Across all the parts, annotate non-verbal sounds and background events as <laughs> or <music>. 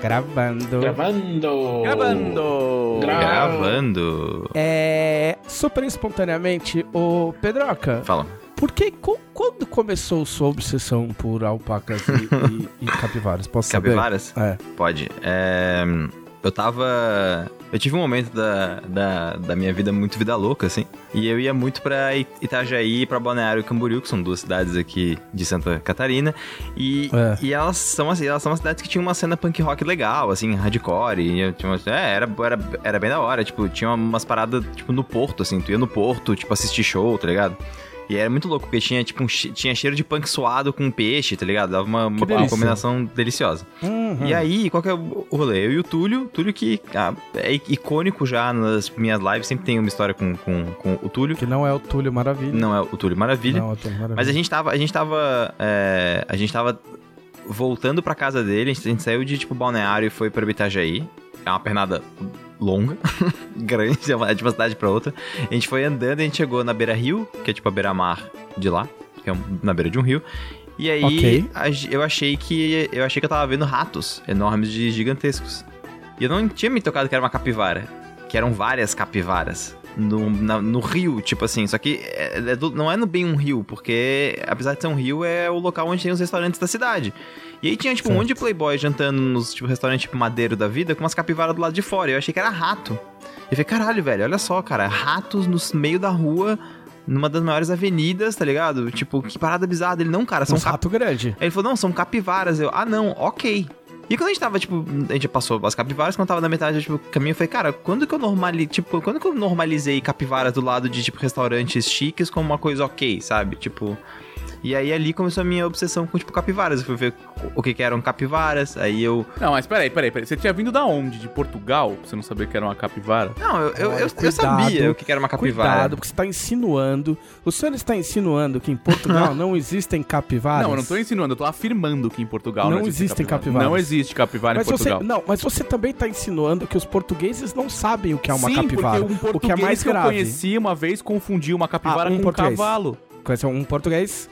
Gravando. Gravando. Gravando. Gravando. É. Super espontaneamente, o Pedroca, Fala. por que. co- Quando começou sua obsessão por alpacas e, e- e capivaras? Posso saber? Capivaras? É. Pode. É, eu tava. Eu tive um momento da, da, da minha vida muito vida louca, assim. E eu ia muito pra It- Itajaí e pra Balneário e Camboriú, que são duas cidades aqui de Santa Catarina. E, É. e elas são assim, elas são umas cidades que tinham uma cena punk rock legal, assim, hardcore. E eu tinha umas- é, era, era, era bem da hora. Tipo, tinha umas paradas, tipo, no porto, assim. Tu ia no porto, tipo, assistir show, tá ligado? E era muito louco, porque tinha, tipo, um, tinha cheiro de punk suado com peixe, tá ligado? Dava uma, uma, uma combinação deliciosa. Uhum. E aí, qual que é o o rolê? Eu e o Túlio, Túlio que ah, é icônico já nas minhas lives, sempre tem uma história com, com, com o Túlio. Que não é o Túlio Maravilha. Não é o Túlio Maravilha. Não é o Túlio Maravilha. Mas a gente tava, a gente tava, é, a gente tava voltando pra casa dele, a gente, a gente saiu de, tipo, Balneário e foi pra Itajaí. É uma pernada longa, <laughs> grande, é uma- de uma cidade pra outra. A gente foi andando e a gente chegou na Beira Rio, que é tipo a beira-mar de lá, que é um- na beira de um rio. E aí, Ok. a eu achei que eu achei que eu tava vendo ratos enormes de gigantescos. E eu não tinha me tocado que era uma capivara, que eram várias capivaras. No, na- no rio, tipo assim, só que é- é do- não é no bem um rio, porque apesar de ser um rio, é o local onde tem os restaurantes da cidade. E aí tinha, tipo, um Certo. monte de playboy jantando nos, tipo, restaurantes tipo madeiro da vida, com umas capivaras do lado de fora. Eu achei que era rato. Eu falei, caralho, velho, olha só, cara, ratos no meio da rua, numa das maiores avenidas, tá ligado? Tipo, que parada bizarra dele. Não, cara, são um cap... rato grande. Aí ele falou, não, são capivaras. Eu, ah, não, ok. E quando a gente tava, tipo, a gente passou as capivaras, quando tava na metade tipo, do caminho, eu falei, cara, quando que eu normalizei, tipo, quando que eu normalizei capivaras do lado de, tipo, restaurantes chiques como uma coisa ok, sabe? Tipo... E aí ali começou a minha obsessão com, tipo, capivaras. Eu fui ver o que que eram capivaras, aí eu... Não, mas peraí, peraí, peraí. Você tinha vindo da onde? De Portugal? Pra você não saber que era uma capivara? Não, eu, eu, Olha, eu, eu cuidado, sabia o que que era uma capivara. Cuidado, porque você está insinuando. O senhor está insinuando que em Portugal <laughs> não existem capivaras? Não, eu não tô insinuando, eu tô afirmando que em Portugal não, Não existe existem capivara. capivaras. Não existe capivara Mas em você, Portugal. não, mas você também está insinuando que os portugueses não sabem o que é uma Sim, capivara. porque um o que é português mais que eu grave. conheci uma vez confundiu uma capivara Ah, um com um português. cavalo. Conheceu um português.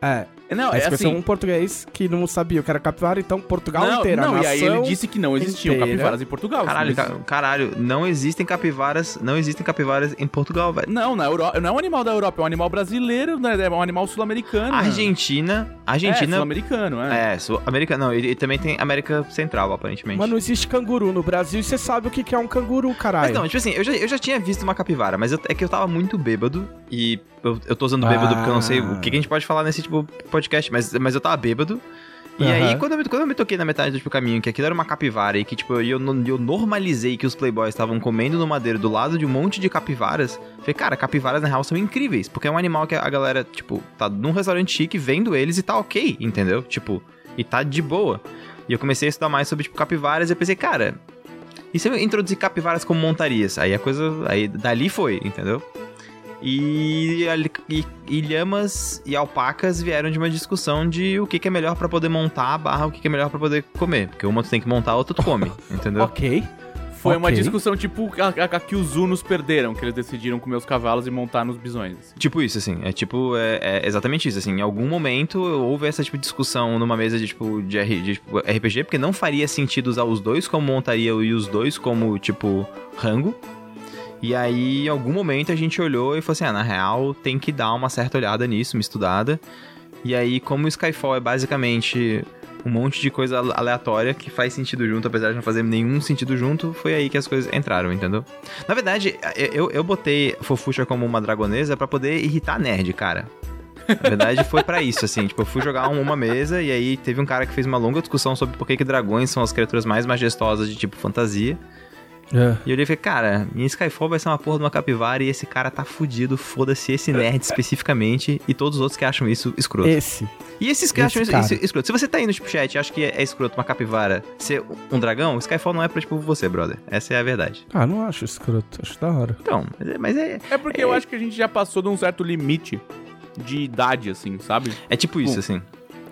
É, Não, mas é assim... um português que não sabia o que era capivara, então Portugal não, inteira, a não, e aí ele disse que não existiam inteira. capivaras em Portugal. Caralho, Mas- ca- caralho, não existem capivaras, não existem capivaras em Portugal, velho. Não, na Europa, não é um animal da Europa, é um animal brasileiro, né? é um animal sul-americano. Argentina, É, Argentina... sul-americano, é. É, sul-americana, não, ele, ele também tem América Central, aparentemente. Mas não existe canguru no Brasil e você sabe o que que é um canguru, Mas caralho. não, tipo assim, eu já, eu já tinha visto uma capivara, mas eu- é que eu tava muito bêbado e eu, eu tô usando bêbado porque eu não sei o que, que a gente pode falar nesse tipo podcast, mas, mas eu tava bêbado. E Aham. aí, quando eu, me- quando eu me toquei na metade do tipo, caminho, que aquilo era uma capivara e que, tipo, eu, eu, eu normalizei que os playboys estavam comendo no madeiro do lado de um monte de capivaras, falei, cara, capivaras na real são incríveis, porque é um animal que a galera, tipo, tá num restaurante chique vendo eles e tá ok, entendeu? Tipo, e tá de boa. E eu comecei a estudar mais sobre, tipo, capivaras e eu pensei, cara, e se eu introduzir capivaras como montarias? Aí a coisa. Aí dali foi, entendeu? E, e, e lhamas e alpacas vieram de uma discussão de o que, que é melhor pra poder montar, barra o que, que é melhor pra poder comer. Porque uma tu tem que montar, a outra tu come, <laughs> entendeu? Ok. Foi uma Ok. discussão tipo a, a- a que os Unos perderam, que eles decidiram comer os cavalos e montar nos bisões. assim. Tipo isso, assim. É tipo, é, é exatamente isso, assim. Em algum momento houve essa tipo de discussão numa mesa de tipo de, R- de, tipo, RPG, porque não faria sentido usar os dois como montaria e os dois como, tipo, rango. E aí, em algum momento, a gente olhou e falou assim: ah, na real, tem que dar uma certa olhada nisso, uma estudada. E aí, como o Skyfall é basicamente um monte de coisa ale- aleatória que faz sentido junto, apesar de não fazer nenhum sentido junto, foi aí que as coisas entraram, entendeu? Na verdade, eu, eu botei Fofucha como uma dragonesa pra poder irritar nerd, cara. Na verdade, foi pra isso, assim. Tipo, eu fui jogar um- uma mesa e aí teve um cara que fez uma longa discussão sobre por que, que dragões são as criaturas mais majestosas de tipo fantasia. É. E eu olhei e falei, cara, em Skyfall vai ser uma porra de uma capivara e esse cara tá fudido, foda-se esse nerd especificamente e todos os outros que acham isso escroto. Esse. E esses que esse acham isso, cara. isso escroto. Se você tá aí no tipo chat e acha que é escroto uma capivara ser um dragão, Skyfall não é pra tipo você, brother. Essa é a verdade. Ah, não acho escroto. Acho da hora. Então, mas é- mas é, É porque eu acho que a gente já passou de um certo limite de idade, assim, sabe? é tipo isso, Bom, assim.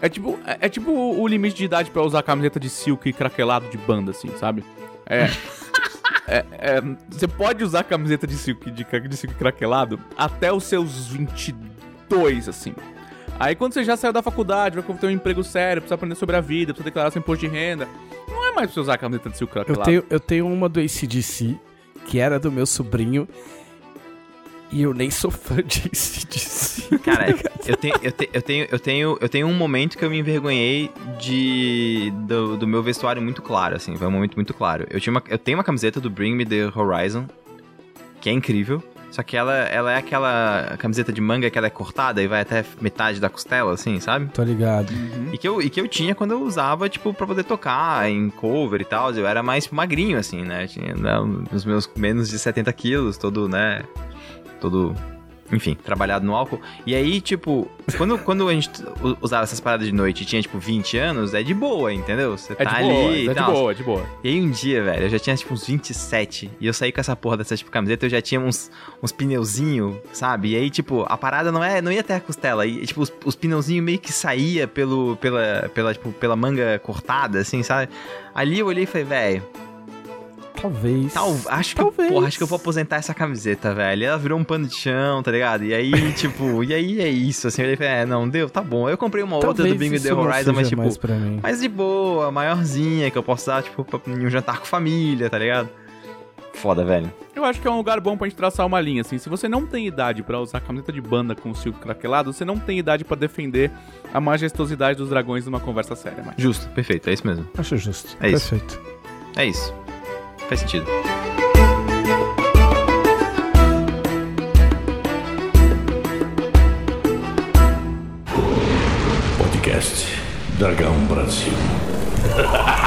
É tipo, é, é tipo o o limite de idade pra usar camiseta de silk e craquelado de banda, assim, sabe? É. <laughs> é, é, você pode usar camiseta de silk, de, de silk craquelado até os seus 22 dois, assim. Aí quando você já saiu da faculdade, vai ter um emprego sério, precisa aprender sobre a vida, precisa declarar seu imposto de renda, não é mais pra você usar a camiseta de silk Eu craquelado. tenho, eu tenho uma do ACDC, que era do meu sobrinho, e eu nem sou fã de <laughs> ACDC. Cara, eu tenho, eu, te- eu tenho, eu tenho, eu tenho um momento que eu me envergonhei de do, do meu vestuário muito claro, assim, foi um momento muito claro. Eu tinha uma, eu tenho uma camiseta do Bring Me the Horizon, que é incrível. Só que ela, ela é aquela camiseta de manga que ela é cortada e vai até metade da costela, assim, sabe? Tô ligado. E que, eu, e que eu tinha quando eu usava, tipo, pra poder tocar em cover e tal. Eu era mais magrinho, assim, né? Tinha né, os meus menos de 70 quilos, todo, né? Todo. Enfim, trabalhado no álcool. E aí, tipo, quando, <laughs> quando a gente usava essas paradas de noite e tinha, tipo, 20 anos, é de boa, entendeu? Você É tá de boa, ali e é de tal. boa, é de boa. E aí um dia, velho, eu já tinha tipo uns 27 e eu saí com essa porra dessa tipo camiseta, eu já tinha uns, uns pneuzinho, sabe? E aí, tipo, a parada não é, não ia até a costela, e tipo, os, os pneuzinhos meio que saía pelo pela pela tipo, pela manga cortada assim, sabe? Ali eu olhei e falei, velho, Talvez. tal, acho que, Talvez. porra, acho que eu vou aposentar essa camiseta, velho. Ela virou um pano de chão, tá ligado? E aí, <laughs> tipo, e aí é isso, assim, eu falei, é, não, deu, tá bom. Eu comprei uma outra Talvez do Bing isso The Horizon, mas tipo, mais pra mim. mais de boa, maiorzinha, que eu posso usar, tipo, pra- em um jantar com família, tá ligado? Foda, velho. Eu acho que é um lugar bom pra gente traçar uma linha, assim. Se você não tem idade pra usar camiseta de banda com silk craquelado, você não tem idade pra defender a majestosidade dos dragões numa conversa séria, mas. Justo, perfeito, é isso mesmo. Acho justo. É isso. Perfeito. É isso. Faz sentido. Podcast Dragão Brasil. <laughs>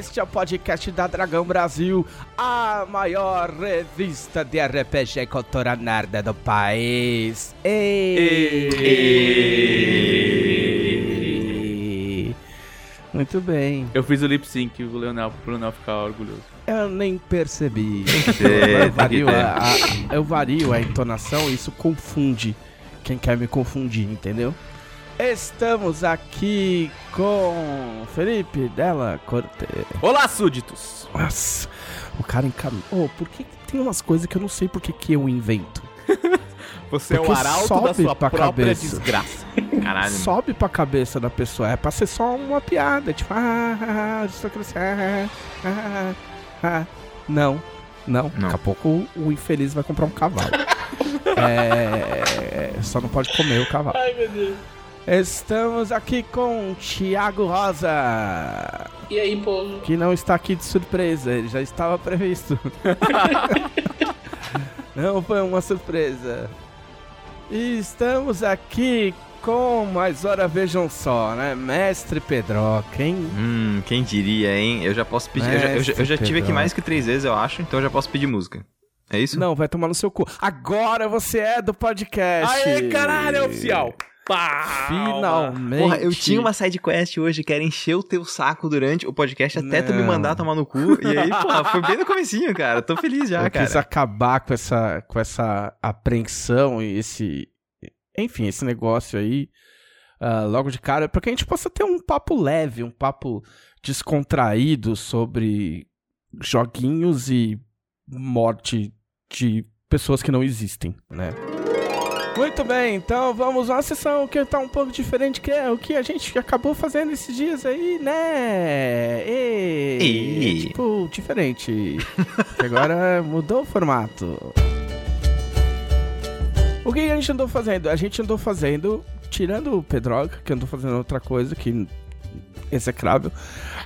Este é o podcast da Dragão Brasil, a maior revista de RPG e cultura nerd do país. Ei! Muito bem. Eu fiz o lip sync, o Leonel, pro Leonel ficar orgulhoso. Eu nem percebi. <laughs> eu, vario a, a- eu vario a entonação, isso confunde quem quer me confundir, entendeu? Estamos aqui com Felipe Della Corte. Olá, súditos! Nossa, o cara encaminhou. Oh, por que que tem umas coisas que eu não sei por que que eu invento? <laughs> Você é Porque o arauto sobe da sua pra própria cabeça. desgraça. <laughs> Caralho. Sobe pra cabeça da pessoa. É pra ser só uma piada. Tipo, ah, ah, ah, estou crescendo. Ah, ah, ah. Não, não. Não. Daqui a pouco o, o infeliz vai comprar um cavalo. <laughs> é, só não pode comer o cavalo. Ai, meu Deus. Estamos aqui com o Thiago Rosa, E aí, povo? que não está aqui de surpresa, ele já estava previsto. <laughs> não foi uma surpresa. E estamos aqui com mais hora, vejam só, né? Mestre Pedroca, hein? Hum, quem diria, hein? Eu já posso pedir. Eu já, eu já- eu já tive aqui mais que três vezes, eu acho, então eu já posso pedir música. É isso? Não, vai tomar no seu cu. Agora você é do podcast. Aê, caralho, é oficial! Finalmente. Porra, eu tinha uma side quest hoje que era encher o teu saco durante o podcast até tu me Não. mandar tomar no cu. E aí, <laughs> porra, foi bem no comecinho, cara. Tô feliz já, eu cara. quis acabar com essa, com essa apreensão e esse. Enfim, esse negócio aí. ah, logo de cara, para que a gente possa ter um papo leve, um papo descontraído sobre joguinhos e morte de pessoas que não existem, né? Muito bem, então vamos a uma sessão que tá um pouco diferente, que é o que a gente acabou fazendo esses dias aí, né? E, E? Tipo, diferente. que agora mudou o formato. O que a gente andou fazendo? A gente andou fazendo, tirando o Pedroga, que andou fazendo outra coisa que execrável.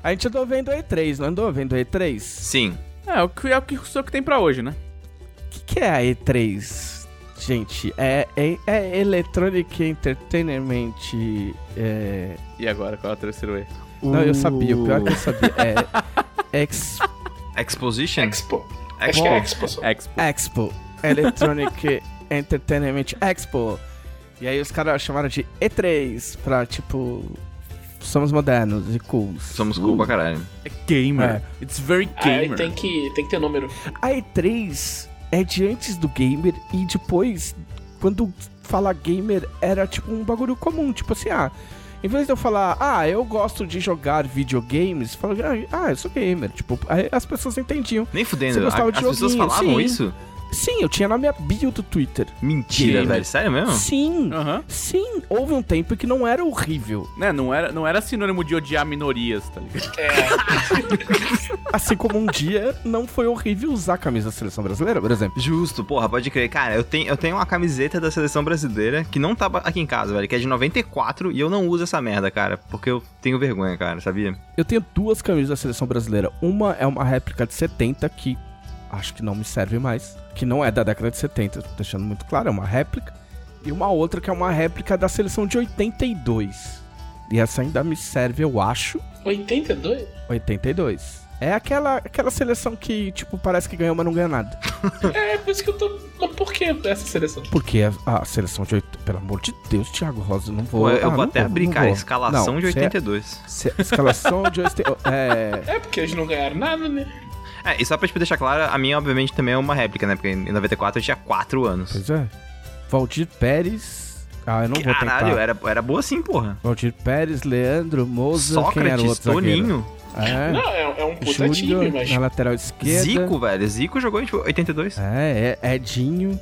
A gente andou vendo a E3, não andou vendo a E3? Sim. É, o que é o que o que tem pra hoje, né? O que, que é a E3? Gente, é, é, é Electronic Entertainment. É... E agora, qual é o terceiro E? Não, eu sabia, o pior que eu sabia. É <laughs> Ex, Exposition? Expo. Acho que é Expo só. Expo. Expo. Electronic <laughs> Entertainment Expo. E aí os caras chamaram de E3 pra, tipo, somos modernos e cools. Somos cool pra caralho. É gamer. É. It's very Ah, gamer. tem que, tem que ter número. A E3 é de antes do gamer e depois, quando fala gamer, era tipo um bagulho comum. Tipo assim, ah, Em vez de eu falar, ah, eu gosto de jogar videogames, falo, ah, eu sou gamer. Tipo, aí as pessoas entendiam. Nem Você fudendo. A, gostava as de pessoas joguinho, falavam sim. isso? Sim, eu tinha na minha bio do Twitter. Mentira, Gamer. velho. Sério mesmo? Sim, Aham. sim. Houve um tempo que não era horrível. Né, não era, não era sinônimo de odiar minorias, tá ligado? <laughs> Assim como um dia não foi horrível usar a camisa da seleção brasileira, por exemplo. Justo, porra, pode crer. Cara, eu tenho, eu tenho uma camiseta da seleção brasileira que não tá aqui em casa, velho, que é de 94 e eu não uso essa merda, cara, porque eu tenho vergonha, cara, sabia? Eu tenho duas camisas da seleção brasileira. Uma é uma réplica de 70 que acho que não me serve mais, que não é da década de 70, tô deixando muito claro, é uma réplica. E uma outra que é uma réplica da seleção de 82. E essa ainda me serve, eu acho, 82? 82. É aquela, aquela seleção que, tipo, parece que ganhou, mas não ganha nada. <laughs> É, por isso que eu tô. Mas por que essa seleção? Porque a, a seleção de 80. Pelo amor de Deus, Thiago Rosa, não vou. Eu ah, vou até vou, abrir, não cara, vou. escalação Não, de se é- 82. se é escalação de <laughs> 80. É. É, porque eles não ganharam nada, né? É, e só pra tipo, deixar claro, a minha, obviamente, também é uma réplica, né? Porque em 94 eu tinha 4 anos. Pois é. Valdir Pérez. Ah, eu não vou Caralho, tentar. era, era boa sim, porra. Valdir Pérez, Leandro, Moza, quem era o Sócrates? Toninho, É. Não, é, é um puta time, mas. na lateral esquerda. Zico, velho. Zico jogou em tipo, 82. É, é, Edinho.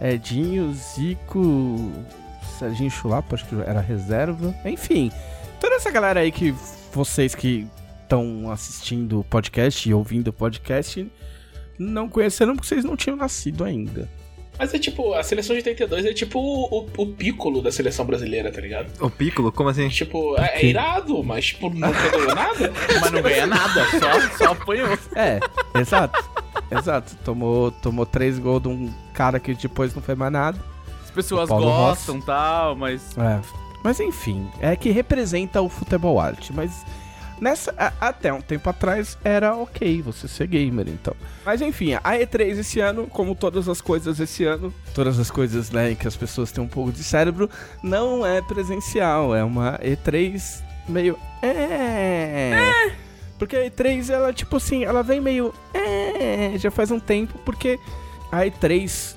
Edinho, Zico, Serginho Chulapa, acho que era reserva. Enfim, toda essa galera aí que vocês que estão assistindo o podcast e ouvindo o podcast não conheceram porque vocês não tinham nascido ainda. Mas é tipo, a seleção de 82 é tipo o, o, o pícolo da seleção brasileira, tá ligado? O Piccolo, como assim? Tipo, é, é irado, mas tipo, nunca ganhou nada. <laughs> Mas não ganha nada, só, só apanhou. É, exato. Exato. Tomou, tomou três gols de um cara que depois não foi mais nada. As pessoas Paulo gostam e tal, mas. É. Mas enfim, é que representa o futebol arte. Mas nessa. a- até um tempo atrás era ok você ser gamer, então. Mas enfim, a E3 esse ano, como todas as coisas esse ano, todas as coisas, né, em que as pessoas têm um pouco de cérebro, não é presencial. É uma E3 meio. É. Porque a E3, ela, tipo assim, ela vem meio. É. Já faz um tempo, porque a E3,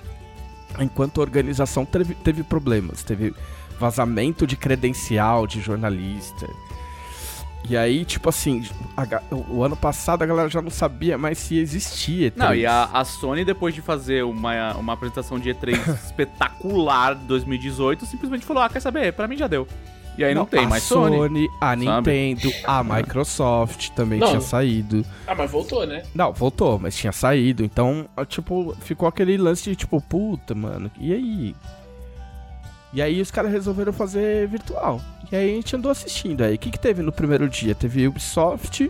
enquanto organização, teve, teve problemas. Teve vazamento de credencial de jornalista. E aí, tipo assim, a o, o ano passado a galera já não sabia mais se existia. Não, E3. e a, a Sony, depois de fazer uma, uma apresentação de E3 <laughs> espetacular de 2018, simplesmente falou: Ah, quer saber? Pra mim já deu. E aí não, tem a mais Sony. Sony, a Nintendo, a <laughs> Microsoft também Não. tinha saído. Ah, mas voltou, né? Não, voltou, mas tinha saído. Então, tipo, ficou aquele lance de tipo, puta, mano, e aí? E aí os caras resolveram fazer virtual. E aí a gente andou assistindo aí. O que, que teve no primeiro dia? Teve Ubisoft.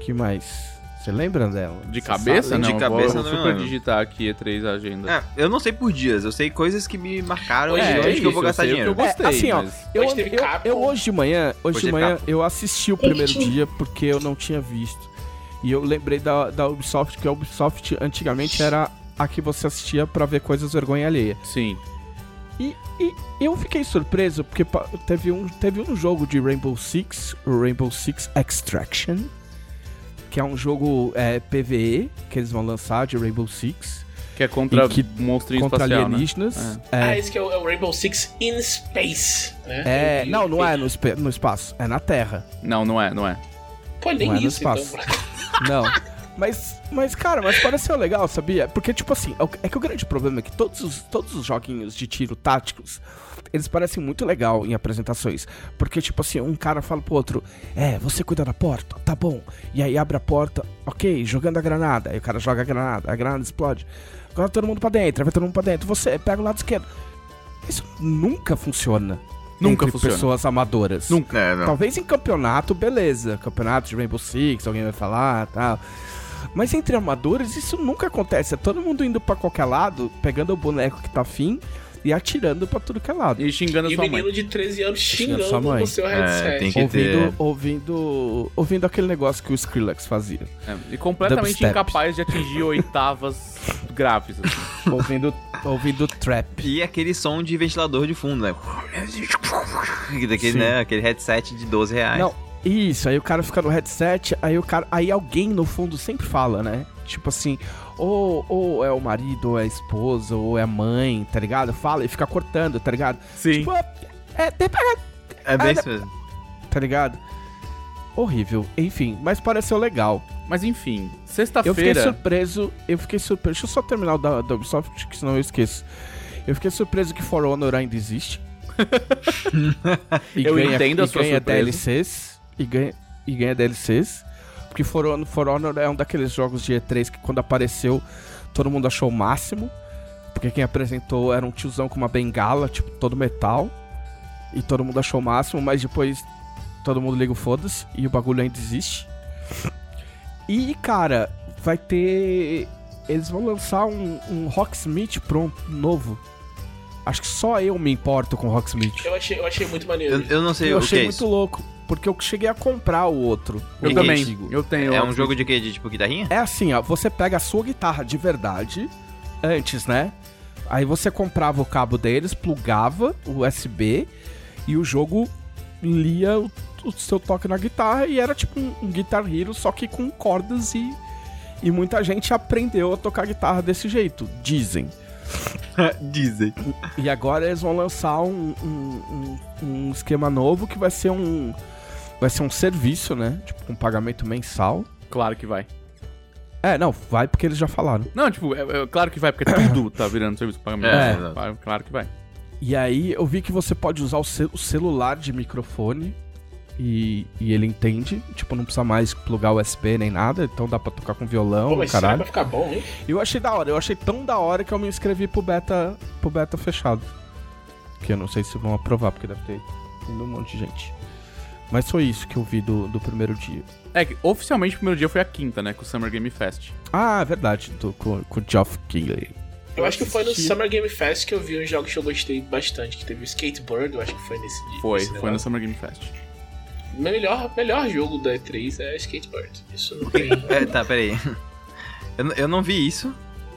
que mais? Você lembra dela? De cabeça, sabe? não. De cabeça, vou não, super não. digitar aqui E3 agenda. É, eu não sei por dias, eu sei coisas que me marcaram É, e é onde que eu vou gastar que dinheiro. eu gostei, É, assim, ó, mas- Eu, Hoje teve eu- eu hoje de manhã, hoje Hoje de manhã, eu assisti o primeiro dia porque eu não tinha visto. E eu lembrei da, da Ubisoft, que a Ubisoft antigamente era a que você assistia pra ver coisas vergonha alheia. Sim. E, e eu fiquei surpreso porque teve um, teve um jogo de Rainbow Six, o Rainbow Six Extraction, que é um jogo é, PVE que eles vão lançar de Rainbow Six Que é contra que- monstrinho contra espacial, né? alienígenas. Ah, É, esse que é o, é o Rainbow Six in Space, né? é, não, não é no, no espaço, é na Terra. Não, não é, não é. Pô, nem não é no isso, então. espaço. Não. <laughs> Mas, mas, cara, mas pareceu legal, sabia? Porque, tipo assim, é o- é que o grande problema é que todos os, todos os joguinhos de tiro táticos, eles parecem muito legal em apresentações. Porque, tipo assim, um cara fala pro outro, é, você cuida da porta, tá bom. E aí abre a porta, ok, jogando a granada. Aí o cara joga a granada, a granada explode. Agora todo mundo pra dentro, vai todo mundo pra dentro. Você pega o lado esquerdo. Isso nunca funciona. Nunca entre funciona. pessoas amadoras. Nunca. É. Talvez em campeonato, beleza. Campeonato de Rainbow Six, alguém vai falar tal. Mas entre amadores, isso nunca acontece. É todo mundo indo pra qualquer lado, pegando o boneco que tá afim e atirando pra tudo que é lado. E xingando E o sua mãe. menino de 13 anos Xingando xingando sua mãe. no seu É, headset. tem que- Ouvindo, ter- ouvindo, ouvindo aquele negócio que o Skrillex fazia. É, e completamente Dubstep. incapaz de atingir oitavas graves. assim. <laughs> ouvindo, ouvindo trap. E aquele som de ventilador de fundo, né? Daquele, né? Aquele headset de 12 reais. Não, isso, aí o cara fica no headset, aí o cara. Aí alguém no fundo sempre fala, né? Tipo assim, ou, ou é o marido, ou é a esposa, ou é a mãe, tá ligado? Fala e fica cortando, tá ligado? Sim. Tipo, é, É, pra- É bem Ah, isso mesmo. tá ligado? Horrível. Enfim, mas pareceu legal. Mas enfim, Eu fiquei sexta-feira. surpreso, eu fiquei surpreso. Deixa eu só terminar o da, da Ubisoft, que senão eu esqueço. Eu fiquei surpreso que For Honor ainda existe. <laughs> Eu entendo a sua ganha surpresa. DLCs. E ganha, e ganha DLCs. Porque For Honor, For Honor é um daqueles jogos de E3 que quando apareceu, todo mundo achou o máximo. Porque quem apresentou era um tiozão com uma bengala, tipo, todo metal. E todo mundo achou o máximo, mas depois todo mundo liga o foda-se e o bagulho ainda existe. E, cara, vai ter. Eles vão lançar um, um Rocksmith pronto, novo. Acho que só eu me importo com Rocksmith. Eu achei, eu achei muito maneiro. Eu, eu não sei Eu o que achei é muito isso. louco, porque eu cheguei a comprar o outro. Eu também. antigo. Eu tenho. É um jogo de quê? De tipo guitarrinha? É assim, ó, você pega a sua guitarra de verdade, antes, né? Aí você comprava o cabo deles, plugava o USB e o jogo lia o, o seu toque na guitarra e era tipo um, um Guitar Hero, só que com cordas e, e muita gente aprendeu a tocar guitarra desse jeito, dizem. <laughs> Dizem. E agora eles vão lançar um, um, um- um esquema novo que vai ser um. Vai ser um serviço, né? Tipo, com pagamento mensal. Claro que vai. É, não, vai porque eles já falaram. Não, tipo, é, é claro que vai, porque tudo tá virando serviço de pagamento. É, É, claro, que vai. E aí eu vi que você pode usar o, cel- o celular de microfone e, e ele entende. Tipo, não precisa mais plugar USB nem nada, então dá pra tocar com violão, Pô, mas caralho. vai ficar bom, hein? Eu achei da hora, eu achei tão da hora que eu me inscrevi pro beta, pro beta fechado. Que eu não sei se vão aprovar, porque deve ter um monte de gente. Mas foi isso que eu vi do, do primeiro dia. É que oficialmente o primeiro dia foi a quinta, né? Com o Summer Game Fest. Ah, é verdade, tô com, com o Geoff Keighley. Eu acho que foi no. Summer Game Fest que eu vi uns jogos que eu gostei bastante. Que teve o Skateboard, eu acho que foi nesse dia. Foi, nesse foi no. Summer Game Fest. O melhor, melhor jogo da E3 é Skateboard. Isso não <laughs> tem. É, tá, peraí. Eu, eu não vi isso.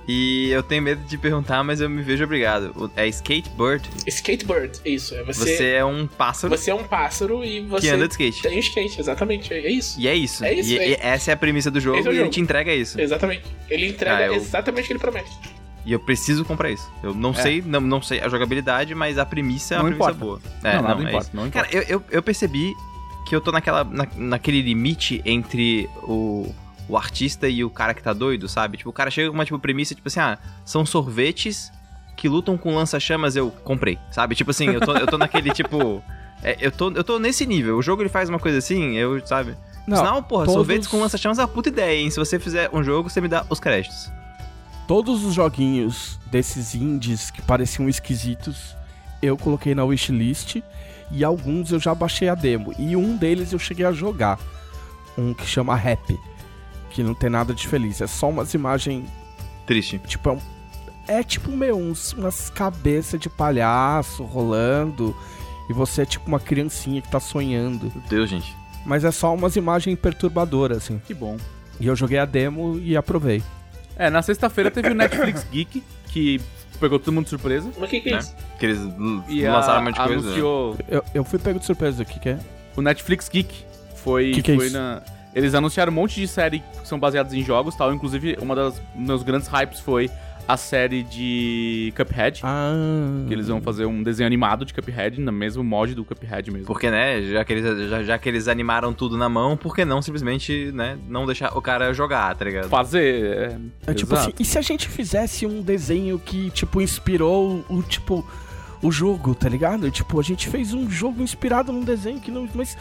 E eu tenho medo de perguntar, mas eu me vejo obrigado. É skateboard? Skateboard, isso. É Você, você, é um pássaro você é um pássaro e você que anda de skate. tem um skate, exatamente. É isso. E é isso. É isso, e, é e isso. essa é a premissa do jogo é o e ele jogo. te entrega isso. Exatamente. Ele entrega Ah, eu- exatamente o que ele promete. E eu preciso comprar isso. Eu não sei, não, não sei a jogabilidade, mas a premissa é Não uma premissa importa. boa. É, não, nada é importa, não importa. Cara, eu, eu, eu percebi que eu tô naquela, na, naquele limite entre o, o artista e o cara que tá doido, sabe? Tipo, o cara chega com uma tipo, premissa, tipo assim, ah, são sorvetes que lutam com lança-chamas, eu comprei, sabe? Tipo assim, eu tô, eu tô naquele <laughs> tipo. é, eu, tô, eu tô nesse nível. O jogo ele faz uma coisa assim, eu, sabe? Não, Sinal, porra, todos- sorvetes com lança-chamas é uma puta ideia, hein? Se você fizer um jogo, você me dá os créditos. Todos os joguinhos desses indies que pareciam esquisitos, eu coloquei na wishlist e alguns eu já baixei a demo. E um deles eu cheguei a jogar. Um que chama Rap, que não tem nada de feliz, é só umas imagens, Triste. tipo, é, um- é tipo, meu, uns, umas cabeças de palhaço rolando e você é tipo uma criancinha que tá sonhando. Meu Deus, gente. Mas é só umas imagens perturbadoras, assim. Que bom. E eu joguei a demo e aprovei. É, na sexta-feira teve o Netflix <laughs> Geek, que pegou todo mundo de surpresa. Mas o que, que é Né? isso? Que eles E lançaram a, um monte de coisa. anunciou Eu, eu fui pego de surpresa aqui, que é? o Netflix Geek. Foi, Que que é foi isso? Eles anunciaram um monte de série que são baseadas em jogos tal. Inclusive, uma das dos grandes hypes foi a série de Cuphead. Ah. Que eles vão fazer um desenho animado de Cuphead, no mesmo mod do Cuphead mesmo. Porque, né, já que, eles, já, já que eles animaram tudo na mão, por que não simplesmente, né, não deixar o cara jogar, tá ligado? Fazer. É, É tipo exato. assim, e se a gente fizesse um desenho que, tipo, inspirou o, tipo, o jogo, tá ligado? Tipo, a gente fez um jogo inspirado num desenho que não. Mas.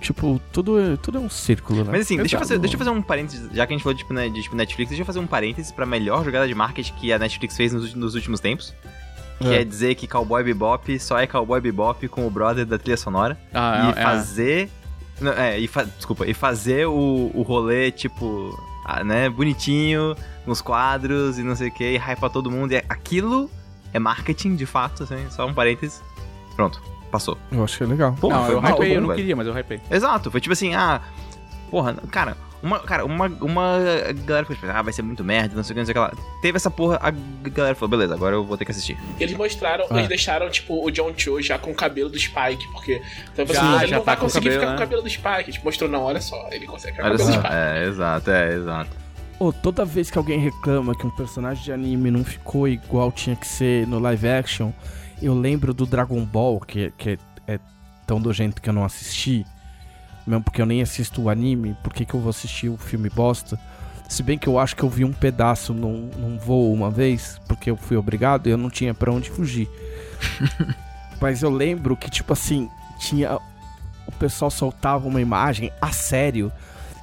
Tipo, tudo é, tudo é um círculo, né? Mas assim, deixa eu, fazer, deixa eu fazer um parênteses, já que a gente falou de, tipo, né, de tipo, Netflix, deixa eu fazer um parênteses pra melhor jogada de marketing que a Netflix fez nos, nos últimos tempos. Que É. é. dizer que Cowboy Bebop só é Cowboy Bebop com o brother da trilha sonora. Ah, e é, fazer... Não, é, e fa- desculpa, e fazer o, o rolê, tipo, ah, né, bonitinho, nos quadros e não sei o que, e hypar todo mundo. E aquilo é marketing, de fato, assim, só um parênteses. Pronto, passou. Eu achei legal. Pô, não, foi eu hypei, bom, eu não velho. queria, mas eu hypei. Exato, foi tipo assim, ah, porra, cara, uma, cara, uma, uma galera ficou tipo, ah, vai ser muito merda, não sei o que, não sei o que lá. Teve essa porra, a galera falou, beleza, agora eu vou ter que assistir. Eles mostraram, Ah. eles deixaram, tipo, o John Cho já com o cabelo do Spike, porque então, Já, assim, ele já não tá vai conseguir cabelo, ficar né? com o cabelo do Spike. Tipo, mostrou, não, olha só, ele consegue ficar com o cabelo do só, Spike. é, exato, é, exato. Ô, toda vez que alguém reclama que um personagem de anime não ficou igual tinha que ser no live action, eu lembro do Dragon Ball, que, que é tão nojento que eu não assisti. Mesmo porque eu nem assisto o anime, por que, que eu vou assistir o filme bosta? Se bem que eu acho que eu vi um pedaço num, num voo uma vez, porque eu fui obrigado e eu não tinha pra onde fugir. <laughs> Mas eu lembro que, tipo assim, tinha. O pessoal soltava uma imagem a sério,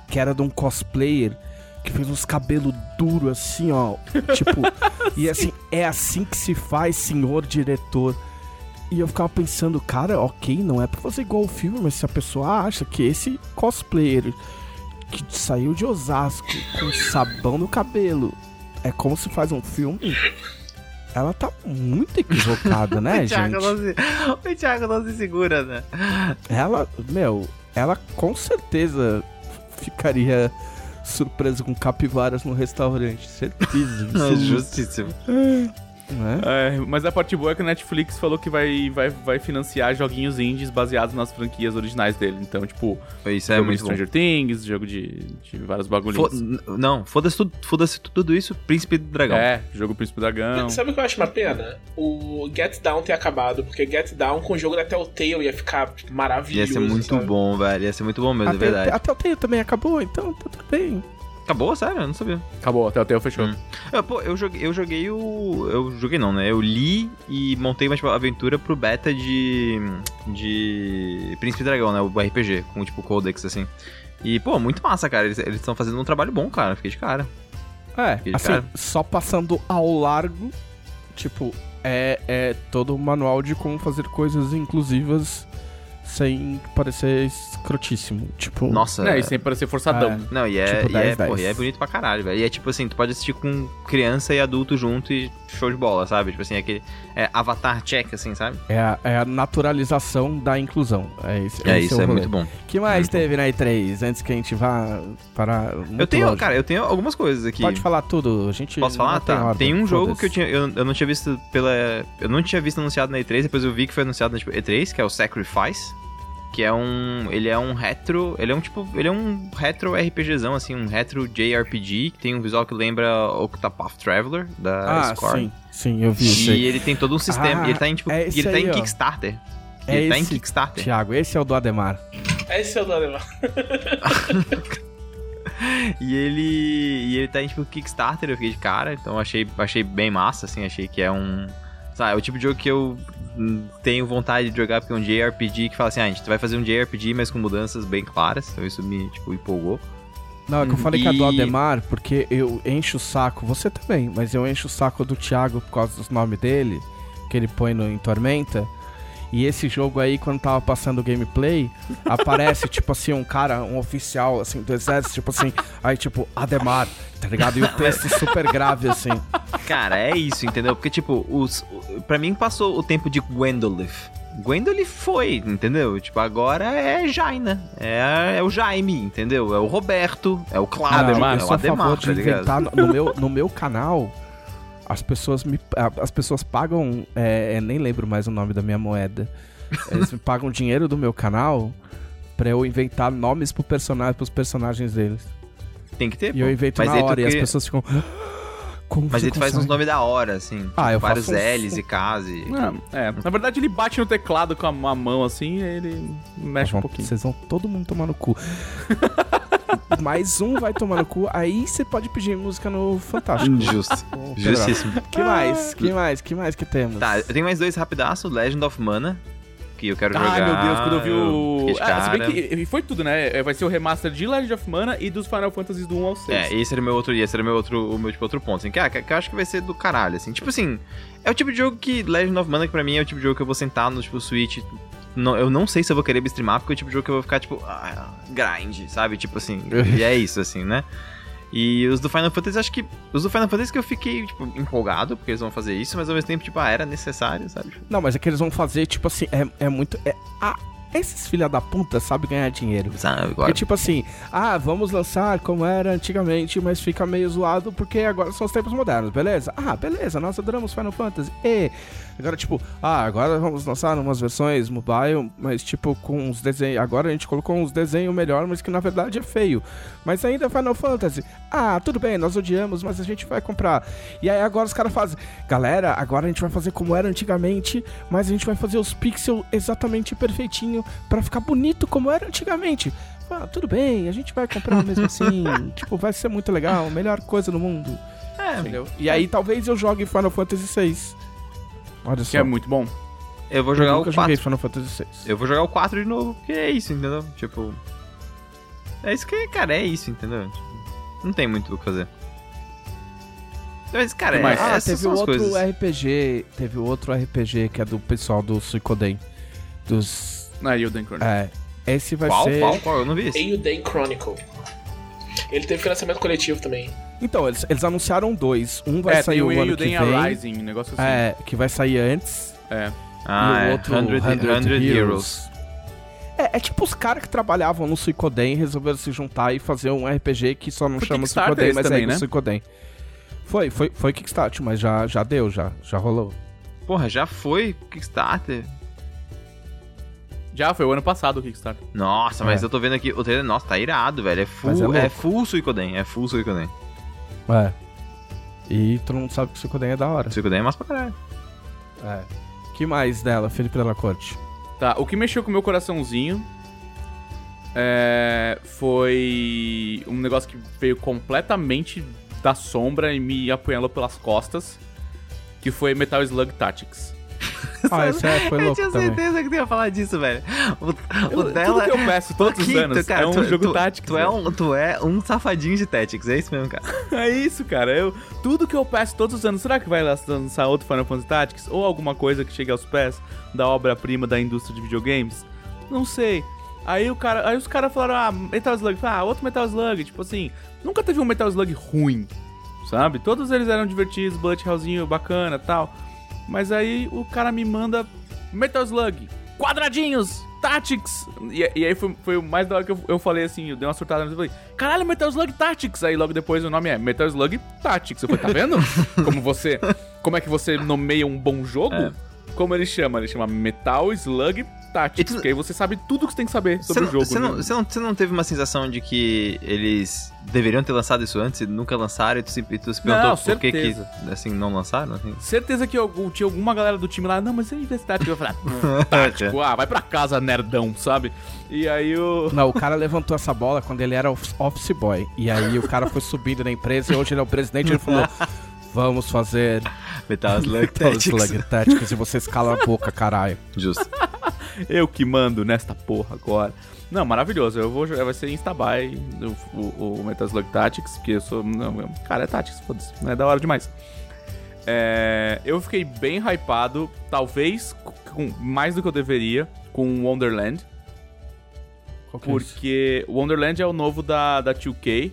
que era de um cosplayer que fez uns cabelos duros assim, ó. Tipo, <laughs> e assim, é assim que se faz, senhor diretor. E eu ficava pensando, cara, ok, não é pra fazer igual o filme, mas se a pessoa acha que esse cosplayer que saiu de Osasco com sabão no cabelo é como se faz um filme, ela tá muito equivocada, né, <laughs> o, Thiago gente? não se, o Thiago não se segura, né? Ela, meu, ela com certeza ficaria surpresa com capivaras no restaurante. Certeza. <laughs> Absoluta, justíssimo. <laughs> né? É, mas a parte boa é que a Netflix falou que vai, vai, vai financiar joguinhos indies baseados nas franquias originais dele. Então, tipo, Isso é jogo de muito bom. Stranger Things, jogo de, de vários bagulhinhos. Fo- não, foda-se tudo, foda tudo isso, Príncipe do Dragão. É, jogo Príncipe Dragão. Sabe o que eu acho uma pena? O Get Down ter acabado, porque Get Down com o jogo da Telltale ia ficar tipo, Ia maravilhoso. ser muito sabe? bom, velho. Ia ser muito bom mesmo, é Até, verdade. até o Telltale também acabou, então tá tudo bem. Acabou, sério? Eu não sabia. Acabou, até o Telltale fechou. Hum. Ah, pô, eu joguei, eu joguei o. Eu joguei não, né? Eu li e montei uma tipo, aventura pro beta de. de. Príncipe Dragão, né? O RPG, com tipo Codex, assim. E, pô, muito massa, cara. Eles estão fazendo um trabalho bom, cara. Fiquei de cara. É, Fiquei de assim, cara. só passando ao largo, tipo, é, é todo o manual de como fazer coisas inclusivas sem parecer escrotíssimo. Tipo, Nossa. É, e sem parecer forçadão. Não, e é, Tipo, e, é, 10, porra, 10. e é bonito pra caralho, velho. E é tipo assim, tu pode assistir com criança e adulto junto e show de bola, sabe? Tipo assim, aquele é, avatar check, assim, sabe? é, a, é a naturalização da inclusão. É, esse, É esse isso, é rolê. muito bom. que mais teve na E3? Antes que a gente vá para. Eu muito tenho, cara, eu tenho algumas coisas aqui. Pode falar tudo, a gente. Posso falar? Tá. ordem, Tem um jogo que eu tinha. Eu, eu não tinha visto pela. Eu não tinha visto anunciado na E3, depois eu vi que foi anunciado na tipo, E3, que é o Sacrifice. Que é um. Ele é um retro. Ele é um tipo. Ele é um retro RPGzão, assim, um retro JRPG, que tem um visual que lembra Octopath Traveler, da Ah, Square. sim, sim, eu vi isso E ele tem todo um sistema. Ah, e ele tá em, tipo. é e esse ele tá aí, em ó. Kickstarter. É ele tá em esse, Kickstarter. Thiago, esse é o do Ademar. Esse é o Dodema. <laughs> E ele. E ele tá em tipo Kickstarter, eu fiquei de cara, então achei, achei bem massa, assim, achei que é um. Sabe, é o tipo de jogo que eu tenho vontade de jogar porque é um JRPG que fala assim, ah, a gente vai fazer um JRPG, mas com mudanças bem claras. Então isso me, tipo, empolgou. Não, é que eu falei que é do E- Ademar, porque eu encho o saco, você também, mas eu encho o saco do Thiago por causa dos nomes dele, que ele põe no, em Tormenta. E esse jogo aí, quando tava passando o gameplay, aparece, <laughs> tipo assim, um cara, um oficial, assim, do exército, tipo assim, aí, tipo, Ademar, tá ligado? E o texto super grave, assim. Cara, é isso, entendeu? Porque, tipo, os, pra mim passou o tempo de Gwendolith. Gwendolith foi, entendeu? Tipo, agora é Jaina. É, é o Jaime, entendeu? É o Roberto, é o Cláudio, Ademar. eu é sou o a favor Ademar, de tá ligado? no meu, no meu canal. As pessoas me as pessoas pagam, é, é, nem lembro mais o nome da minha moeda. Eles me pagam dinheiro do meu canal pra eu inventar nomes pro personagem, pros personagens deles. Tem que ter, E eu invento Mas na hora e as cria- pessoas ficam. "Ah, Como Mas ele faz uns consegue?" nomes da hora, assim. Ah, eu vários faço uns- L's e K's e... Ah, é, na verdade ele bate no teclado com a, mão assim e ele mexe um Vão- pouquinho. Vocês vão todo mundo tomar no cu. <laughs> Mais um vai tomar no cu, aí você pode pedir música no Fantástico. Justo. Justíssimo. Que mais? Que mais? Que mais que temos? Tá, eu tenho mais dois rapidaço, Legend of Mana, que eu quero jogar. Ai meu Deus, quando eu vi o. Ah, se bem que e foi tudo, né? É, Vai ser o remaster de Legend of Mana e dos Final Fantasy do 1 ao 6. É, esse era o meu outro, esse era meu outro, o meu tipo, outro ponto, assim, que, ah, que, que eu acho que vai ser do caralho, assim. Tipo assim, é o tipo de jogo que Legend of Mana, que pra mim é o tipo de jogo que eu vou sentar no, tipo, Switch. Não, eu não sei se eu vou querer streamar, porque é o tipo de jogo que eu vou ficar, tipo, ah, grind, sabe? Tipo assim, <laughs> e é isso, assim, né? E os do Final Fantasy, acho que. Os do Final Fantasy que eu fiquei, tipo, empolgado, porque eles vão fazer isso, mas ao mesmo tempo, tipo, ah, era necessário, sabe? Não, mas é que eles vão fazer, tipo assim, é, é muito. É, ah, esses filha da puta sabem ganhar dinheiro. Sabe, agora. Porque, tipo assim, ah, vamos lançar como era antigamente, mas fica meio zoado porque agora são os tempos modernos, beleza? Ah, beleza, nós adoramos Final Fantasy. E Agora, tipo, ah, agora vamos lançar umas versões mobile, mas tipo, com uns desenhos. Agora a gente colocou uns desenhos melhor, mas que na verdade é feio. Mas ainda é Final Fantasy. Ah, tudo bem, nós odiamos, mas a gente vai comprar. E aí agora os caras fazem, galera, agora a gente vai fazer como era antigamente, mas a gente vai fazer os pixels exatamente perfeitinho pra ficar bonito como era antigamente. Ah, tudo bem, a gente vai comprar mesmo assim. <laughs> tipo, vai ser muito legal, melhor coisa no mundo. É, Entendeu? E aí talvez eu jogue Final Fantasy VI. Olha só. Que é muito bom. eu vou Eu jogar nunca o joguei 4. Final Fantasy VI. Eu vou jogar o 4 de novo, porque é isso, entendeu? Tipo. É isso que, cara, é isso, entendeu? Tipo, não tem muito o que fazer. Mas, cara, mais? é, Ah, teve outro coisas. RPG. Teve outro RPG que é do pessoal do Suicoden. Dos. Ah, e o Dan Cronenberg. É. Esse vai Qual, ser. qual, qual? Eu não vi esse. Eiyuden Chronicle. Ele teve financiamento coletivo também. Então, eles, eles anunciaram dois. Um vai É, sair tem o o ano que Eiyuden vem. Arising, um negócio assim. É, que vai sair antes. É. Ah, e o é. outro 100, 100 Heroes. É, é tipo os caras que trabalhavam no Suicoden resolveram se juntar e fazer um RPG que só não Foi chama Suicoden, mas também, é né? do Suicoden. Foi, foi, foi Kickstarter, mas já, já deu, já, já rolou. Porra, já foi Kickstarter? Já foi o ano passado o Kickstarter. Nossa, mas É. eu tô vendo aqui, o trailer, nossa, tá irado, velho. É é full, é, louco. full Suicoden, é full Suicoden. É. E todo mundo sabe que o Suicoden é da hora. Suicoden é massa pra caralho. É. que mais dela, Felipe Della Corte? Tá, o que mexeu com o meu coraçãozinho é, foi um negócio que veio completamente da sombra e me apunhalou pelas costas, que foi Metal Slug Tactics. <laughs> Ah, esse é, foi eu louco tinha também. certeza que tu ia falar disso, velho. O, Eu- o dela. Tudo que eu peço todos os Quinto, anos cara, é um tu- jogo tu, Tactics. Tu é um, tu é um safadinho de Tactics, é isso mesmo, cara. <laughs> É isso, cara. Eu, tudo que eu peço todos os anos, será que vai lançar outro Final Fantasy Tactics? Ou alguma coisa que chegue aos pés da obra-prima da indústria de videogames? Não sei. Aí, o cara, aí os caras falaram, ah, Metal Slug. Ah, outro Metal Slug. Tipo assim, nunca teve um Metal Slug ruim, sabe? Todos eles eram divertidos, bullet hellzinho bacana tal. Mas aí o cara me manda Metal Slug, quadradinhos, Tactics. E, e aí foi, foi o mais da hora que eu, eu falei assim, eu dei uma surtada, eu falei, caralho, Metal Slug Tactics. Aí logo depois o nome é Metal Slug Tactics. Eu falei, tá vendo? <laughs> como você, como é que você nomeia um bom jogo? É. Como ele chama? Ele chama Metal Slug Tactics. Tu- Porque aí você sabe tudo que você tem que saber sobre não, o jogo. você não, né? você não, você não teve uma sensação de que eles deveriam ter lançado isso antes e nunca lançaram e tu se, e tu se perguntou Não, por que que, certeza. assim, não lançaram? Assim? Certeza que eu, tinha alguma galera do time lá, não, mas você é tático. Eu falei, ah, tático, ah, vai pra casa, nerdão, sabe? E aí o. <laughs> Não, o cara levantou essa bola quando ele era office office boy. E aí o cara foi subindo na empresa e hoje ele é o presidente e ele falou: Vamos fazer Metal Slug Metal Tactics. Slug Tactics e vocês calam a boca, caralho. Justo. <laughs> Eu que mando nesta porra agora. Não, maravilhoso. Eu vou jogar, vai ser Instabuy o, o, o Metal Slug Tactics, porque eu sou. Não, cara, é Tactics, foda-se. Não é da hora demais. É, eu fiquei bem hypado, talvez com, mais do que eu deveria, com Wonderland. Qual que é isso? Porque Wonderland é o novo da, da 2K,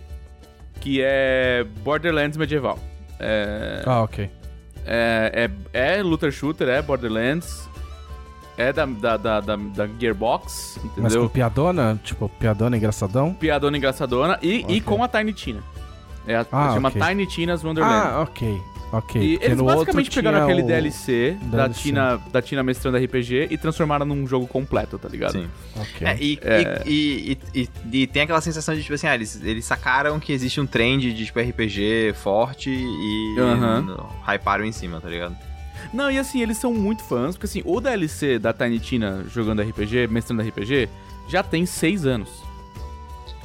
que é Borderlands medieval. É, Ah, ok. é, é, é looter shooter, é Borderlands. É da, da, da, da, da Gearbox, Mas entendeu? com piadona? Tipo, piadona engraçadão? Piadona engraçadona e, Ok. e com a Tiny Tina. É a, Ah, chama ok. Tiny Tina's Wonderland. Ah, ok. Ok. e eles no basicamente outro pegaram aquele o- DLC, da. Tina, da Tina mestrando RPG e transformaram num jogo completo, tá ligado? Sim. Ok. É, e, É. E, e, e- e- e tem aquela sensação de, tipo assim, ah, eles, eles sacaram que existe um trend de, tipo, RPG forte e hyparam em cima, tá ligado? Não, e assim, eles são muito fãs, porque assim, o DLC da Tiny Tina jogando RPG, mestrando RPG, já tem seis anos.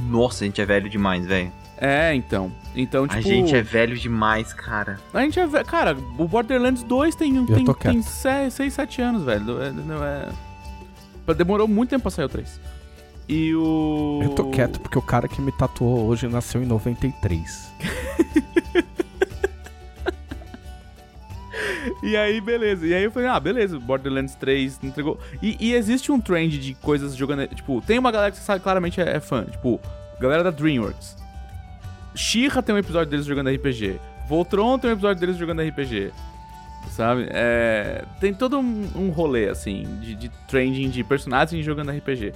Nossa, a gente é velho demais, velho. É, então. Então, tipo. A gente é velho demais, cara. A gente é. ve- Cara, o Borderlands 2 tem, Eu tem, tô tem quieto. 6, 7 anos, velho. É, não é... Demorou muito tempo pra sair o 3. E o. Eu tô quieto porque o cara que me tatuou hoje nasceu em 93. <laughs> E aí, beleza. E aí eu falei, ah, beleza, Borderlands 3 entregou. E, e existe um trend de coisas jogando. Tipo, tem uma galera que você sabe claramente é, é fã. Tipo, galera da Dreamworks. Shira tem um episódio deles jogando RPG. Voltron tem um episódio deles jogando RPG. Sabe? É, tem todo um, um rolê, assim, de, de trending de personagens jogando RPG.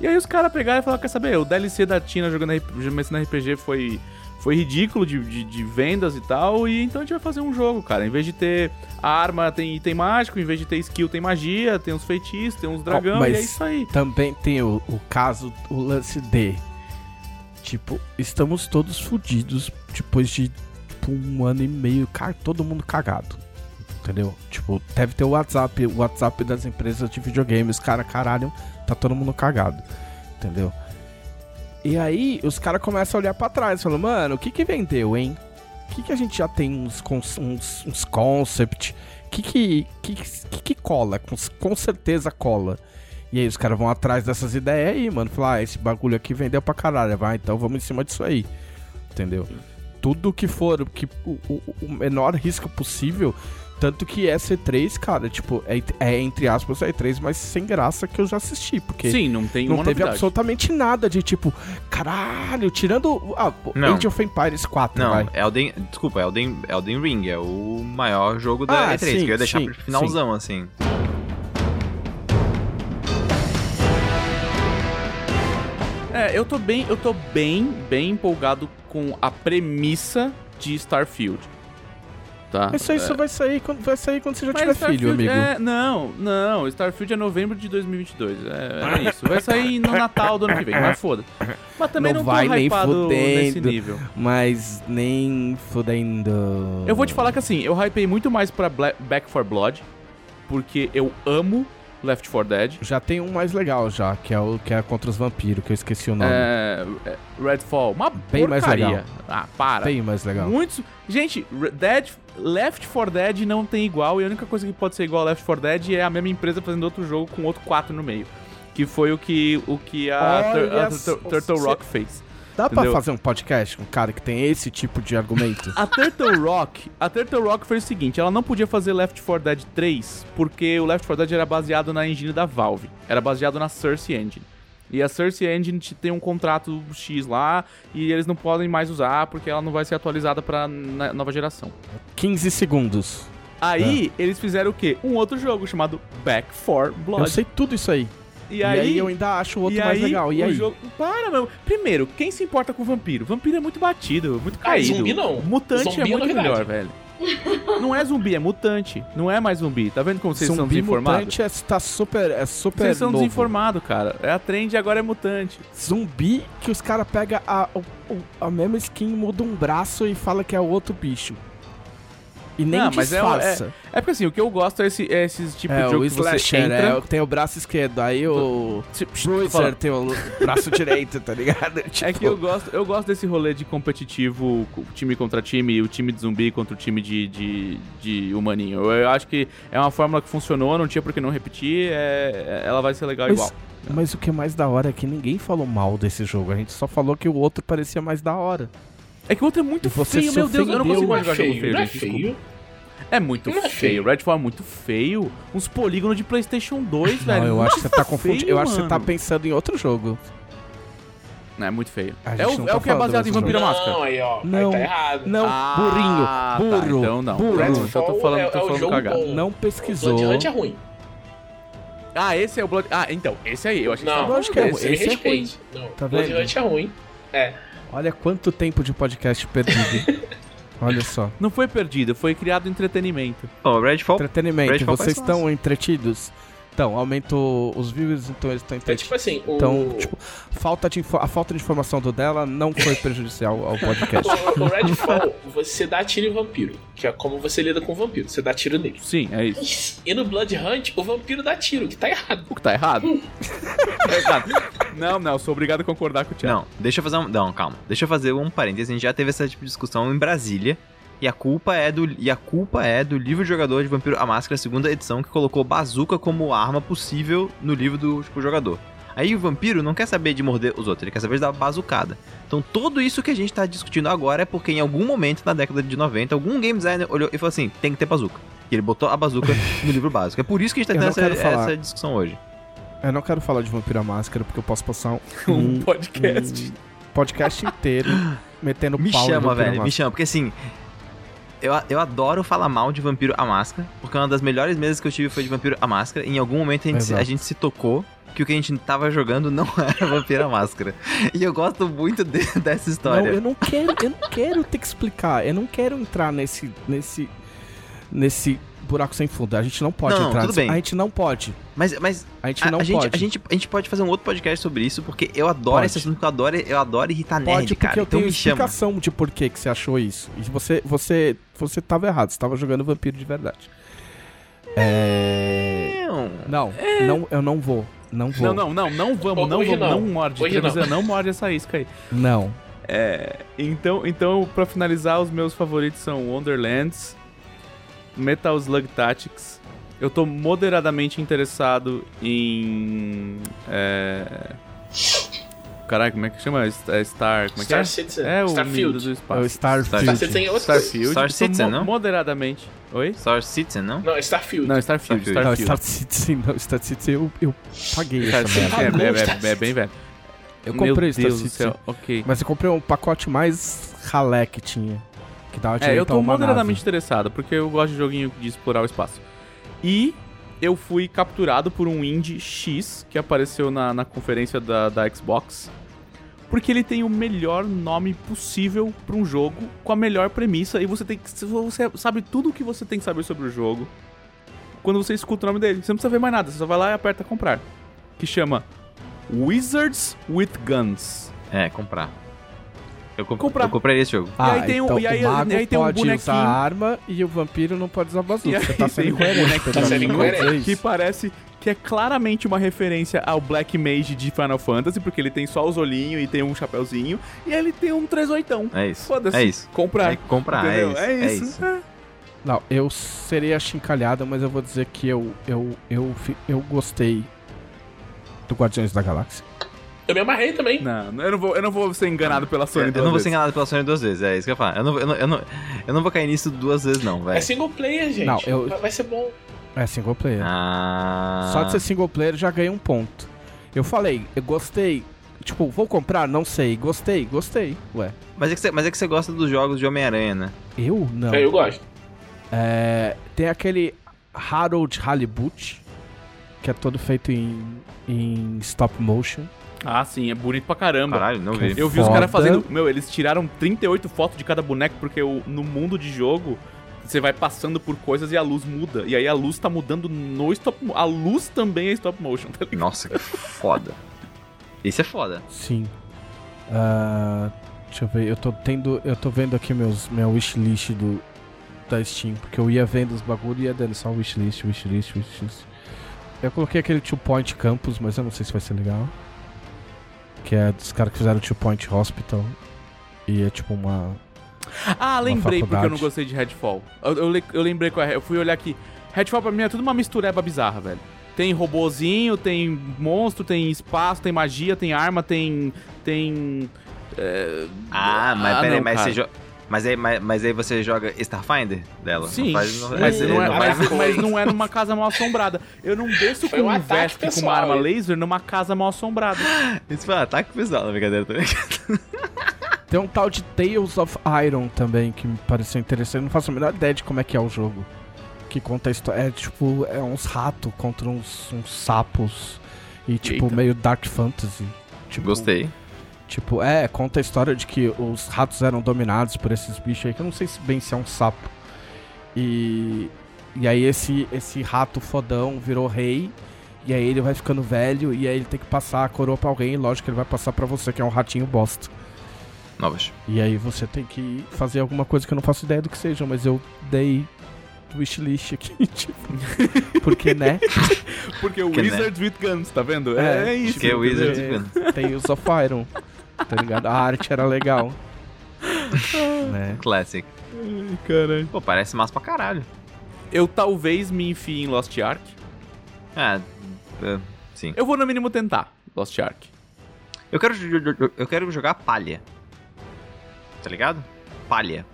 E aí os caras pegaram e falaram, quer saber, o DLC da Tina jogando RPG, foi, foi ridículo de, de, de vendas e tal, e então a gente vai fazer um jogo, cara. Em vez de ter arma tem item mágico, em vez de ter skill tem magia, tem uns feitiços, tem uns dragão, mas e é isso aí. Também tem o, o caso, o lance de. Tipo, estamos todos fudidos depois de tipo, um ano e meio, cara, todo mundo cagado. Entendeu? Tipo, deve ter o WhatsApp, o WhatsApp das empresas de videogames, cara, caralho, tá todo mundo cagado. Entendeu? E aí, os caras começam a olhar pra trás, falando, mano, o que que vendeu, hein? O que que a gente já tem uns, uns, uns concept? O que que, que, que que cola? Com, com certeza cola. E aí os caras vão atrás dessas ideias aí, mano. Falar, ah, esse bagulho aqui vendeu pra caralho. Vai, então vamos em cima disso aí. Entendeu? Tudo que for, que, o, o- o menor risco possível. Tanto que é C3, cara, tipo, é, é entre aspas E3, mas sem graça que eu já assisti. Porque Sim, não tem não teve novidade. absolutamente nada de tipo, caralho, tirando. Ah, Não. Age of Empires 4, Não, vai. Elden. Desculpa, Elden, Elden Ring é o maior jogo da Ah, E3, sim, que eu ia deixar sim, pro finalzão, assim. É, eu tô bem, eu tô bem, bem empolgado com a premissa de Starfield. Tá? Mas isso, isso vai sair quando vai sair quando você já Mas tiver Starfield filho, amigo. É, não, não, Starfield é novembro de 2022. É, é isso. Vai sair no Natal do ano que vem, mas foda. Mas também Não não, vai tô nem hypado nesse fudendo. nível. Mas nem fudendo. Eu vou te falar que assim, eu hypei muito mais pra Back 4 Blood, porque eu amo Left 4 Dead. Já tem um mais legal já, que é o que é contra os vampiros, que eu esqueci o nome. É, é, Redfall, uma Bem mais porcaria. legal. Ah, para. Bem mais legal. Muitos. Gente, Dead, Left 4 Dead não tem igual, e a única coisa que pode ser igual a Left 4 Dead é a mesma empresa fazendo outro jogo com outro 4 no meio. Que foi o que, o que a, Tur- a Tur- Turtle Rock fez. Dá pra entendeu? fazer um podcast com um cara que tem esse tipo de argumento? <laughs> A Turtle Rock, a Turtle Rock fez o seguinte, ela não podia fazer Left 4 Dead 3 porque o Left 4 Dead era baseado na engine da Valve, era baseado na Source Engine. E a Source Engine te- tem um contrato X lá e eles não podem mais usar porque ela não vai ser atualizada pra na- nova geração. 15 segundos. Aí eles fizeram o quê? Um outro jogo chamado Back 4 Blood. Eu sei tudo isso aí. E E aí, aí, eu ainda acho o outro e mais aí, legal. E o aí? jogo- Para, meu. Primeiro, quem se importa com vampiro? Vampiro é muito batido, muito Ah, caído. zumbi não. Mutante Zumbi é é muito melhor, velho. <laughs> Não é zumbi, é mutante. Não é mais zumbi. Tá vendo como vocês são Zumbi desinformados? mutante é, tá super, é super Vocês são novo. desinformados, cara. É a trend e agora é mutante. Zumbi que os caras pegam a, o- o- a mesma skin, muda um braço e fala que é outro bicho. E nem Não, mas é disfarça. É porque assim, o que eu gosto é esse, é esses tipos É, de jogo o que você slasher, entra... é, tem o braço esquerdo, aí o Tipo, Bruiser tem o braço <laughs> direito, tá ligado? Tipo, É que eu gosto, eu gosto desse rolê de competitivo, co- time contra time, o time de zumbi contra o time de, de, de humaninho. Eu, eu acho que é uma fórmula que funcionou, não tinha por que não repetir, é, é- ela vai ser legal Mas- igual. Mas o que é mais da hora é que ninguém falou mal desse jogo, a gente só falou que o outro parecia mais da hora. É que o outro é muito você feio, meu Deus, eu não consigo mais é jogar jogo feio, não é feio. É muito Não é feio. feio. Redfall é muito feio. Uns polígonos de PlayStation 2, velho. Não, eu acho que você tá confundindo. Eu acho que você tá pensando em outro jogo. Não, é muito feio. A É o, não é tá o que é baseado em jogo. Máscara. Não, aí, ó. Não. Aí tá errado. Não, Ah, burrinho, tá, burro, então não. burro. Redfall, eu tô falando, é, tô é o falando jogo cagada. bom. Não pesquisou. Blood Hunt é ruim. Ah, esse é o Blood... Ah, então, esse aí, eu achei Não, que que é esse, ruim. Esse é respeite. Não, Tá Blood vendo? Hunt é ruim. É. Olha quanto tempo de podcast perdido. <laughs> Olha só. Não foi perdido, foi criado entretenimento. Ó, Redfall. Entretenimento, Redfall vocês estão entretidos? Então, aumentou os views, então eles estão É entretidos. tipo assim, o... Então, tipo, falta de a falta de informação do dela não foi prejudicial ao podcast. <laughs> o, o Redfall, você dá tiro em vampiro. Que é como você lida com vampiro. Você dá tiro nele. Sim, é isso. E no Blood Hunt, o vampiro dá tiro, que tá errado. O que tá errado? <laughs> tá errado. Não, não, sou obrigado a concordar com o Thiago. Não, deixa eu fazer um. Não, calma. Deixa eu fazer um parênteses. A gente já teve essa tipo de discussão em Brasília. E a culpa é do. E a culpa é do livro de jogador de Vampiro a Máscara, segunda edição, que colocou bazuca como arma possível no livro do tipo, jogador. Aí o vampiro não quer saber de morder os outros, ele quer saber de dar bazucada. Então tudo isso que a gente tá discutindo agora é porque em algum momento na década de 90, algum game designer olhou e falou assim: tem que ter bazuca. E ele botou a bazuca <laughs> no livro básico. É por isso que a gente tá Eu tendo essa, essa discussão hoje. Eu não quero falar de Vampiro à Máscara, porque eu posso passar <laughs> um, Um podcast. um podcast inteiro <laughs> metendo Me pau chama, Vampiro à velho, me chama, porque assim. Eu, eu adoro falar mal de Vampiro a Máscara, porque uma das melhores mesas que eu tive foi de Vampiro a Máscara. E em algum momento a gente, Exato. a gente se tocou que o que a gente tava jogando não <laughs> era Vampira Máscara. E eu gosto muito de- <laughs> dessa Não, história. eu não quero, eu não quero ter que explicar. Eu não quero entrar nesse nesse nesse buraco sem fundo. A gente não pode Não, entrar. tudo bem. A gente não pode. Mas, mas A gente a, não a gente, pode. a, gente, a gente pode fazer um outro podcast sobre isso, porque eu adoro Pode. esse assunto, eu adoro, eu adoro irritar nerd, Pode, porque cara. eu então tenho me chama. explicação de por que, que você achou isso. E você, você, você tava errado, você tava jogando vampiro de verdade. É... Não. Não, não, eu não vou. Não vou. Não, não, não, não vamos, não vamos, não, não. morde. Hoje não. Não morde essa isca aí. Não. É, então, então, pra finalizar, os meus favoritos são Wonderlands, Metal Slug Tactics. Eu tô moderadamente interessado em. É... Caralho, como é que chama? É Star. Como é que Star é? Citizen. É o Starfield. do É espaço. o Starfield. Star Citizen é outra coisa. Starfield. Star Citizen, mo- não? Moderadamente. Oi? Star Citizen, não? Não, é Starfield. Não, Starfield. Starfield. Não, Starfield. Star Citizen, não, Star Citizen eu, eu paguei Star essa merda. é, é- é- é bem velho. Eu Meu comprei Star Deus do Citizen. céu. Ok. Mas eu comprei um pacote mais ralé que tinha. Que dava É, eu tô uma moderadamente nave. interessado, porque eu gosto de joguinho de explorar o espaço. E eu fui capturado por um indie X que apareceu na, na conferência da, da Xbox. Porque ele tem o melhor nome possível pra um jogo, com a melhor premissa, e você tem que. Você sabe tudo o que você tem que saber sobre o jogo quando você escuta o nome dele. Você não precisa ver mais nada, você só vai lá e aperta comprar. Que chama Wizards with Guns. É, comprar. Eu, comp Comprar. eu compraria esse jogo. Ah, E aí tem um- então e aí- o mago e aí tem um pode usar bonequinho. arma e o vampiro não pode usar bazuca. E aí Você tá sendo <laughs> um incoerente. bonequinho. Tá sendo incoerente. que isso. parece que é claramente uma referência ao Black Mage de Final Fantasy, porque ele tem só os olhinhos e tem um chapéuzinho, e ele tem um 38. É isso. Foda-se. É isso. Comprar. É comprar, é Entendeu? isso. É É isso. isso. É. Não, eu seria achincalhado, mas eu vou dizer que eu, eu, eu, fi- eu gostei do Guardiões da Galáxia. Eu me amarrei também. Não, eu não, vou, eu não vou ser enganado pela Sony Eu duas não vou vezes. ser enganado pela Sony duas vezes, é isso que eu falo. Eu não, eu não, eu não, eu não vou cair nisso duas vezes, não, É velho. single player, gente. Não, eu- Vai- Vai ser bom. É single player. Ah. Só de ser single player já ganhei um ponto. Eu falei, eu gostei. Tipo, vou comprar? Não sei. Gostei, gostei. Ué. Mas é, que você, mas é que você gosta dos jogos de Homem-Aranha, né? Eu? Não. É, eu gosto. É, tem aquele Harold Halibut, que é todo feito em, em stop motion. Ah, sim, é bonito pra caramba. Caralho, não vi. Eu vi os Foda. caras fazendo. Meu, eles tiraram 38 fotos de cada boneco, porque o- no mundo de jogo. Você vai passando por coisas e a luz muda. E aí a luz tá mudando no stop A luz também é stop motion, tá ligado? Nossa, que foda. Isso é foda. Sim. Ah, deixa eu ver, eu tô tendo. Eu tô vendo aqui meus, minha wishlist do, da Steam, porque eu ia vendo os bagulho e ia dando só wishlist, wishlist, wishlist. Eu coloquei aquele Two Point Campus, mas eu não sei se vai ser legal. Que é dos caras que fizeram Two Point Hospital. E é tipo uma. Ah, lembrei porque eu não gostei de Redfall. Eu, eu, eu lembrei qual é. Eu fui olhar aqui. Redfall pra mim é tudo uma mistureba bizarra, velho. Tem robozinho, tem monstro, tem espaço, tem magia, tem arma, tem. Tem. é, Ah, mas Ah, peraí, mas cara. você joga. Mas aí, mas, mas aí você joga Starfinder dela? Sim, Não faz- não- mas, não é, não mas, atacou, mas hein? não é numa casa mal assombrada. Eu não desço com um um Vesp com uma arma laser numa casa mal assombrada. Isso foi um ataque pessoal na brincadeira também. Tem um tal de Tales of Iron também que me pareceu interessante. Não faço a menor ideia de como é que é o jogo. Que conta a história. É tipo, é uns ratos contra uns, uns sapos. E tipo, Eita. meio Dark Fantasy. Tipo, Gostei. Tipo, é, conta a história de que os ratos eram dominados por esses bichos aí, que eu não sei se bem se é um sapo. E. E aí esse, esse rato fodão virou rei. E aí ele vai ficando velho. E aí ele tem que passar a coroa pra alguém. E lógico que ele vai passar pra você, que é um ratinho bosta. Novas. E aí você tem que fazer alguma coisa que eu não faço ideia do que seja, mas eu dei wishlist aqui, <laughs> tipo. Porque, né? Porque o né? Wizards with Guns, tá vendo? É, É, isso. Que é o entendeu? Wizards Gun. Tem os of Iron. Tá ligado? A arte era legal. <laughs> né? Classic. Ai, caralho. Pô, parece massa pra caralho. Eu talvez me enfie em Lost Ark. Ah, é, sim. Eu vou no mínimo tentar Lost Ark. Eu quero, eu quero jogar palha. Tá ligado? Palha.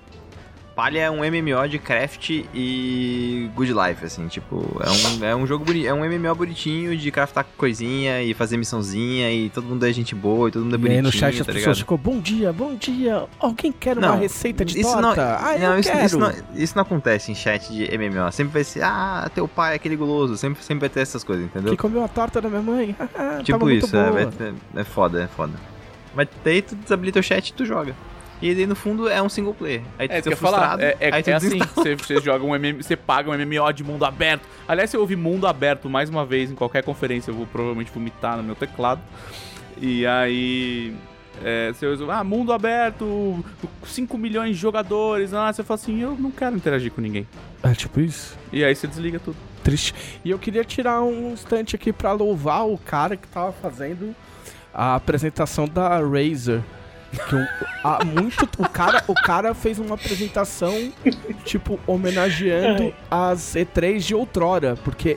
Palha é um MMO de craft e good life, assim, tipo, é um, é um jogo boni é um MMO bonitinho de craftar coisinha e fazer missãozinha e todo mundo é gente boa e todo mundo é E bonitinho, aí no chat as tá pessoas ligado? bom dia, bom dia, alguém quer uma Não, receita de isso torta? não, ah, não, isso, isso não, isso não acontece em chat de MMO. Sempre vai ser, ah, teu pai é aquele guloso. Sempre, sempre vai ter essas coisas, entendeu? Que comeu a torta da minha mãe? <laughs> Tava tipo isso, é, é, é foda, é foda. Mas daí tu desabilita o chat e tu joga. E daí no fundo é um single player. Aí tu É, fica falar. frustrado, É, é, aí tu é assim, você, você joga um MM, você paga um MMO de mundo aberto. Aliás, se eu ouvir mundo aberto mais uma vez em qualquer conferência, eu vou provavelmente vomitar no meu teclado. E aí. É, você usa, ah, mundo aberto, 5 milhões de jogadores. Ah, você fala assim, eu não quero interagir com ninguém. É tipo isso. E aí você desliga tudo. Triste. E eu queria tirar um instante aqui pra louvar o cara que tava fazendo a apresentação da Razer. Que um- há muito, o, cara, o cara fez uma apresentação, tipo, homenageando as E3 de outrora. Porque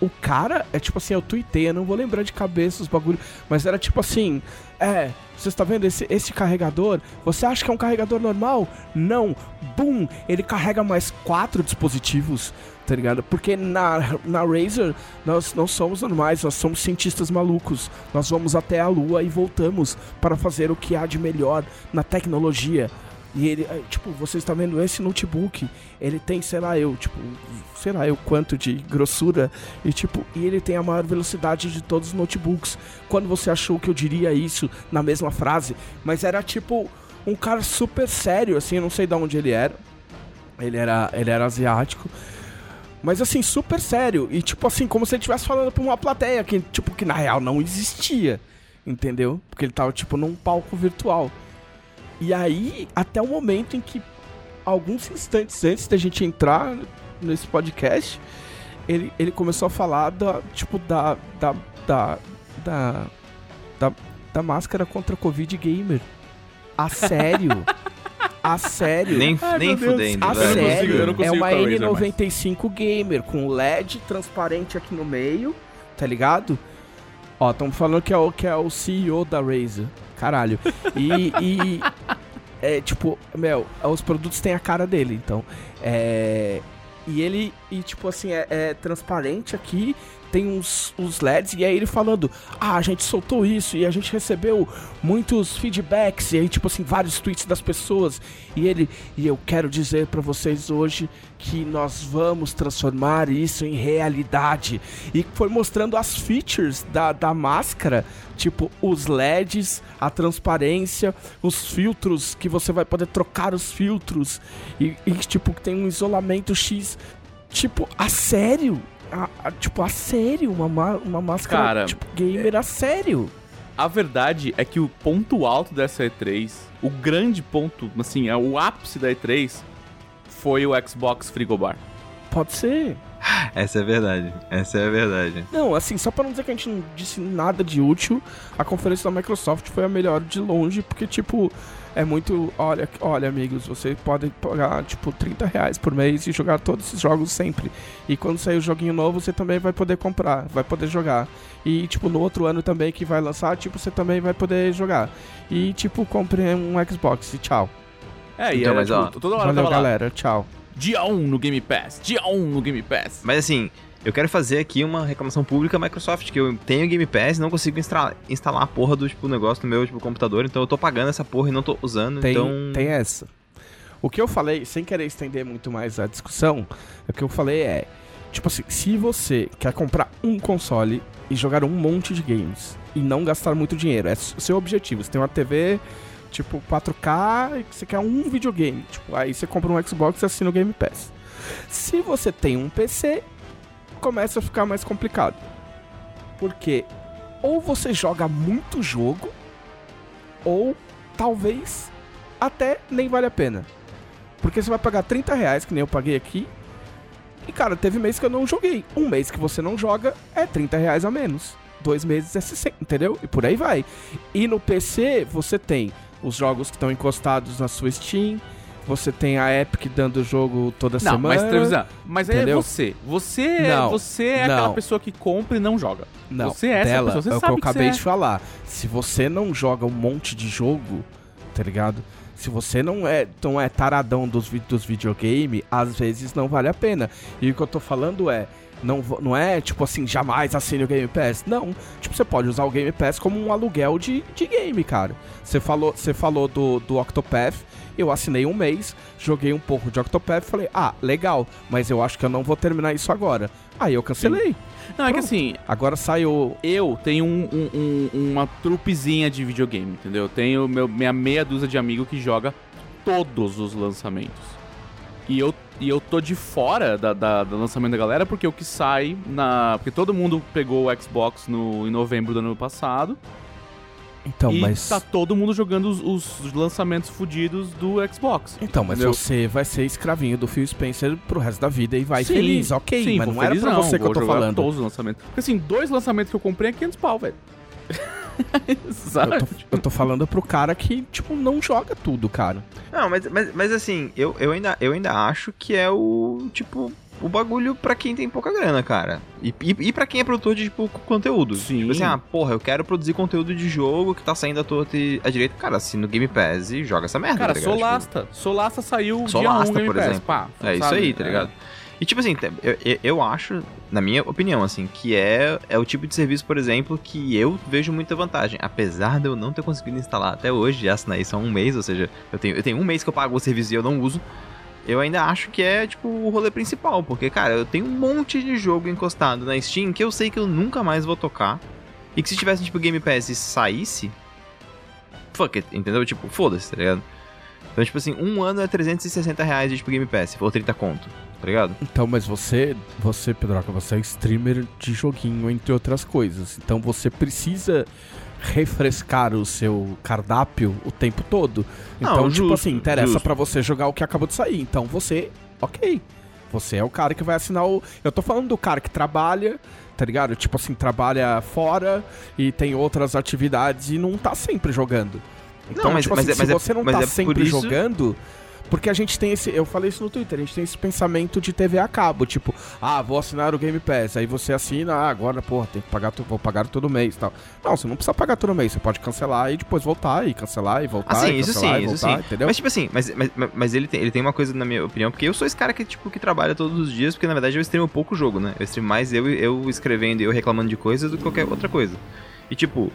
o cara, é tipo assim, eu tuitei, eu não vou lembrar de cabeça os bagulho, mas era tipo assim, é, você está vendo esse, esse carregador? Você acha que é um carregador normal? Não. Bum! Ele carrega mais quatro dispositivos, tá ligado? Porque na, na Razer nós não somos normais, nós somos cientistas malucos. Nós vamos até a lua e voltamos para fazer o que há de melhor na tecnologia. E ele, é, tipo, você está vendo esse notebook, ele tem, sei lá, eu, tipo, sei lá, eu quanto de grossura, e tipo, e ele tem a maior velocidade de todos os notebooks. Quando você achou que eu diria isso na mesma frase, mas era tipo um cara super sério, assim, eu não sei de onde ele era. Ele era, ele era asiático. Mas assim, super sério. E tipo assim, como se ele estivesse falando pra uma plateia que, tipo, que na real não existia. Entendeu? Porque ele tava, tipo, num palco virtual. E aí, até o momento em que, alguns instantes antes da gente entrar nesse podcast, ele, ele começou a falar da, tipo, da. da. da. da, da, da máscara contra Covid gamer. A sério. <laughs> a sério. Nem, Ai, nem fudendo, A Eu não velho. consigo- sério, eu não é consigo uma com a Razer N95 Gamer com LED transparente aqui no meio, tá ligado? Ó, estamos falando que é, o, que é o CEO da Razer. Caralho. E, e <laughs> é tipo, meu, os produtos têm a cara dele, então. É. E ele, e tipo assim, é, é transparente aqui, tem uns, uns LEDs, e aí ele falando, ah, a gente soltou isso, e a gente recebeu muitos feedbacks, e aí, tipo assim, vários tweets das pessoas, e ele, e eu quero dizer pra vocês hoje que nós vamos transformar isso em realidade. E foi mostrando as features da, da máscara, tipo os LEDs, a transparência, os filtros que você vai poder trocar os filtros e, e, tipo que tem um isolamento X, tipo a sério, a, a- tipo a sério, uma, ma- uma máscara Cara, tipo gamer a sério. A verdade é que o ponto alto dessa E3, o grande ponto, assim, é o ápice da E3, foi o Xbox Frigobar. Pode ser. <sighs> Essa é a verdade. Essa é a verdade. Não, assim, só pra não dizer que a gente não disse nada de útil, a conferência da Microsoft foi a melhor de longe, porque, tipo, é muito. Olha, olha, amigos, vocês podem pagar, tipo, 30 reais por mês e jogar todos esses jogos sempre. E quando sair o joguinho novo, você também vai poder comprar, vai poder jogar. E, tipo, no outro ano também que vai lançar, tipo, você também vai poder jogar. E, tipo, compre um Xbox e tchau. É, e Então, era, mas, tipo, ó, toda hora Valeu, tava lá, galera, tchau. dia 1 no Game Pass, dia 1 no Game Pass. Mas assim, eu quero fazer aqui uma reclamação pública à Microsoft, que eu tenho Game Pass e não consigo instra- instalar a porra do tipo, negócio no meu tipo, computador, então eu tô pagando essa porra e não tô usando, Tem, então... tem essa. O que eu falei, sem querer estender muito mais a discussão, o que eu falei é: tipo assim, se você quer comprar um console e jogar um monte de games e não gastar muito dinheiro, é o seu objetivo. Você tem uma TV tipo 4K e você quer um videogame, tipo, aí você compra um Xbox e assina o Game Pass. Se você tem um PC, começa a ficar mais complicado. Porque ou você joga muito jogo, ou talvez até nem vale a pena. Porque você vai pagar 30 reais, que nem eu paguei aqui. E cara, teve mês que eu não joguei. Um mês que você não joga é 30 reais a menos. Dois meses é 60, entendeu? E por aí vai. E no PC você tem os jogos que estão encostados na sua Steam. Você tem a Epic dando o jogo toda Não, semana. mas Trevisan, mas é você. Você, é- Não, você é aquela não. pessoa que compra e não joga. Não, Você é essa dela, pessoa, você é o que eu acabei de é. falar. Se você não joga um monte de jogo, tá ligado? Se você não é, não é taradão dos, dos videogame, às vezes não vale a pena. E o que eu tô falando é, não, não é tipo assim, jamais assine o Game Pass. Não. Tipo, você pode usar o Game Pass como um aluguel de, de game, cara. Você falou, você falou do, do Octopath, eu assinei um mês, joguei um pouco de Octopath falei, ah, legal, mas eu acho que eu não vou terminar isso agora. Aí eu cancelei. Não, é que Pronto. assim, Agora saiu. eu tenho um- um- um- uma trupezinha de videogame, entendeu? Eu tenho meu, minha meia dúzia de amigo que joga todos os lançamentos. E eu, e eu tô de fora da, da- do lançamento da galera porque o que sai na. Porque todo mundo pegou o Xbox no, em novembro do ano passado. Então, e mas. tá todo mundo jogando os, os lançamentos fudidos do Xbox. Então, mas Entendeu? você vai ser escravinho do Phil Spencer pro resto da vida e vai Sim, feliz, ok. sim, mas não era pra você que vou eu tô jogar falando. Todos os lançamentos. Porque assim, dois lançamentos que eu comprei é 500 pau, velho. Sabe? <laughs> Eu tô, eu tô falando pro cara que, tipo, não joga tudo, cara. Não, mas, mas, mas assim, eu, eu, ainda, eu ainda acho que é o, tipo, o bagulho pra quem tem pouca grana, cara. E, e, e pra quem é produtor de, tipo, conteúdo. Sim. Tipo assim, ah, porra, eu quero produzir conteúdo de jogo que tá saindo à torta e à direita. Cara, assina o Game Pass e joga essa merda, Cara, tá ligado? Tipo, Solasta. Solasta saiu dia Solasta, 1 Game por Pass. exemplo. Pá, É isso sabe? aí, tá ligado? E tipo assim, eu, eu, eu acho, na minha opinião, assim, que é, é o tipo de serviço, por exemplo, que eu vejo muita vantagem. Apesar de eu não ter conseguido instalar até hoje, já assinei só um mês, ou seja, eu tenho, eu tenho um mês que eu pago o serviço e eu não uso. Eu ainda acho que é, tipo, o rolê principal. Porque, cara, eu tenho um monte de jogo encostado na Steam que eu sei que eu nunca mais vou tocar. E que se tivesse, tipo, Game Pass e saísse. Fuck it, entendeu? Tipo, foda-se, tá ligado? Então, tipo assim, um ano é 360 reais de tipo, Game Pass, for 30 conto, tá ligado? Então, mas você, você, Pedroca, você é streamer de joguinho, entre outras coisas. Então você precisa refrescar o seu cardápio o tempo todo. Não, Então, tipo justo, assim, interessa pra você jogar o que acabou de sair. Então você, ok. Você é o cara que vai assinar o. Eu tô falando do cara que trabalha, tá ligado? Tipo assim, trabalha fora e tem outras atividades e não tá sempre jogando. Então, Não, mas- tipo assim, é- mas se é- você não tá é sempre isso- jogando. Porque a gente tem esse. Eu falei isso no Twitter, a gente tem esse pensamento de TV a cabo. Tipo, ah, vou assinar o Game Pass. Aí você assina, ah, agora, porra, tem que pagar, vou pagar todo mês e tal. Não, você não precisa pagar todo mês. Você pode cancelar e depois voltar e cancelar e voltar. Ah, sim, isso sim, e isso voltar, sim. Entendeu? Mas, tipo assim, mas, mas, mas ele, tem, ele tem uma coisa, na minha opinião, porque eu sou esse cara que, tipo, que trabalha todos os dias, porque na verdade eu streamo pouco jogo, né? Eu streamo mais eu, eu escrevendo e eu reclamando de coisas do que qualquer outra coisa. E, tipo,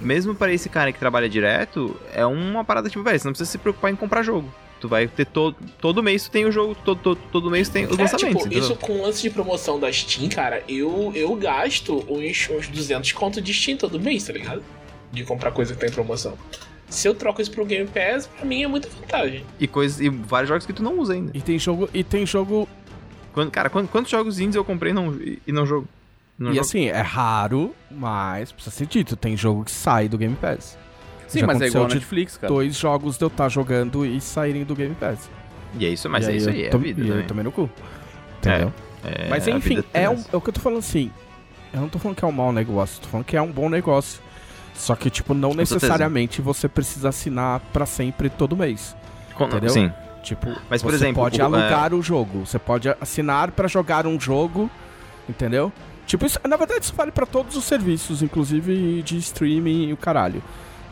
mesmo para esse cara que trabalha direto, é uma parada, tipo, velho, você não precisa se preocupar em comprar jogo. Tu vai ter todo, todo mês tu tem o jogo, todo, todo, todo mês tem os É, lançamentos, tipo, isso com lance de promoção da Steam, cara, eu, eu gasto uns, uns 200 conto de Steam todo mês, tá ligado? De comprar coisa que tá em promoção. Se eu troco isso pro Game Pass, pra mim é muita vantagem. E, coisas, e vários jogos que tu não usa ainda. E tem jogo. E tem jogo. Quando, cara, quant- quantos jogos indies eu comprei não, e, e não jogo? Não e jogo? assim, é raro, mas precisa ser dito. Tem jogo que sai do Game Pass. Sim, Já mas é igual Netflix, cara. Dois jogos de eu estar jogando e saírem do Game Pass. E é isso, mas E é isso eu aí, é a vida E eu também. tomei no cu. Entendeu? É, Mas a enfim, é, tem um, é o que eu tô falando assim. Eu não tô falando que é um mau negócio, tô falando que é um bom negócio. Só que, tipo, não certeza. necessariamente você precisa assinar pra sempre todo mês. Com- entendeu? Sim. Tipo, Mas, por você exemplo, pode o- alugar o jogo. Você pode assinar pra jogar um jogo, entendeu? Tipo, isso, na verdade isso vale pra todos os serviços, inclusive de streaming e o caralho.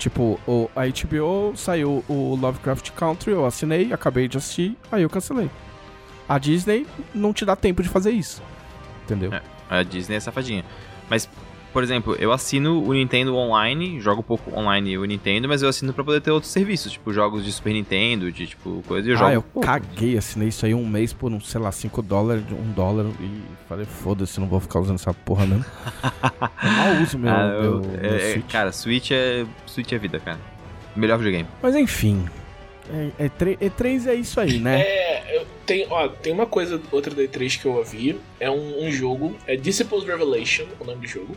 Tipo, o, a HBO saiu o Lovecraft Country, eu assinei, acabei de assistir, aí eu cancelei. A Disney não te dá tempo de fazer isso. Entendeu? É. A Disney é safadinha. Mas, por exemplo, eu assino o Nintendo Online, jogo pouco online o Nintendo, mas eu assino pra poder ter outros serviços, tipo jogos de Super Nintendo, de tipo coisa, e eu jogo ah, eu pouco. caguei, assinei isso aí um mês por, um, sei lá, 5 dólares, 1 dólar e falei, foda-se, não vou ficar usando essa porra mesmo. <laughs> eu mal uso meu, Ah, meu, eu- meu é- é- Switch. cara, Switch é, Switch é vida, cara. Melhor videogame. Mas enfim, é, é, tre- E3 é isso aí, né? É, eu tenho, ó, tem uma coisa, outra da E3 que eu ouvi. É um, um jogo, é Disciples Revelation, o nome do jogo.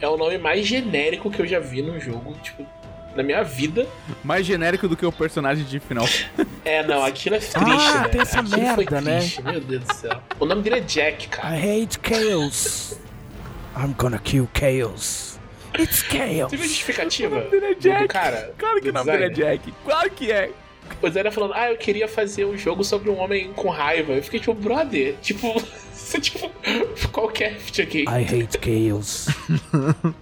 É o nome mais genérico que eu já vi num jogo, tipo, na minha vida. Mais genérico do que o personagem de final. <laughs> É, não, aquilo é triste, Ah, né? tem essa Aquilo foi merda, né? triste, Meu Deus do céu. O nome dele é Jack, cara. I hate chaos. I'm gonna kill chaos. It's chaos. Você viu a justificativa? O nome dele é Jack. Do cara, Claro que o nome dele é? Jack. Claro que é. O designer falando, ah, eu queria fazer um jogo sobre um homem com raiva. Eu fiquei tipo, brother, tipo, <laughs> é tipo qualquer videogame. I hate chaos. <laughs>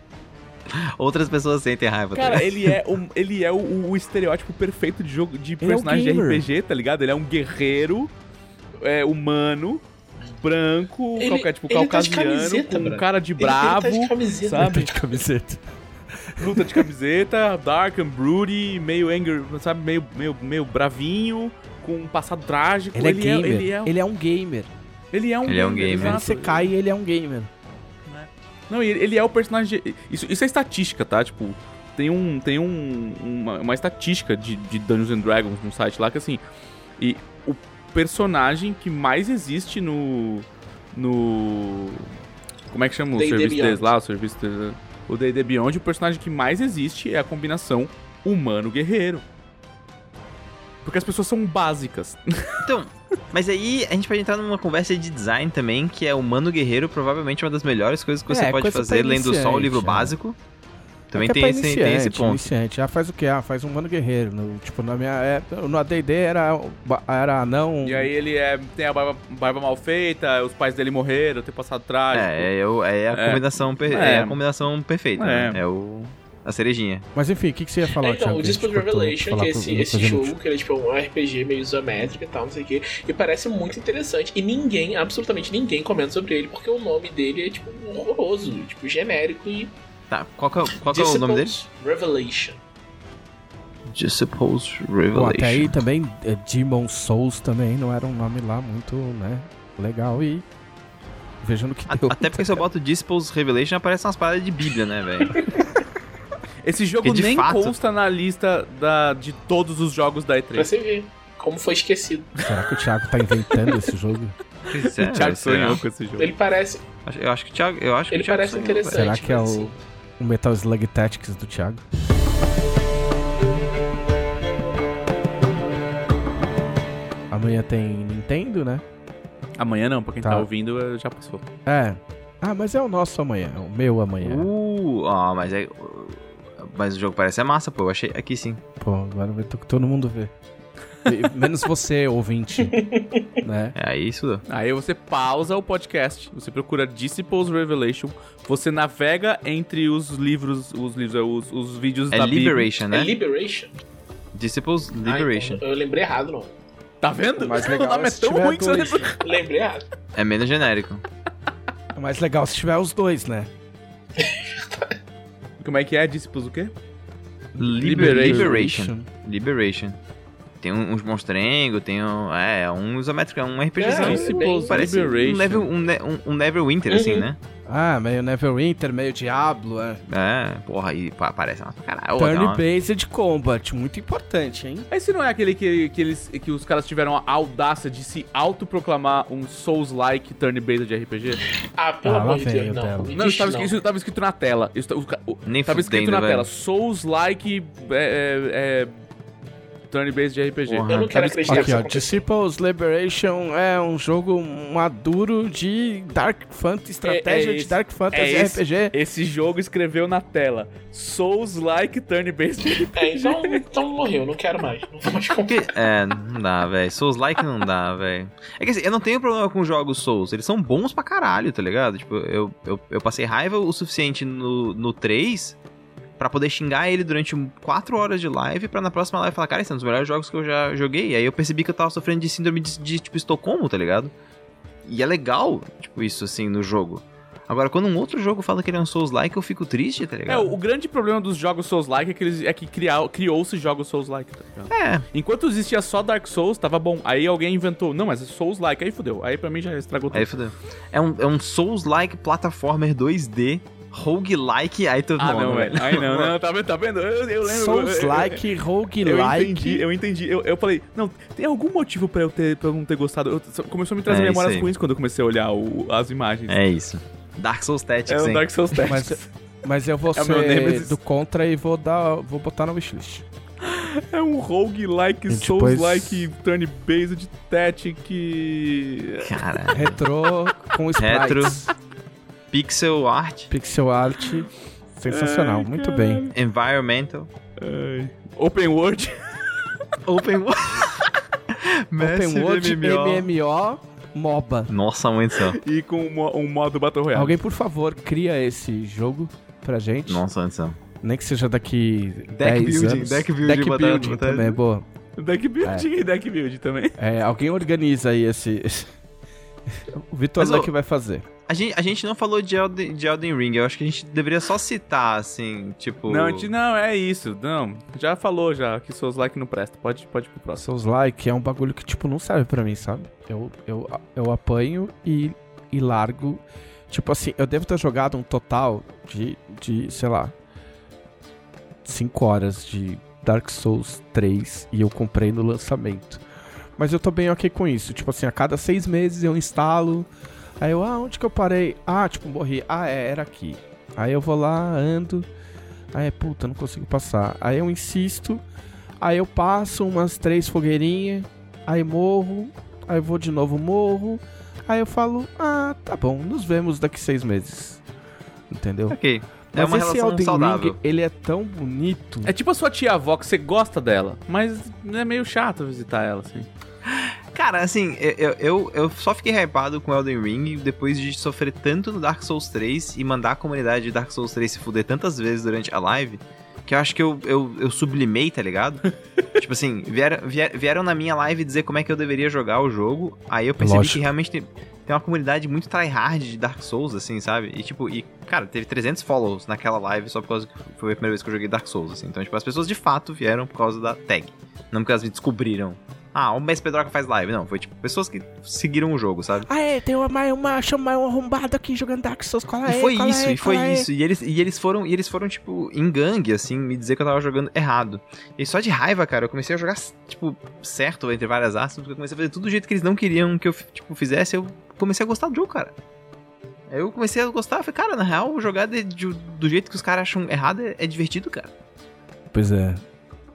Outras pessoas sentem raiva. tá Cara, ligado? ele é, o, ele é o, o estereótipo perfeito de jogo de é um personagem de gamer. RPG, tá ligado? Ele é um guerreiro é, humano, branco, Ele- qualquer, tipo, ele tá de caucasiano, camiseta, com um cara de Ele- ele bravo, tá de camiseta. sabe? de camiseta. Luta de camiseta, dark and broody, meio anger, sabe, meio, meio, meio bravinho, com um passado trágico. Ele é gamer. ele é, Ele é um gamer. ele é um Ele é um gamer. exato. Você cai e ele é um gamer. Não, e ele, ele é o personagem. de- Isso, isso é estatística, tá? Tipo, tem um. Tem um, uma, uma estatística de, de Dungeons and Dragons no site lá que assim. E o personagem que mais existe no. No. Como é que chama o serviço deles lá? O serviço deles, o D&D Beyond, o personagem que mais existe é a combinação humano-guerreiro. Porque as pessoas são básicas. <laughs> Então, mas aí a gente pode entrar numa conversa de design também, que é Humano Guerreiro, provavelmente uma das melhores coisas que você É, pode fazer lendo só o livro é. básico. Também que tem, é esse, tem esse ponto. Iniciante. Ah, faz o quê? Ah, faz um mano guerreiro. No, tipo, na minha época, no AD&D era, era não... E aí ele é, tem a barba, barba mal feita, os pais dele morreram, tem passado trágico. É, é, é a É. combinação, É. é a combinação perfeita, É. né? É o a cerejinha. Mas enfim, o que, que você ia falar, É, então, Thiago? o que cortou, Revelation, que é esse, pro esse jogo, que ele é tipo um RPG meio isométrico e tal, não sei o quê, e parece muito interessante. E ninguém, absolutamente ninguém comenta sobre ele, porque o nome dele é, tipo, horroroso, tipo, genérico e. Tá, qual que é, qual que é o nome dele? Disciples Revelation. Disciples Bom, Revelation. até aí também, é, Demon Souls também não era um nome lá muito, né, legal e... Vejam no que A- deu. Até porque se eu boto Disciples Revelation aparece umas paradas de Bíblia, né, velho? <laughs> Esse jogo nem fato- consta na lista da, de todos os jogos da Pra E3. você ver como foi esquecido. Será que o Thiago tá inventando esse jogo? Sério, O Thiago sonhou com esse jogo. Ele parece, Eu acho que o Thiago. Eu acho que ele o Thiago parece sonhou, interessante. Será que é o, assim, o Metal Slug Tactics do Thiago? Amanhã tem Nintendo, né? Amanhã não, pra quem tá, Tá. ouvindo eh, já passou. É. Ah, mas é o nosso amanhã, é o meu amanhã. Uh, ó, mas é. Mas o jogo parece ser massa, pô. Eu achei aqui sim. Pô, agora vai todo mundo ver. Menos você, ouvinte. <laughs> né? É aí isso. Aí você pausa o podcast, você procura Disciples Revelation, você navega entre os livros, os livros, eh, os, os vídeos É da Bíblia. Liberation, É né? Liberation? Disciples Ah, Liberation. então, eu lembrei errado, não. Tá vendo? O mais <laughs> o legal nome é é se tão tiver ruim que você dois. lembra. Lembrei errado. É menos genérico. <laughs> É mais legal se tiver os dois, né? Como é que é? Disciples o quê? Liberation. Liberation. Liberation. Tem uns monstrengos, tem um. É, um isométrico, um RPGzão. É, Disciples Parece Liberation. um, level, um, ne- um, um Neverwinter, assim, Uhum. né? Ah, meio Neverwinter, meio Diablo, é. É, porra, aí pá, parece uma caralho. Turn-based combat, muito importante, hein? Esse não é aquele que, que, eles, que os caras tiveram a audácia de se autoproclamar um Souls-like turn-based de RPG? Ah, pelo Ah, amor de Deus, não. Não, diz isso tava, não. escrito, isso tava escrito na tela. Isso, o, o, Nem tava escrito na velho. tela. Souls-like é, é, é, turn-based de RPG. Porra. Eu não quero acreditar Aqui, ó. Disciples Liberation é um jogo maduro de Dark Fantasy, estratégia É- é de esse- Dark Fantasy é esse- RPG. Esse jogo escreveu na tela. Souls-like turn-based de RPG. É, então, então morreu, não quero mais. Não vou mais comprar. É, não dá, velho. Souls like não dá, velho. É que assim, eu não tenho problema com jogos Souls. Eles são bons pra caralho, tá ligado? Tipo, eu, eu, eu passei raiva o suficiente no, no 3 pra poder xingar ele durante 4 horas de live pra na próxima live falar, cara, esse é um dos melhores jogos que eu já joguei. E aí eu percebi que eu tava sofrendo de síndrome de, de, tipo, Estocolmo, tá ligado? E é legal, tipo, isso assim, no jogo. Agora, quando um outro jogo fala que ele é um Souls-like, eu fico triste, tá É, ligado? o, o grande problema dos jogos Souls-like é que, eles, é que criou-se jogos Souls-like, tá ligado? É, Enquanto existia só Dark Souls, tava bom. Aí alguém inventou, não, mas é Souls-like, aí fudeu. Aí pra mim já estragou tudo. Aí fodeu. É um, é um Souls-like platformer 2D, roguelike, aí tu Ah, não, velho. Aí não, não, tá vendo? Tá vendo? Eu, eu lembro. Souls-like, Eu, eu roguelike. entendi, eu entendi. Eu, eu falei, não, tem algum motivo pra eu, ter, pra eu não ter gostado? Eu- começou a me trazer É, memórias ruins quando eu comecei a olhar o- as imagens. É isso. Dark Souls Tactics, É um hein? Dark Souls Tactics. Mas, mas eu vou É o meu ser Nemesis. do contra e vou, dar, vou botar na wishlist. É um roguelike, depois- Souls-like, turn-based tactic. Cara, Retrô com sprites. Retro. Pixel art, Pixel art. Sensacional, Ai, muito cara. bem. environmental, Ai. Open World. <laughs> open <laughs> world. Open World, MMO. MMO, MOBA. Nossa, mãe do céu. e com um, um modo Battle Royale. Alguém, por favor, cria esse jogo pra gente. Nossa, Anderson. Nem que seja daqui Deck 10 building, anos. deck building, Deck building botar- também, boa. Deck building e deck build também. É, alguém organiza aí esse... esse- <laughs> o Vitor Luck vai fazer. A gente, a gente não falou de Elden, de Elden Ring, eu acho que a gente deveria só citar, assim, tipo... Não, a gente, não, é isso. Não, já falou já que seus likes não prestam. Pode, pode ir pro próximo. Seus like é um bagulho que, tipo, não serve pra mim, sabe? Eu, eu, eu apanho e, e largo. Tipo assim, eu devo ter jogado um total de, de sei lá, 5 horas de Dark Souls 3 e eu comprei no lançamento. Mas eu tô bem ok com isso. Tipo assim, a cada seis meses eu instalo. Aí eu, ah, onde que eu parei? Ah, tipo, morri. Ah, é, era aqui. Aí eu vou lá, ando. Aí, puta, não consigo passar. Aí eu insisto. Aí eu passo umas três fogueirinhas. Aí morro. Aí eu vou de novo, morro. Aí eu falo, ah, tá bom, nos vemos daqui seis meses. Entendeu? Ok, é Mas uma esse relação Elden saudável. Ring, ele é tão bonito. É tipo a sua tia-avó que você gosta dela, mas é meio chato visitar ela, assim. Cara, assim, eu, eu, eu só fiquei hypado com Elden Ring depois de sofrer tanto no Dark Souls 3 e mandar a comunidade de Dark Souls 3 se fuder tantas vezes durante a live, que eu acho que eu, eu, eu sublimei, tá ligado? <laughs> tipo assim, vieram, vier- vieram na minha live dizer como é que eu deveria jogar o jogo, aí eu percebi Lógico. que realmente tem, tem uma comunidade muito tryhard de Dark Souls, assim, sabe? E tipo, e, cara, teve 300 follows naquela live só por causa que foi a primeira vez que eu joguei Dark Souls, assim. Então, tipo, as pessoas de fato vieram por causa da tag, não porque elas me descobriram. Ah, o Mestre Pedroca faz live. Não, foi tipo pessoas que seguiram o jogo, sabe? Ah, é, tem uma, uma, chama um arrombado aqui jogando Dark Souls. Qual E foi isso, e foi isso. E eles, e eles foram, e eles foram, tipo, em gangue, assim, me dizer que eu tava jogando errado. E só de raiva, cara, eu comecei a jogar, tipo, certo, entre várias aspas, porque eu comecei a fazer tudo do jeito que eles não queriam que eu, tipo, fizesse, eu comecei a gostar do jogo, cara. Aí eu comecei a gostar, falei, cara, na real, jogar de- de- do jeito que os caras acham errado é, é divertido, cara. Pois é.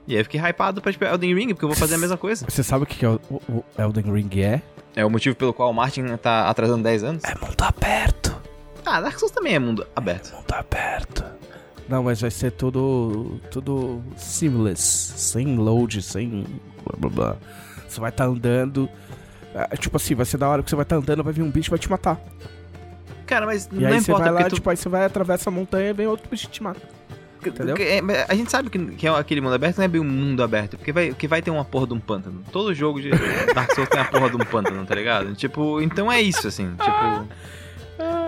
E aí eu fiquei hypado pra, tipo, Elden Ring, porque eu vou fazer a mesma coisa. Você sabe o que, que é o, o- Elden Ring é? É o motivo pelo qual o Martin tá atrasando 10 anos. É mundo aberto. Ah, Dark Souls também é mundo aberto. Mundo aberto. Não, mas vai ser tudo. Tudo seamless. Sem load, sem. blá blá blá. Você vai estar andando. ah, tipo assim, vai ser da hora que você vai estar andando, vai vir um bicho e vai te matar. Cara, mas E não aí você importa, vai lá, tu... tipo, aí você vai atravessa a montanha e vem outro bicho te mata. Entendeu? É, a gente sabe que, que é aquele mundo aberto não é bem um mundo aberto, porque vai, que vai ter uma porra de um pântano. Todo jogo de <laughs> Dark Souls tem a porra de um pântano, tá ligado? Tipo, então é isso, assim. Tipo,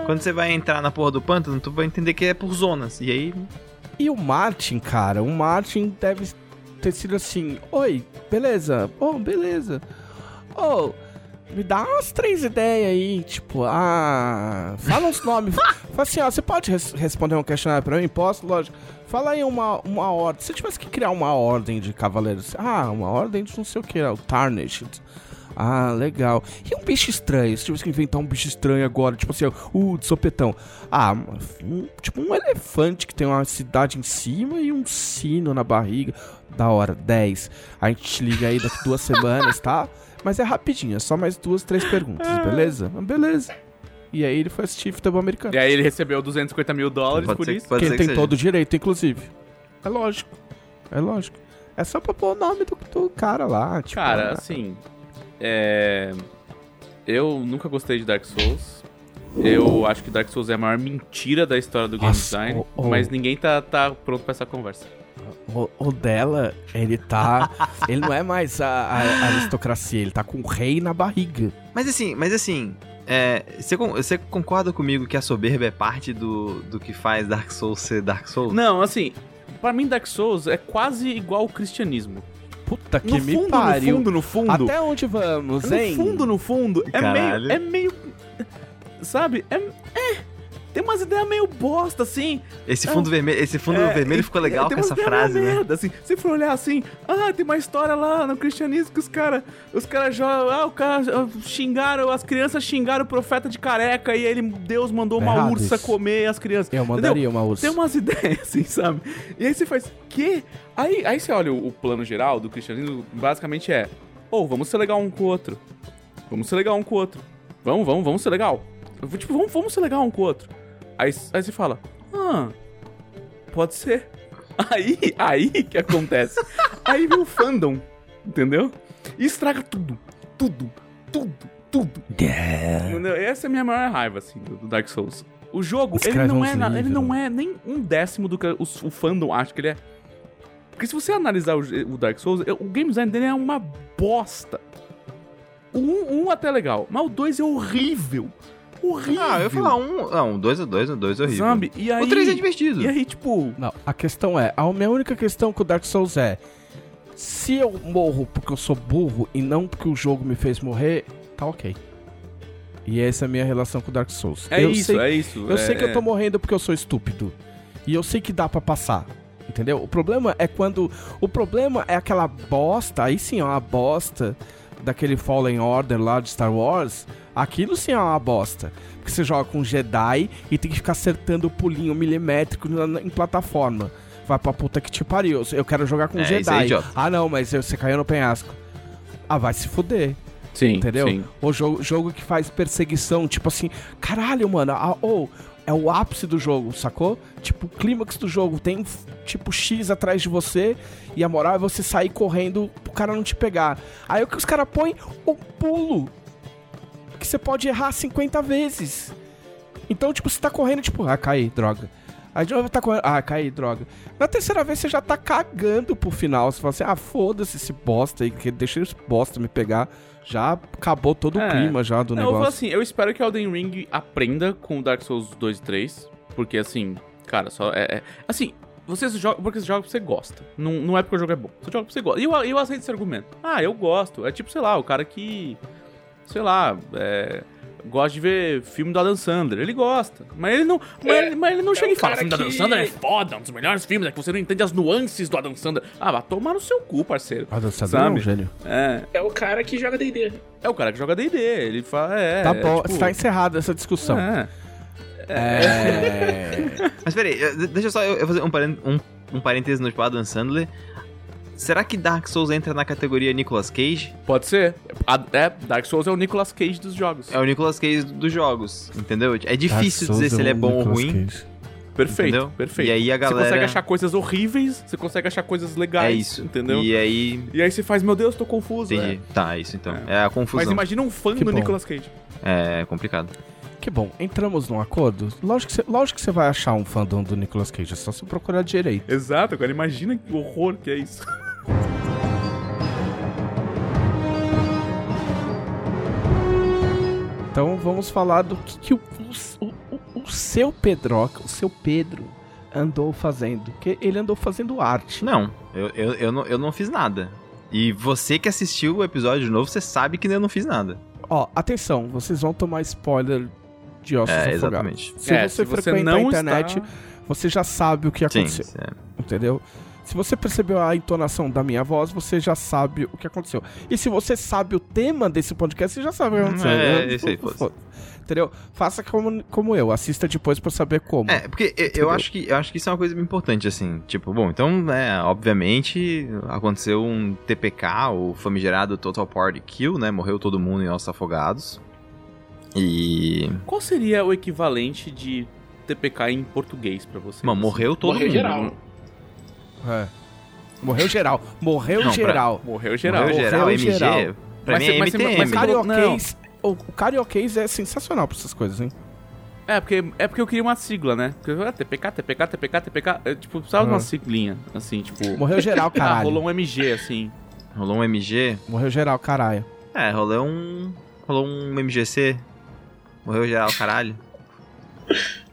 quando você vai entrar na porra do pântano, tu vai entender que é por zonas. E aí, E o Martin, cara, o Martin deve ter sido assim: Oi, beleza? Oh, beleza. Oh, me dá umas três ideias aí, tipo, ah. Fala uns nomes. <laughs> Fala assim, ó, você pode res- responder um questionário pra mim? Posso? Lógico. Fala aí uma, uma ordem. Se eu tivesse que criar uma ordem de cavaleiros, ah, uma ordem de não sei o que, o Tarnished. Ah, legal. E um bicho estranho? Se tivesse que inventar um bicho estranho agora, tipo assim, uh, de sopetão. Ah, um- tipo um elefante que tem uma cidade em cima e um sino na barriga. Da hora, 10. A gente te liga aí daqui duas <laughs> semanas, tá? Mas é rapidinho, é só mais duas, três perguntas, beleza? Ah, Beleza. E aí ele foi assistir futebol americano. E aí ele recebeu 250 mil dólares por ser que- isso. que ele tem todo o direito, inclusive. É lógico. É lógico. É só pra pôr o nome do, do cara lá, tipo... Cara, ah, assim. É. Eu nunca gostei de Dark Souls. Eu acho que Dark Souls é a maior mentira da história do game Nossa, design. oh, oh. Mas ninguém tá, tá pronto pra essa conversa. O, o dela, ele tá. <laughs> ele não é mais a, a- a aristocracia, ele tá com o rei na barriga. Mas assim, mas assim, é, você, você concorda comigo que a soberba é parte do, do que faz Dark Souls ser Dark Souls? Não, assim. Pra mim, Dark Souls é quase igual o cristianismo. Puta que no me fundo, pariu. no fundo, no fundo. Até onde vamos, no hein? fundo, no fundo, é Caralho. meio. É meio. Sabe? É. é, tem umas ideias meio bosta, assim. Esse fundo vermelho, esse fundo É, vermelho ficou legal com essa frase, né? merda, assim. Se for olhar assim, ah, tem uma história lá no cristianismo que os caras os cara jogam, ah, o cara ah, xingaram, as crianças xingaram o profeta de careca e ele, Deus mandou uma Errado ursa isso. comer as crianças. Eu Entendeu? mandaria uma ursa. Tem umas ideias, <laughs> assim, sabe? E aí você faz, que? Aí, aí você olha o, o plano geral do cristianismo, basicamente é, ou vamos ser legal um com o outro. Vamos ser legal um com o outro. Vamos, vamos, vamos ser legal. Tipo, vamos, vamos ser legal um com o outro. Aí, aí você fala, ah, pode ser. <laughs> Aí, aí que acontece. aí vem o fandom, entendeu? E estraga tudo, tudo, tudo, tudo. Yeah. Essa é a minha maior raiva, assim, do, Dark Souls. O jogo, ele não, é, na- ele livros, não é nem um décimo do que o, o fandom acha que ele é. Porque se você analisar o, o Dark Souls, o game design dele é uma bosta. O 1 um, até é legal, mas o 2 é horrível. Horrível. Ah, eu ia falar um. Não, dois a dois, dois é horrível. Sabe? E aí, O 3 é divertido. E aí, tipo... Não, a questão é, a minha única questão com o Dark Souls é, se eu morro porque eu sou burro e não porque o jogo me fez morrer, tá ok. E essa é a minha relação com o Dark Souls. É eu isso, sei, é isso. Eu é, sei que eu tô é. morrendo porque eu sou estúpido. E eu sei que dá pra passar. Entendeu? O problema é quando. O problema é aquela bosta. Aí sim é uma bosta. Daquele Fallen Order lá de Star Wars. Aquilo sim é uma bosta. Porque você joga com Jedi e tem que ficar acertando o pulinho milimétrico na- em plataforma. Vai pra puta que te pariu. Eu quero jogar com É, é Jedi. ah, não, mas você caiu no penhasco. Ah, vai se fuder. Sim, Entendeu? sim. O jogo, jogo que faz perseguição, tipo assim, caralho, mano, a- ou é o ápice do jogo, sacou? Tipo, o clímax do jogo tem tipo X atrás de você e a moral é você sair correndo pro cara não te pegar. Aí o que os caras põem? O pulo. Que você pode errar 50 vezes. Então, tipo, você tá correndo, tipo, ah, caí, droga. Aí de novo tá correndo, ah, caí, droga. Na terceira vez você já tá cagando pro final. Você fala assim, ah, foda-se esse bosta aí, que deixa esse bosta me pegar. Já acabou todo É. o clima já do Não, eu negócio. assim, eu espero que Elden Ring aprenda com Dark Souls 2 e 3, porque assim, cara, só é... é- assim, você joga porque você joga porque você gosta, não, não é porque o jogo é bom, você joga porque você gosta. E eu, eu aceito esse argumento. Ah, eu gosto, é tipo, sei lá, o cara que, sei lá, é... Gosta de ver filme do Adam Sandler. Ele gosta. Mas ele não, mas É, ele, mas ele não é chega e fala: filme do Adam Sandler é foda, um dos melhores filmes, é que você não entende as nuances do Adam Sandler. Ah, vai tomar no seu cu, parceiro. Ah, você é um Sabe? gênio. É, É o cara que joga D&D. é o cara que joga D&D. Ele fala, é. tá é, bom, tipo, está encerrada essa discussão. É. É... <laughs> Mas peraí, deixa eu só eu fazer um, paren- um, um parêntese no tipo Adam Sandler. Será que Dark Souls entra na categoria Nicolas Cage? Pode ser. A- é, Dark Souls é o Nicolas Cage dos jogos. É o Nicolas Cage dos jogos, entendeu? É difícil dizer se ele é bom ou Nicolas ruim. Cage. Perfeito, entendeu? perfeito. E aí a Você consegue galera- achar coisas horríveis, você consegue achar coisas legais, É isso. entendeu? E aí. E aí você faz, meu Deus, tô confuso. Entendi. é. Tá, é isso então. É. É, a Mas confusão. imagina um fã Que do bom. Nicolas Cage. É complicado. Que bom, entramos num acordo. Lógico que, você, lógico que você vai achar um fandom do Nicolas Cage, é só você procurar direito. Exato, agora imagina que horror que é isso. <laughs> Então vamos falar do que, que o, o, o- o seu Pedroca, o seu Pedro, andou fazendo. Que ele andou fazendo arte. Não, eu, eu, eu, não, eu não fiz nada. E você que assistiu o episódio de novo, você sabe que eu não fiz nada. Ó, atenção, vocês vão tomar spoiler de Ossos É, Afogados. exatamente. Se É, você frequenta a internet, está- você já sabe o que Sim, aconteceu. é. entendeu? Se você percebeu a entonação da minha voz, você já sabe o que aconteceu. E se você sabe o tema desse podcast, você já sabe o que aconteceu. É, Eu- isso aí, foda-se. foda-se. Entendeu? Faça como, como eu, assista depois pra saber como. É, porque eu, eu acho que, eu acho que isso é uma coisa importante, assim. Tipo, bom, então, né, obviamente, aconteceu um TPK, o famigerado Total Party Kill, né? Morreu todo mundo em Ossos Afogados. E. Qual seria o equivalente de TPK em português pra você? Mano, morreu todo Morreu mundo. geral. É. Morreu geral. Morreu Não, pra- geral. Morreu geral. Morreu geral, Morreu MG. geral. Pra Mas mim é mas MTM. mas O carioquês, o, o carioquês é sensacional pra essas coisas, hein? É, porque, é porque eu queria uma sigla, né? Porque, ah, TPK, TPK, TPK, TPK. É, tipo, precisava de uma siglinha, assim, tipo. Morreu geral, <laughs> Ah, caralho. rolou um MG, assim. Rolou um MG. Morreu geral, caralho. É, rolou um. Rolou um MGC. Morreu geral, caralho.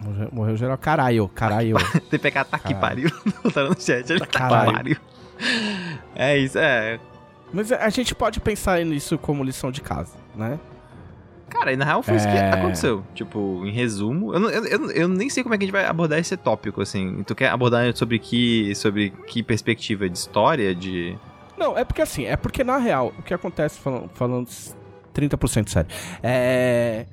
Morreu, morreu geral, caralho, caralho. Tá <laughs> que Caralho. pariu. <laughs> tá no chat, ele tá que Caralho. pariu. É isso, é. Mas a gente pode pensar nisso como lição de casa, né? Cara, e na real foi isso que É. aconteceu. Tipo, em resumo, eu, não- eu, eu, eu nem sei como é que a gente vai abordar esse tópico, assim. Tu quer abordar sobre que, sobre que perspectiva de história, de... Não, é porque assim, é porque na real, o que acontece, falando, falando 30% sério, é...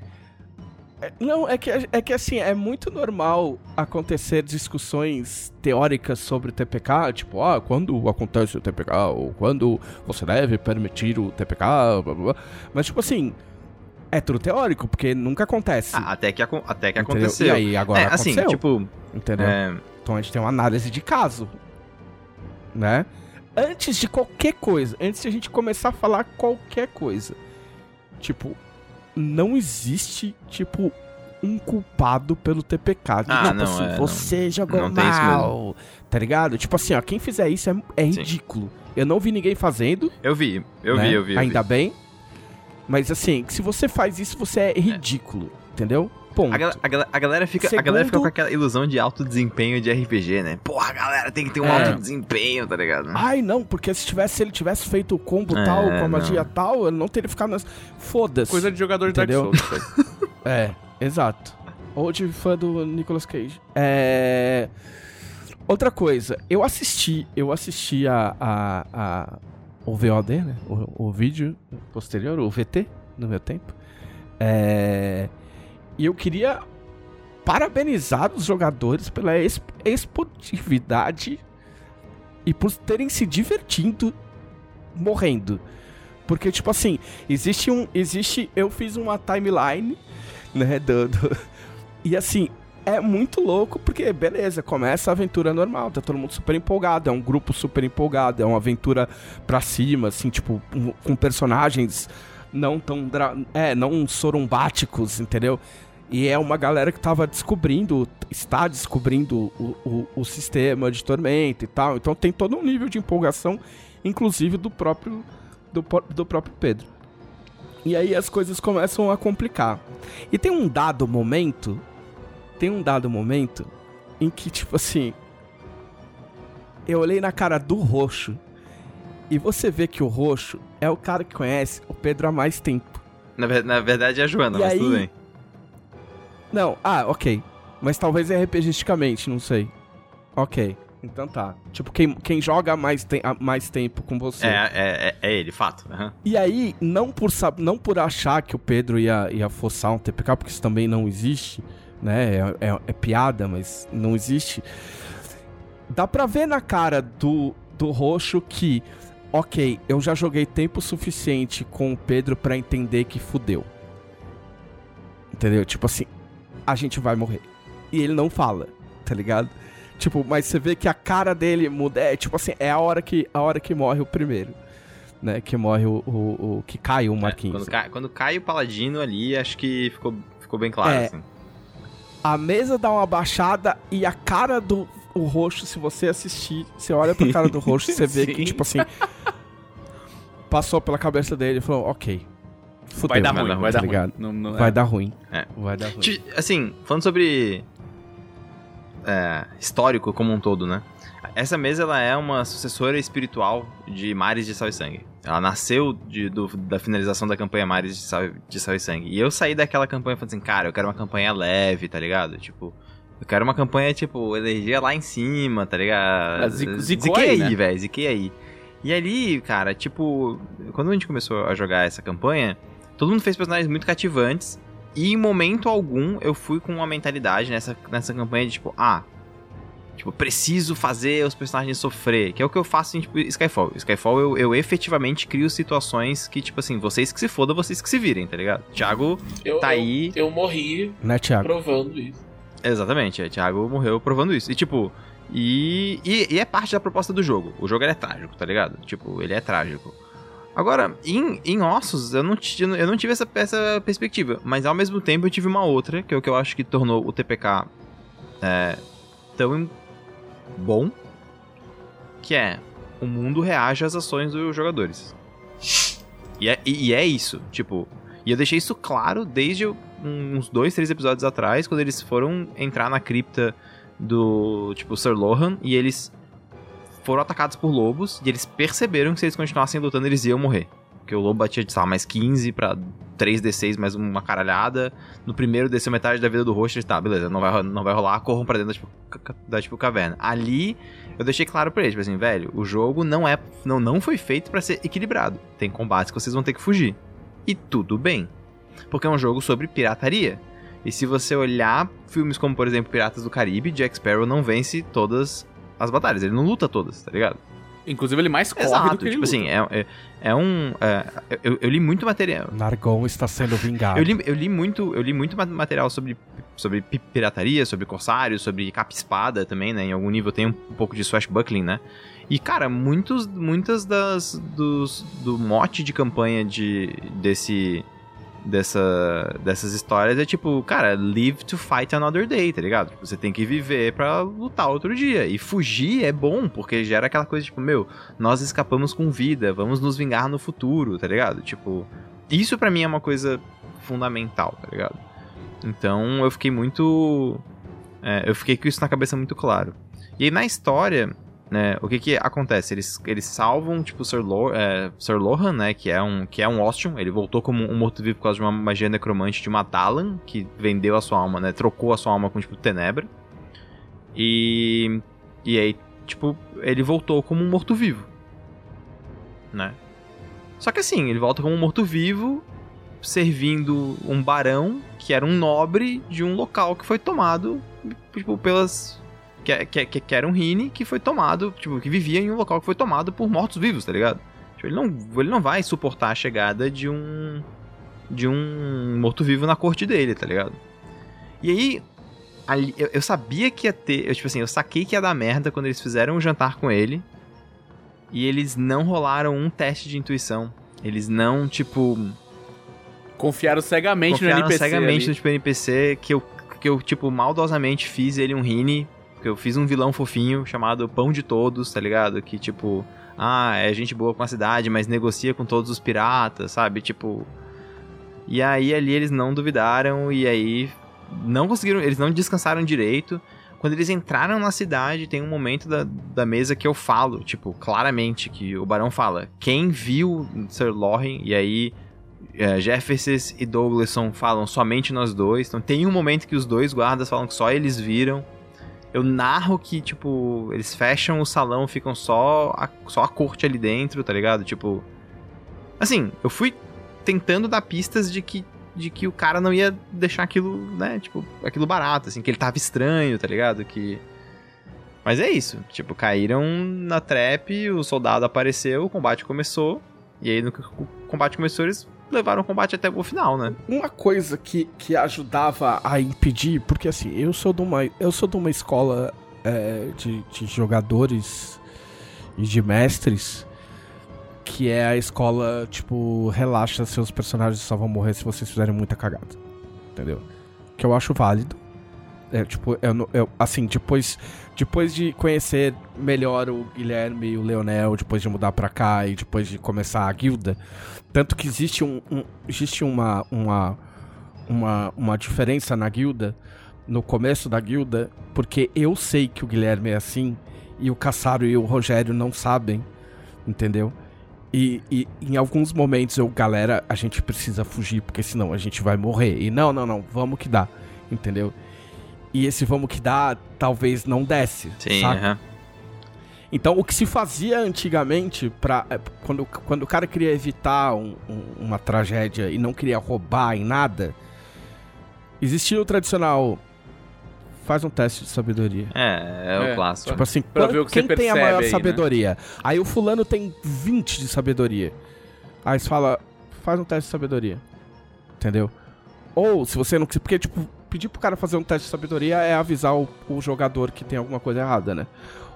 é- Não, é que, é que assim, é muito normal acontecer discussões teóricas sobre TPK, tipo, ah, quando acontece o TPK, ou quando você deve permitir o TPK, blá, blá, blá. mas tipo assim, é tudo teórico, porque nunca acontece. Ah, até que, até que entendeu? aconteceu. E aí, agora é, assim, aconteceu, tipo... entendeu? é, Então a gente tem uma análise de caso, né? Antes de qualquer coisa, antes de a gente começar a falar qualquer coisa, tipo, não existe, tipo, um culpado pelo TPK. Ah, tipo não, assim, é, você jogou não tem isso mal. Tá ligado? Tipo assim, ó, quem fizer isso é, é Sim. ridículo. Eu não vi ninguém fazendo. Eu vi, eu né? vi, eu vi. eu Ainda vi. bem. Mas assim, se você faz isso, você é ridículo. Entendeu? Ponto. A, gal- a gal- a galera fica, a galera fica Segundo- com aquela ilusão de alto desempenho de RPG, né? Porra, galera, tem que ter um É. alto desempenho, tá ligado? Ai, não, porque se, tivesse, se ele tivesse feito o combo É, tal, com a magia não. tal, ele não teria ficado nas. Foda-se. Coisa de jogador de Dark Entendeu? Souls. <laughs> É, exato. Ou de fã do Nicolas Cage. É. Outra coisa, eu assisti, eu assisti a, a, a- o VOD, né? O, o vídeo posterior, o VT, no meu tempo. É, e eu queria parabenizar os jogadores pela es- esportividade e por terem se divertindo morrendo. Porque, tipo assim, existe um. Existe. Eu fiz uma timeline, né? Do, do- <laughs> e assim, é muito louco, porque, beleza, começa a aventura normal, tá todo mundo super empolgado, é um grupo super empolgado, é uma aventura pra cima, assim, tipo, com personagens não tão. É, não sorumbáticos, entendeu? E é uma galera que tava descobrindo, está descobrindo o, o, o sistema de tormenta e tal. Então tem todo um nível de empolgação, inclusive do próprio, do, do próprio Pedro. E aí as coisas começam a complicar. E tem um dado momento, tem um dado momento em que, tipo assim, eu olhei na cara do roxo e você vê que o roxo é o cara que conhece o Pedro há mais tempo. Na, ver- na verdade é a Joana, E mas aí- tudo bem. Não, ah, ok. Mas talvez RPGisticamente, não sei. Ok, então tá. Tipo, quem, quem joga mais, te mais tempo com você. É, é, é, é ele, fato. aham. E aí, não por, não por achar que o Pedro ia, ia forçar um TPK, porque isso também não existe, né? É, é- é piada, mas não existe. Dá pra ver na cara do, do roxo que, ok, eu já joguei tempo suficiente com o Pedro pra entender que fudeu. Entendeu? Tipo assim, a gente vai morrer. E ele não fala, tá ligado? Tipo, mas você vê que a cara dele muda. É tipo assim, é a hora que, a hora que morre o primeiro né? Que morre o, o, o- que cai o É, Marquinhos. quando, cai, quando cai o Paladino ali, acho que ficou, ficou bem claro, É. assim. A mesa dá uma baixada e a cara do o roxo, se você assistir, você olha pra cara do roxo, você vê que, <laughs> tipo assim, passou pela cabeça dele e falou, ok. Fudeu, Vai dar vai ruim, vai tá dar ruim. Não, não, Vai é. dar ruim. É. Vai dar ruim. Assim, falando sobre é, histórico como um todo, né? Essa mesa ela é uma sucessora espiritual de Mares de Sal e Sangue. Ela nasceu de- do- da finalização da campanha Mares de Sal, de Sal e Sangue. E eu saí daquela campanha falando assim, cara, eu quero uma campanha leve, tá ligado? Tipo, eu quero uma campanha, tipo, energia lá em cima, tá ligado? Ziquei aí, aí, né? velho, ziquei aí. E ali, cara, tipo, quando a gente começou a jogar essa campanha, todo mundo fez personagens muito cativantes. E em momento algum eu fui com uma mentalidade nessa, nessa campanha de tipo, ah, tipo, preciso fazer os personagens sofrer. Que é o que eu faço em tipo, Skyfall. Skyfall eu, eu efetivamente crio situações que, tipo assim, vocês que se fodam, vocês que se virem, tá ligado? Thiago Eu, tá eu- aí. eu morri Né, Thiago? provando isso. Exatamente, é, Thiago morreu provando isso. E tipo, e, e, e é parte da proposta do jogo. O jogo é trágico, tá ligado? Tipo, ele é trágico. Agora, em, em ossos, eu não, eu não tive essa, essa perspectiva. Mas ao mesmo tempo eu tive uma outra, que é o que eu acho que tornou o TPK é, tão bom. Que é, o mundo reage às ações dos jogadores. E é, e- e é isso, tipo. E eu deixei isso claro desde uns dois, três episódios atrás, quando eles foram entrar na cripta do, tipo, Sir Lohan, e eles foram atacados por lobos, e eles perceberam que se eles continuassem lutando, eles iam morrer. Porque o lobo batia de, sei lá, mais 15 pra 3d6, mais uma caralhada. No primeiro desceu metade da vida do rosto, eles, tá, beleza, não vai, não vai rolar, corram pra dentro da, tipo, da, tipo, caverna. Ali, eu deixei claro pra eles, tipo assim, velho, o jogo não é, não, não foi feito pra ser equilibrado. Tem combates que vocês vão ter que fugir. E tudo bem. Porque é um jogo sobre pirataria. E se você olhar filmes como, por exemplo, Piratas do Caribe, Jack Sparrow não vence todas as batalhas. Ele não luta todas, tá ligado? Inclusive, ele mais corre do Exato. que ele Tipo luta. assim, é, é, é um. é, eu, eu li muito material. Nargon está sendo vingado. Eu li, eu li muito, eu li muito ma- material sobre, sobre pi- pirataria, sobre corsários, sobre capa-espada também, né? Em algum nível tem um, pouco de swashbuckling, né? E, cara, muitos, muitas das dos, do mote de campanha de, desse, dessa, dessas histórias é tipo, cara, live to fight another day, tá ligado? Tipo, você tem que viver para lutar outro dia. E fugir é bom, porque gera aquela coisa, tipo, meu, nós escapamos com vida, vamos nos vingar no futuro, tá ligado? Tipo, isso para mim é uma coisa fundamental, tá ligado? Então eu fiquei muito. É, eu fiquei com isso na cabeça muito claro. E aí na história, né, o que que acontece? Eles, eles salvam, tipo, Sir, Lo, é, Sir Lohan, né, que é um, que é um Ostium, ele voltou como um morto-vivo por causa de uma magia necromante de uma Talan, que vendeu a sua alma, né, trocou a sua alma com, tipo, Tenebra. E, e aí, tipo, ele voltou como um morto-vivo, né. Só que assim, ele volta como um morto-vivo, servindo um barão, que era um nobre de um local que foi tomado, tipo, pelas que, que, que, era um Rini que foi tomado, tipo, que vivia em um local que foi tomado por mortos-vivos, tá ligado? Tipo, ele, não, ele não vai suportar a chegada de um. de um morto-vivo na corte dele, tá ligado? E aí. Ali, eu, eu, sabia que ia ter. Eu, tipo assim, eu saquei que ia dar merda quando eles fizeram um jantar com ele. E eles não rolaram um teste de intuição. Eles não, tipo. Confiaram cegamente confiaram no NPC. cegamente ali. no tipo, NPC que eu, que eu, tipo, maldosamente fiz ele um Rini porque eu fiz um vilão fofinho chamado Pão de Todos, tá ligado? Que tipo, ah, é gente boa com a cidade, mas negocia com todos os piratas, sabe? Tipo. E aí ali eles não duvidaram e aí não conseguiram, eles não descansaram direito. Quando eles entraram na cidade, tem um momento da, da mesa que eu falo, tipo, claramente, que o Barão fala: quem viu Sir Lorren, e aí é, Jefferson e Douglasson falam somente nós dois. Então tem um momento que os dois guardas falam que só eles viram eu narro que, tipo, eles fecham o salão, ficam só a, só a corte ali dentro, tá ligado? Tipo. Assim, eu fui tentando dar pistas de que, de que o cara não ia deixar aquilo, né? Tipo, aquilo barato, assim, que ele tava estranho, tá ligado? Que. Mas é isso. Tipo, caíram na trap, o soldado apareceu, o combate começou. E aí, no que o combate começou, eles levaram o combate até o final, né? Uma coisa que, que ajudava a impedir, porque assim, eu sou de uma, eu sou de uma escola é, de, de jogadores e de mestres que é a escola, tipo, relaxa, seus personagens só vão morrer se vocês fizerem muita cagada. Entendeu? Que eu acho válido. É, tipo, eu, eu, assim, depois, depois de conhecer melhor o Guilherme e o Leonel, depois de mudar pra cá e depois de começar a guilda, tanto que existe, um, um, existe uma, uma, uma, uma diferença na guilda, no começo da guilda, porque eu sei que o Guilherme é assim e o Caçaro e o Rogério não sabem, entendeu? E, e, em alguns momentos eu, galera, a gente precisa fugir, porque senão a gente vai morrer. E não, não, não, vamos que dá, entendeu? E esse vamos que dá, talvez não desce. Sim. Então, o que se fazia antigamente, pra, é, quando, quando o cara queria evitar um- um- uma tragédia e não queria roubar em nada, existia o tradicional. Faz um teste de sabedoria. É, é o É, clássico. Tipo assim, Pra qual- ver o que quem você tem a maior aí, né? sabedoria? Aí o fulano tem 20 de sabedoria. Aí você fala, faz um teste de sabedoria. Entendeu? Ou, se você não quiser. Porque, tipo, pedir pro cara fazer um teste de sabedoria é avisar o, o jogador que tem alguma coisa errada, né?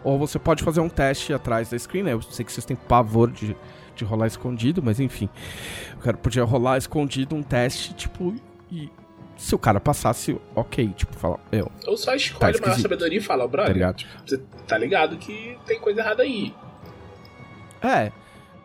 Ou você pode fazer um teste atrás da screen, né? Eu sei que vocês têm pavor de, de rolar escondido, mas enfim. O cara podia rolar escondido um teste, tipo, e. Se o cara passasse, ok, tipo, fala, eu, Ou só escolhe Tá a maior sabedoria e fala, tá brother, ligado? você tá ligado que tem coisa errada aí. É,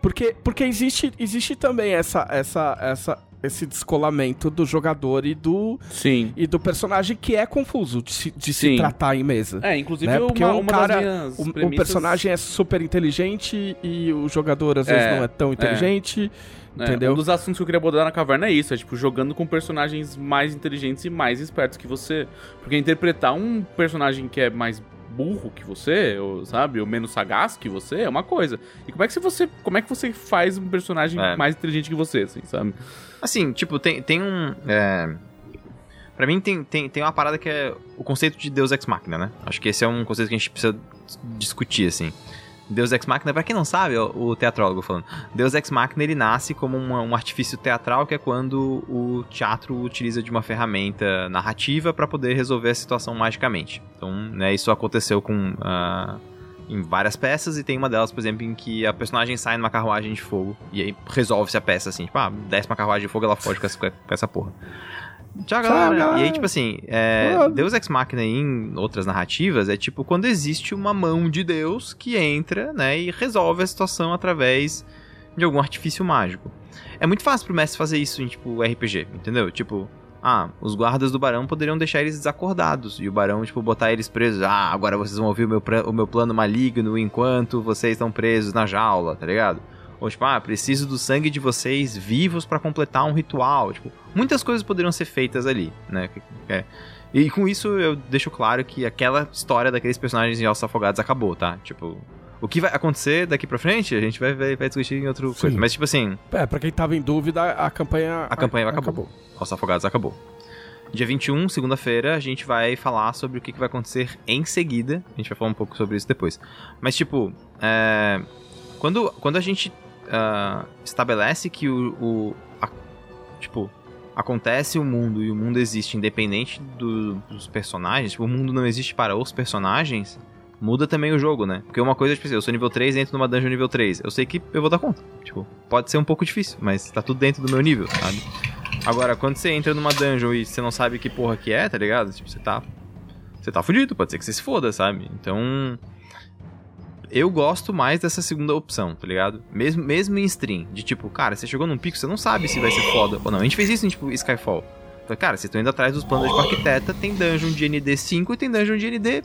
porque, porque existe, existe também essa, essa, essa, esse descolamento do jogador e do, Sim. e do personagem que é confuso de, se, de se tratar em mesa. É, inclusive Né? Porque uma, um uma cara- das minhas O, o premissas- personagem é super inteligente e o jogador às vezes É, não é tão inteligente. É, entendeu? Um dos assuntos que eu queria abordar na caverna é isso, é tipo, jogando com personagens mais inteligentes e mais espertos que você. Porque interpretar um personagem que é mais burro que você, ou sabe, ou menos sagaz que você, é uma coisa. E como é que você, como é que você faz um personagem É. mais inteligente que você, assim, sabe? Assim, tipo, tem, tem um. É... Pra mim, tem, tem, tem uma parada que é o conceito de Deus Ex Machina, né? Acho que esse é um conceito que a gente precisa discutir, assim. Deus Ex Machina, pra quem não sabe, o teatrólogo falando, Deus Ex Machina ele nasce como uma- um artifício teatral que é quando o teatro utiliza de uma ferramenta narrativa pra poder resolver a situação magicamente. Então, né, isso aconteceu com, ah, em várias peças e tem uma delas, por exemplo, em que a personagem sai numa carruagem de fogo e aí resolve-se a peça assim, tipo, ah, desce uma carruagem de fogo ela foge com essa, com essa porra. Tchau, galera. galera. E aí, tipo assim, é. Deus Ex Machina em outras narrativas é tipo quando existe uma mão de Deus que entra, né, e resolve a situação através de algum artifício mágico. É muito fácil pro mestre fazer isso em, tipo, RPG, entendeu? Tipo, ah, os guardas do barão poderiam deixar eles desacordados e o barão, tipo, botar eles presos. Ah, agora vocês vão ouvir o meu, o meu plano maligno enquanto vocês estão presos na jaula, tá ligado? Ou tipo, ah, preciso do sangue de vocês vivos pra completar um ritual. Tipo, muitas coisas poderiam ser feitas ali, né? É- E com isso eu deixo claro que aquela história daqueles personagens em Ossos Afogados acabou, tá? Tipo, o que vai acontecer daqui pra frente, a gente vai, vai, vai discutir em outra coisa. Sim. Mas, tipo assim, É, pra quem tava em dúvida, a campanha. a campanha acabou. Ossos Afogados acabou. Dia 21, segunda-feira, a gente vai falar sobre o que, que vai acontecer em seguida. A gente vai falar um pouco sobre isso depois. Mas, tipo, é, quando, quando a gente ah, estabelece que o. o- a- tipo, acontece o mundo e o mundo existe independente do- dos personagens, tipo, o mundo não existe para os personagens, muda também o jogo, né? Porque uma coisa, tipo assim, eu sou nível 3 entro numa dungeon nível 3. Eu sei que eu vou dar conta. Tipo, pode ser um pouco difícil, mas tá tudo dentro do meu nível, sabe? Agora, quando você entra numa dungeon e você não sabe que porra que é, tá ligado? Tipo, você tá. Você tá fudido, pode ser que você se foda, sabe? Então. Eu gosto mais dessa segunda opção, tá ligado? Mesmo, mesmo em stream, de tipo, cara, você chegou num pico, você não sabe se vai ser foda ou não. A gente fez isso em tipo Skyfall. Cara, vocês estão indo atrás dos planos de arquiteta, tem dungeon de ND 5 e tem dungeon de ND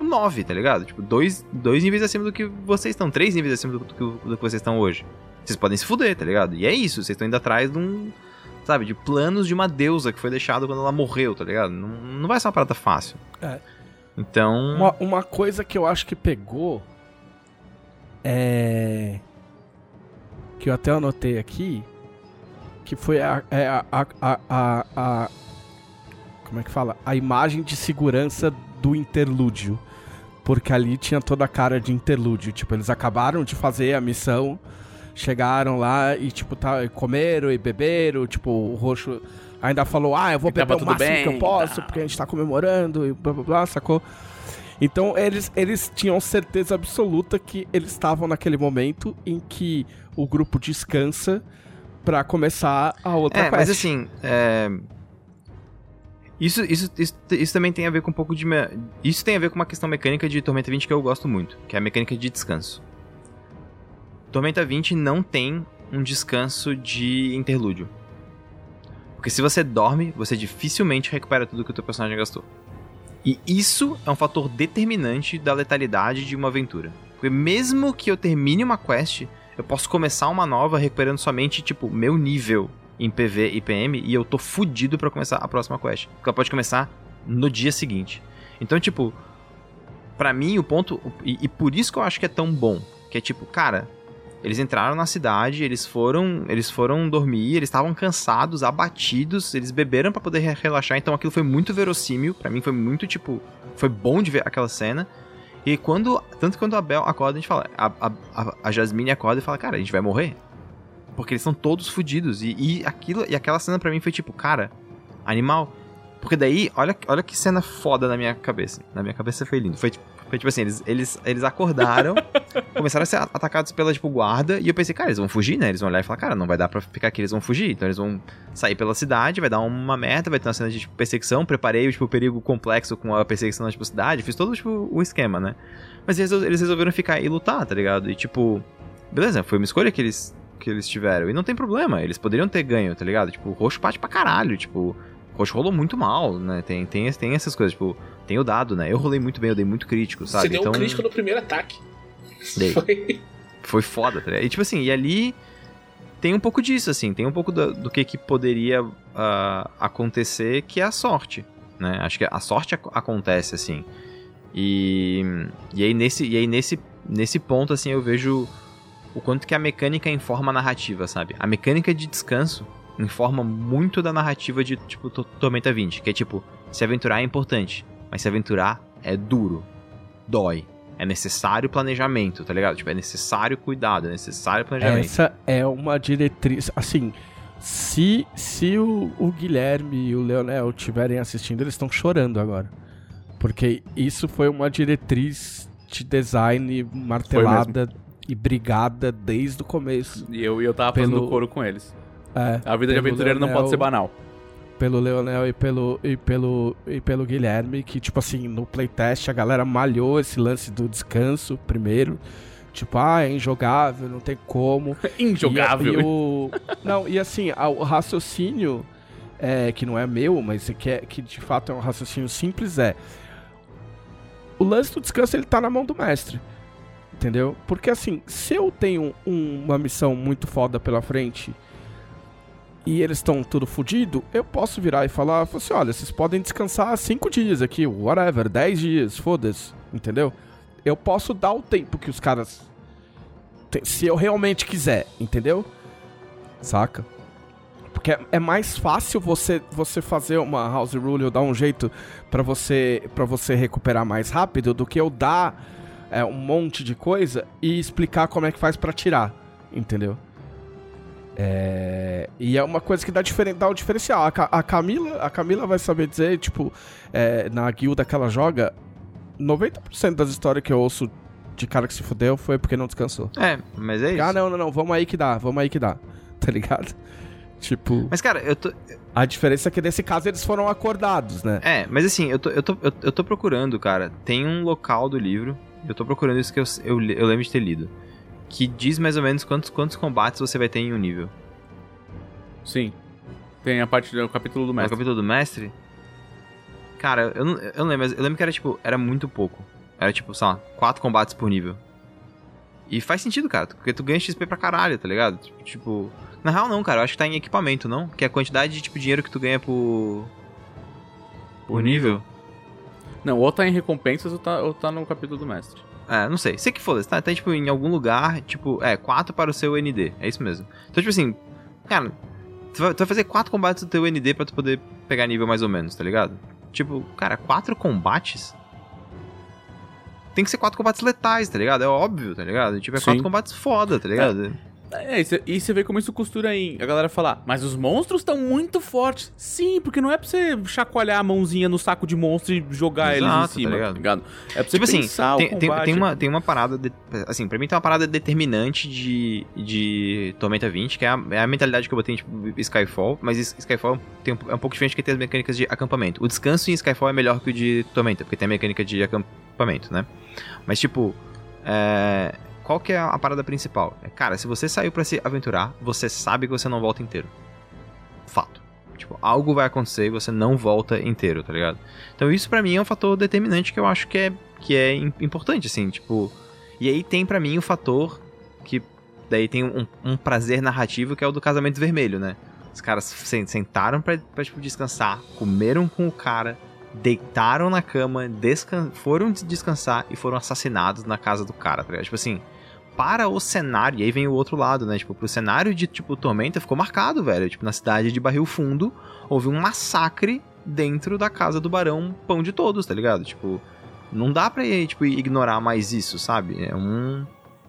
9, tá ligado? Tipo, dois, dois níveis acima do que vocês estão, três níveis acima do, do que- do que vocês estão hoje. Vocês podem se fuder, tá ligado? E é isso, vocês estão indo atrás de um. Sabe, de planos de uma deusa que foi deixada quando ela morreu, tá ligado? Não, não vai ser uma parada fácil. É. Então. Uma, uma coisa que eu acho que pegou é. Que eu até anotei aqui. Que foi a. é a, a, a, a- a- como é que fala? A imagem de segurança do interlúdio. Porque ali tinha toda a cara de interlúdio. Tipo, eles acabaram de fazer a missão. Chegaram lá e, tipo, tá, comeram e beberam. Tipo, o roxo ainda falou: Ah, eu vou E beber o máximo bem que eu posso, porque a gente tá comemorando e blá blá blá, sacou? Então eles, eles tinham certeza absoluta que eles estavam naquele momento em que o grupo descansa pra começar a outra É, quest. mas assim, é... Isso, isso, isso, isso também tem a ver com um pouco de. me- Isso tem a ver com uma questão mecânica de Tormenta 20 que eu gosto muito, que é a mecânica de descanso. Tormenta 20 não tem um descanso de interlúdio. Porque se você dorme, você dificilmente recupera tudo que o teu personagem gastou. E isso é um fator determinante da letalidade de uma aventura. Porque mesmo que eu termine uma quest, eu posso começar uma nova recuperando somente, tipo, meu nível em PV e PM e eu tô fudido pra começar a próxima quest. Porque ela pode começar no dia seguinte. Então, tipo, pra mim o ponto. E, e por isso que eu acho que é tão bom. Que é tipo, cara, eles entraram na cidade, eles foram. Eles foram dormir, eles estavam cansados, abatidos, eles beberam pra poder re- relaxar, então aquilo foi muito verossímil. Pra mim foi muito, tipo. Foi bom de ver aquela cena. E quando. Tanto quando a Bel acorda, a gente fala. A, a, a Jasmine acorda e fala, cara, a gente vai morrer. Porque eles são todos fodidos. E, e, aquilo, e aquela cena pra mim foi tipo, cara, animal. Porque daí, olha, olha que cena foda na minha cabeça. Na minha cabeça foi lindo. Foi, tipo- foi tipo assim, eles, eles, eles acordaram, <laughs> começaram a ser atacados pela, tipo, guarda. E eu pensei, cara, eles vão fugir, né? Eles vão olhar e falar, cara, não vai dar pra ficar aqui, eles vão fugir. Então eles vão sair pela cidade, vai dar uma merda, vai ter uma cena de, tipo, perseguição. Preparei, tipo, o perigo complexo com a perseguição na, tipo, cidade. Fiz todo, tipo, o esquema, né? Mas eles, eles resolveram ficar e lutar, tá ligado? E, tipo, beleza, foi uma escolha que eles, que eles tiveram. E não tem problema, eles poderiam ter ganho, tá ligado? Tipo, o roxo bate pra caralho, tipo, o roxo rolou muito mal, né? Tem, tem, tem essas coisas, tipo, tem o dado, né? Eu rolei muito bem, eu dei muito crítico, sabe? Você deu então, um crítico no primeiro ataque. <laughs> Dei. Foi. foi foda, tá ligado? E, tipo assim, e ali tem um pouco disso, assim, tem um pouco do, do que que poderia ah, acontecer, que é a sorte, né? Acho que a sorte ac- acontece, assim. E, e aí, nesse, e aí nesse, nesse ponto, assim, eu vejo o quanto que a mecânica informa a narrativa, sabe? A mecânica de descanso informa muito da narrativa de, tipo, To- Tormenta 20, que é tipo, se aventurar é importante, mas se aventurar é duro, dói. É necessário planejamento, tá ligado? Tipo, é necessário cuidado, é necessário planejamento. Essa é uma diretriz. Assim, se, se o, o Guilherme e o Leonel estiverem assistindo, eles estão chorando agora. Porque isso foi uma diretriz art design martelada e brigada desde o começo. E eu, e eu tava fazendo Pelo- coro com eles. É, A vida de aventureiro não Leonel. pode ser banal. pelo Leonel e pelo, e pelo, e pelo Guilherme, que, tipo assim, no playtest a galera malhou esse lance do descanso primeiro. Tipo, ah, é injogável, não tem como. <laughs> Injogável. E, e o... Não, e assim, o raciocínio, é, que não é meu, mas que, é, que de fato é um raciocínio simples, é... O lance do descanso, ele tá na mão do mestre. Entendeu? Porque assim, se eu tenho um- uma missão muito foda pela frente e eles estão tudo fudido, eu posso virar e falar, assim, olha, vocês podem descansar cinco dias aqui, whatever, 10 dias, foda-se, entendeu? Eu posso dar o tempo que os caras... Se eu realmente quiser, entendeu? Saca? Porque é, é mais fácil você, você fazer uma house rule ou dar um jeito pra você para você recuperar mais rápido do que eu dar é, um monte de coisa e explicar como é que faz pra tirar, entendeu? É, e é uma coisa que dá, diferen, dá o diferencial. A, Ca- a Camila, a Camila vai saber dizer, tipo, é, na guilda que ela joga, 90% das histórias que eu ouço de cara que se fudeu foi porque não descansou. É, mas é isso. Ah, não, não, não, vamos aí que dá, vamos aí que dá. <laughs> Tá ligado? Tipo, Mas, cara, eu tô. a diferença é que nesse caso eles foram acordados, né? É, mas assim, eu tô, eu tô, eu, eu tô procurando, cara. Tem um local do livro. Eu tô procurando isso que eu, eu, eu lembro de ter lido. Que diz mais ou menos quantos, quantos combates você vai ter em um nível. Sim. Tem a parte do capítulo do mestre. capítulo do mestre. Cara, eu não, eu não lembro, mas eu lembro que era tipo, era muito pouco. Era tipo, sei lá, quatro combates por nível. E faz sentido, cara, porque tu ganha XP pra caralho, tá ligado? Tipo. Na real, não, cara, eu acho que tá em equipamento, não? Que é a quantidade de tipo dinheiro que tu ganha por. Por nível. Não, ou tá em recompensas ou tá, ou tá no capítulo do mestre. É, não sei. Sei que foda-se, tá, tá tipo em algum lugar, tipo, é, 4 para o seu ND. É isso mesmo. Então, tipo assim, cara, tu vai, tu vai fazer 4 combates do teu ND pra tu poder pegar nível mais ou menos, tá ligado? Tipo, cara, 4 combates? Tem que ser 4 combates letais, tá ligado? É óbvio, tá ligado? Tipo, é Sim. 4 combates foda, tá ligado? É, e cê- e você vê como isso costura em a galera falar, mas os monstros estão muito fortes. Sim, porque não é pra você chacoalhar a mãozinha no saco de monstro e jogar eles em Exato, tá cima, tá ligado? ligado? É pra você Tipo assim, pensar tem, o tem, combate. tem uma, tem uma parada. de- assim, pra mim tem uma parada determinante de, de Tormenta 20, que é a, é a mentalidade que eu botei em tipo, Skyfall, mas Skyfall tem um, é um pouco diferente porque tem as mecânicas de acampamento. O descanso em Skyfall é melhor que o de Tormenta, porque tem a mecânica de acampamento, né? Mas tipo. É, qual que é a parada principal? É, cara, se você saiu pra se aventurar, você sabe que você não volta inteiro. Fato. Tipo, algo vai acontecer e você não volta inteiro, tá ligado? Então isso pra mim é um fator determinante que eu acho que é, que é im- importante, assim, tipo... E aí tem pra mim o fator que daí tem um, um prazer narrativo que é o do casamento vermelho, né? Os caras sen- sentaram pra, pra tipo, descansar, comeram com o cara, deitaram na cama, descan foram des- descansar e foram assassinados na casa do cara, tá ligado? Tipo assim, para o cenário, e aí vem o outro lado, né? Tipo, pro cenário de, tipo, Tormenta ficou marcado, velho. Tipo, na cidade de Barril Fundo, houve um massacre dentro da casa do Barão Pão de Todos, tá ligado? Tipo, não dá pra, tipo, ignorar mais isso, sabe? É um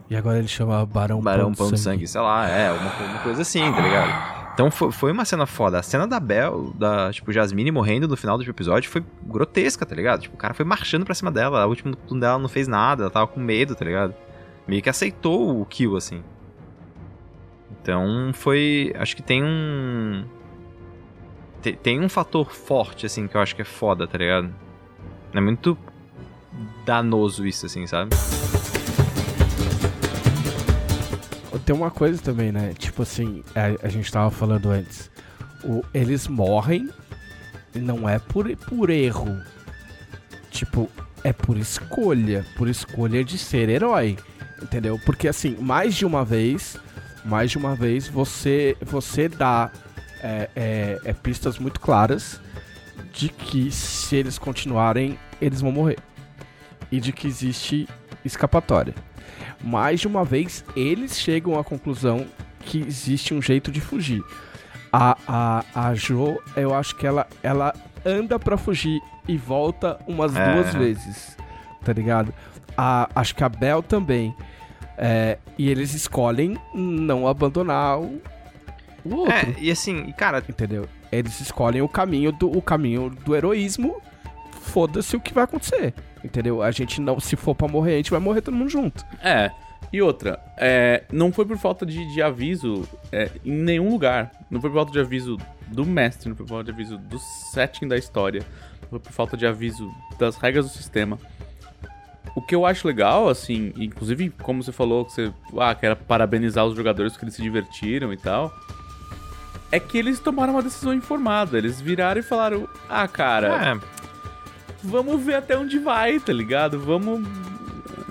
E agora ele chama Barão, Barão Pão, Pão de Sangue, sei lá, é, uma, uma coisa assim, tá ligado? Então foi, foi uma cena foda. A cena da Bel, da, tipo, Jasmine morrendo no final do episódio foi grotesca, tá ligado? Tipo, o cara foi marchando pra cima dela, o último turno dela não fez nada, ela tava com medo, tá ligado? Meio que aceitou o kill, assim. Então foi. Acho que tem um. Tem, tem um fator forte, assim, que eu acho que é foda, tá ligado? É muito danoso isso, assim, sabe? Tem uma coisa também, né? Tipo assim, a, a gente tava falando antes. O, eles morrem não é por, por erro. Tipo, é por escolha. Por escolha de ser herói. Entendeu? Porque assim, mais de uma vez. Mais de uma vez você, você dá é, é, é, pistas muito claras de que se eles continuarem, eles vão morrer. E de que existe escapatória mais de uma vez eles chegam à conclusão que existe um jeito de fugir. A, a, a Jo, eu acho que ela, ela anda pra fugir e volta umas É. duas vezes, tá ligado? A, acho que a Bel também. É, e eles escolhem não abandonar o, o outro, É, e assim, e cara, entendeu? Eles escolhem o caminho do, o caminho do heroísmo foda-se o que vai acontecer. Entendeu? A gente não, se for pra morrer, a gente vai morrer todo mundo junto. É. E outra, é, não foi por falta de, de aviso é, em nenhum lugar. Não foi por falta de aviso do mestre, não foi por falta de aviso do setting da história. Não foi por falta de aviso das regras do sistema. O que eu acho legal, assim, inclusive como você falou que você ah, quer parabenizar os jogadores porque eles se divertiram e tal, é que eles tomaram uma decisão informada. Eles viraram e falaram: "Ah, cara, É, vamos ver até onde vai, tá ligado? Vamos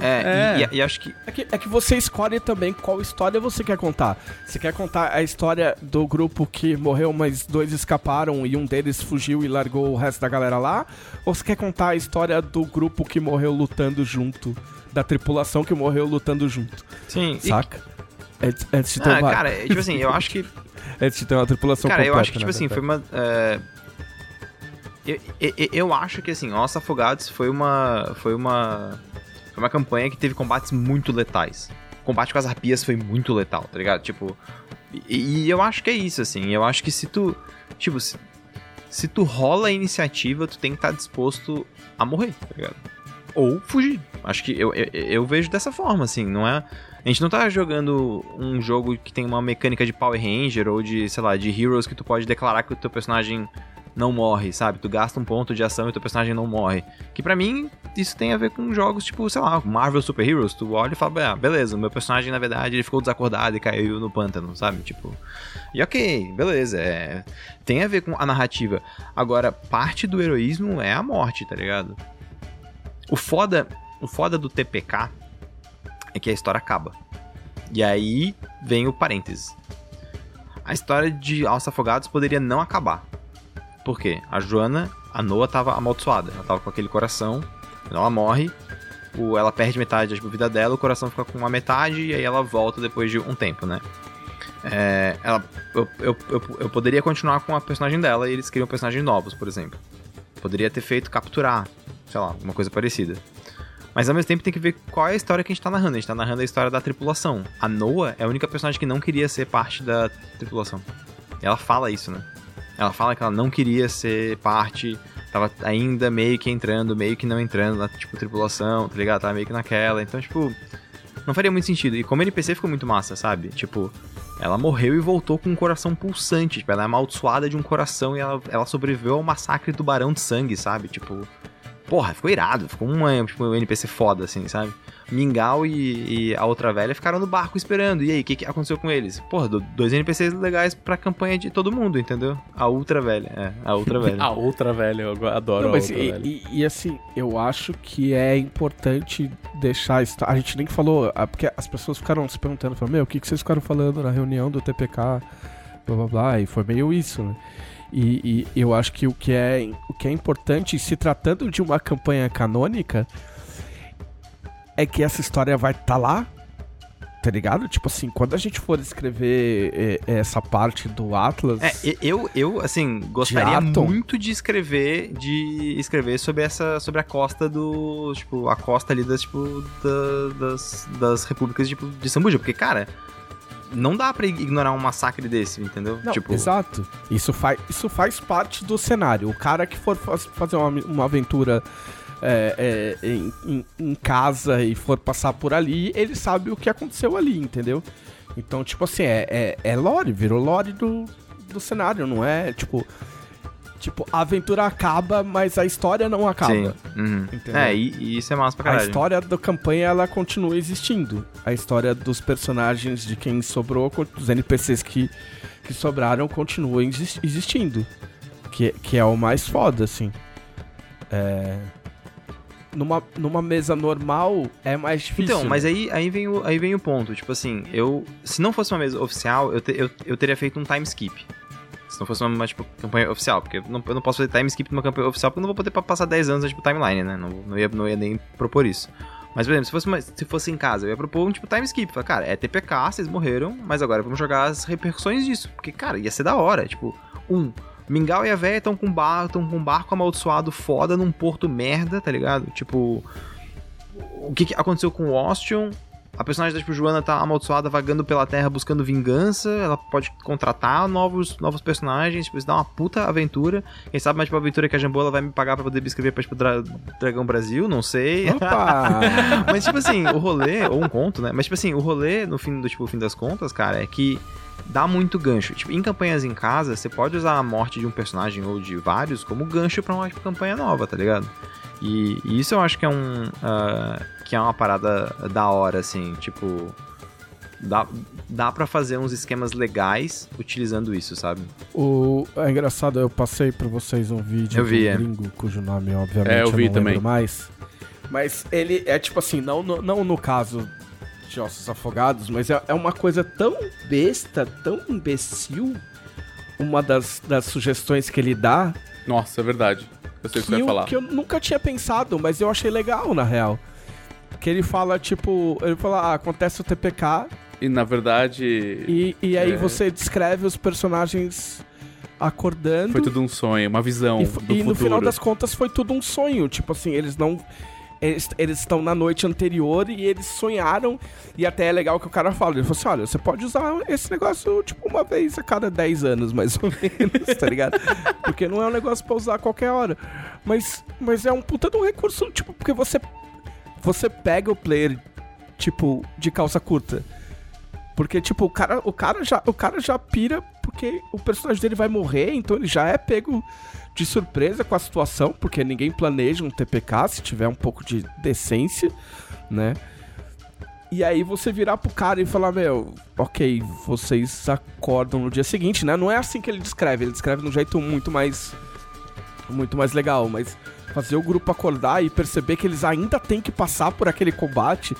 é, É. E, e- e acho que. É que, é que você escolhe também qual história você quer contar. Você quer contar a história do grupo que morreu, mas dois escaparam e um deles fugiu e largou o resto da galera lá? Ou você quer contar a história do grupo que morreu lutando junto? Da tripulação que morreu lutando junto? Sim, e- Saca? Antes, antes de ter Ah, uma, cara, é, tipo assim, eu acho que. <laughs> antes de ter uma tripulação Cara, eu completa, acho que, tipo né, assim, foi uma. é, Eu, eu, eu acho que, assim, Ossos Afogados foi uma. Foi uma. Foi uma campanha que teve combates muito letais. O combate com as arpias foi muito letal, tá ligado? Tipo. E, e eu acho que é isso, assim. Eu acho que se tu. Tipo, se, se tu rola a iniciativa, tu tem que estar disposto a morrer, tá ligado? Ou fugir. Acho que eu, eu, eu vejo dessa forma, assim, não é. A gente não tá jogando um jogo que tem uma mecânica de Power Ranger ou de, sei lá, de Heroes que tu pode declarar que o teu personagem não morre, sabe? Tu gasta um ponto de ação e teu personagem não morre. Que pra mim, isso tem a ver com jogos tipo, sei lá, Marvel Super Heroes. Tu olha e fala, ah, beleza, meu personagem, na verdade, ele ficou desacordado e caiu no pântano, sabe? Tipo. E ok, beleza. É... Tem a ver com a narrativa. Agora, parte do heroísmo é a morte, tá ligado? O foda, o foda do TPK é que a história acaba. E aí vem o parênteses. A história de Alça Afogados poderia não acabar. Por quê? A Joana, a Noah tava amaldiçoada. Ela tava com aquele coração. Ela morre, ela perde metade da vida dela, o coração fica com uma metade e aí ela volta depois de um tempo, né? É, ela, eu, eu, eu, eu poderia continuar com a personagem dela e eles criam personagens novos, por exemplo. Poderia ter feito capturar, sei lá, alguma coisa parecida. Mas ao mesmo tempo tem que ver qual é a história que a gente tá narrando. A gente tá narrando a história da tripulação. A Noah é a única personagem que não queria ser parte da tripulação. Ela fala isso, né? Ela fala que ela não queria ser parte, tava ainda meio que entrando, meio que não entrando na, tipo, tripulação, tá ligado? Tava meio que naquela. Então, tipo, não faria muito sentido. E como NPC ficou muito massa, sabe? Tipo, ela morreu e voltou com um coração pulsante. Tipo, ela é amaldiçoada de um coração e ela, ela sobreviveu ao massacre do Barão de Sangue, sabe? Tipo, porra, ficou irado. Ficou uma, tipo, um NPC foda, assim, sabe? Mingau e, e a outra velha ficaram no barco esperando. E aí, o que, que aconteceu com eles? Porra, do- dois NPCs legais pra campanha de todo mundo, entendeu? A ultra velha. É, a ultra velha. <laughs> A outra velha, eu adoro Não, mas a outra e, velha. e- e, assim, eu acho que é importante deixar. a histó- A gente nem falou, porque as pessoas ficaram se perguntando, falaram, meu, o que, que vocês ficaram falando na reunião do TPK, blá blá blá, e foi meio isso, né? E, e eu acho que o que, é, o que é importante, se tratando de uma campanha canônica, é que essa história vai estar lá, tá ligado? Tipo assim, quando a gente for escrever eh, essa parte do Atlas. É, eu, eu, assim, gostaria Atom? muito de escrever, de escrever sobre essa, sobre a costa do, tipo, a costa ali das, tipo, da- das, das repúblicas, tipo, de Sambuja, porque, cara, não dá pra ignorar um massacre desse, entendeu? Não, tipo, exato. Isso faz, isso faz parte do cenário. O cara que for faz- fazer uma, uma aventura é, é, em, em- em casa e for passar por ali, ele sabe o que aconteceu ali, entendeu? Então, tipo assim, é, é, é lore, virou lore do, do cenário, não é? Tipo, tipo, a aventura acaba, mas a história não acaba. sim. uhum. É, e, e isso é massa pra A caralho. história da campanha ela continua existindo. A história dos personagens de quem sobrou, dos NPCs que, que sobraram, continua exis- existindo. Que, que é o mais foda, assim. É... Numa, numa mesa normal é mais difícil. Então, mas aí, aí, vem o, aí vem o ponto. Tipo assim, eu. Se não fosse uma mesa oficial, eu, te- eu, eu teria feito um time skip. Se não fosse uma tipo, campanha oficial. Porque eu não, eu não posso fazer time skip numa campanha oficial, porque eu não vou poder pa- passar 10 anos na tipo, timeline, né? Não, não, ia, não ia nem propor isso. Mas, por exemplo, se fosse, uma- se fosse em casa, eu ia propor um tipo time skip. Falar, cara, é TPK, vocês morreram, mas agora vamos jogar as repercussões disso. Porque, cara, ia ser da hora. Tipo, um. Mingau e a véia estão com, bar, com um barco amaldiçoado foda num porto merda, tá ligado? Tipo, o que, que aconteceu com o Ostion a personagem da tipo, Joana tá amaldiçoada, vagando pela terra, buscando vingança. Ela pode contratar novos, novos personagens, tipo, isso dá uma puta aventura. Quem sabe mais tipo, a aventura que a Jambola vai me pagar pra poder me escrever pra tipo, Dra Dragão Brasil, não sei. Opa! <laughs> Mas, tipo assim, o rolê, ou um conto, né? Mas, tipo assim, o rolê, no fim, do, tipo, fim das contas, cara, é que dá muito gancho. Tipo, em campanhas em casa, você pode usar a morte de um personagem ou de vários como gancho pra uma campanha nova, tá ligado? E, e isso eu acho que é um. Uh, que é uma parada da hora, assim, tipo. Dá, dá para fazer uns esquemas legais utilizando isso, sabe? O, é engraçado, eu passei pra vocês um vídeo eu vi, do é. gringo, cujo nome, obviamente, É, eu vi não lembro também. mais. Mas ele é tipo assim, não no, não no caso de Ossos Afogados, mas é, é uma coisa tão besta, tão imbecil, uma das, das sugestões que ele dá, Nossa, é verdade. Eu sei o que você que vai eu, falar. que eu nunca tinha pensado, mas eu achei legal, na real. Que ele fala, tipo, ele fala, ah, acontece o TPK, E na verdade. e, e aí É. você descreve os personagens acordando. Foi tudo um sonho, uma visão E, do f- futuro. e no final das contas foi tudo um sonho. Tipo assim, eles não. Eles eles estão na noite anterior e eles sonharam. E até é legal que o cara fala. Ele falou assim: olha, você pode usar esse negócio, tipo, uma vez a cada 10 anos, mais ou <laughs> menos, tá ligado? Porque não é um negócio pra usar a qualquer hora. Mas, mas é um puta de um recurso, tipo, porque você. Você pega o player, tipo, de calça curta. Porque, tipo, o cara, o cara, já, o cara já pira porque o personagem dele vai morrer, então ele já é pego de surpresa com a situação, porque ninguém planeja um TPK se tiver um pouco de decência, né? E aí você virar pro cara e falar, meu, ok, vocês acordam no dia seguinte, né? Não é assim que ele descreve, ele descreve de um jeito muito mais. muito mais legal, mas fazer o grupo acordar e perceber que eles ainda têm que passar por aquele combate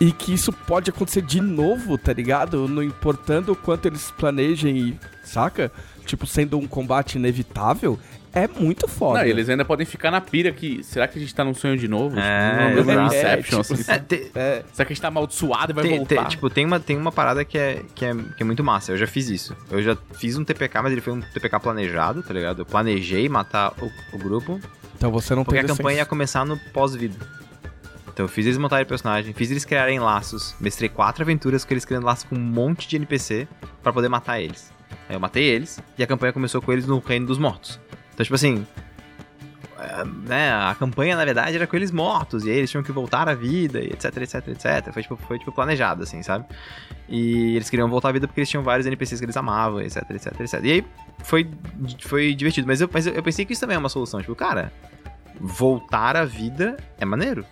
e que isso pode acontecer de novo, tá ligado? Não importando o quanto eles planejem e. saca? Tipo, sendo um combate inevitável, é muito foda. Não, eles ainda podem ficar na pira que. Será que a gente tá num sonho de novo? É, Tipo, exato. Inception, É, tipo, assim. É, te- É, Será que a gente tá amaldiçoado e vai tem, voltar? tem- tipo, tem uma, tem uma parada que é, que, é, que é muito massa. Eu já fiz isso. Eu já fiz um TPK, mas ele foi um TPK planejado, tá ligado? Eu planejei matar o, o grupo, então você não porque tem a campanha ia começar no pós-vida. Então eu fiz eles montarem personagem, fiz eles criarem laços, mestrei quatro aventuras com eles criando laços com um monte de NPC pra poder matar eles. Aí eu matei eles e a campanha começou com eles no Reino dos Mortos. Então, tipo assim. é, Né, a campanha, na verdade, era com eles mortos, e aí eles tinham que voltar à vida, e etc, etc, etc. Foi tipo, foi, tipo planejado, assim, sabe? E eles queriam voltar à vida porque eles tinham vários NPCs que eles amavam, etc, etc, etc. E aí foi, foi divertido. Mas eu, mas eu pensei que isso também é uma solução. Tipo, cara, voltar à vida é maneiro.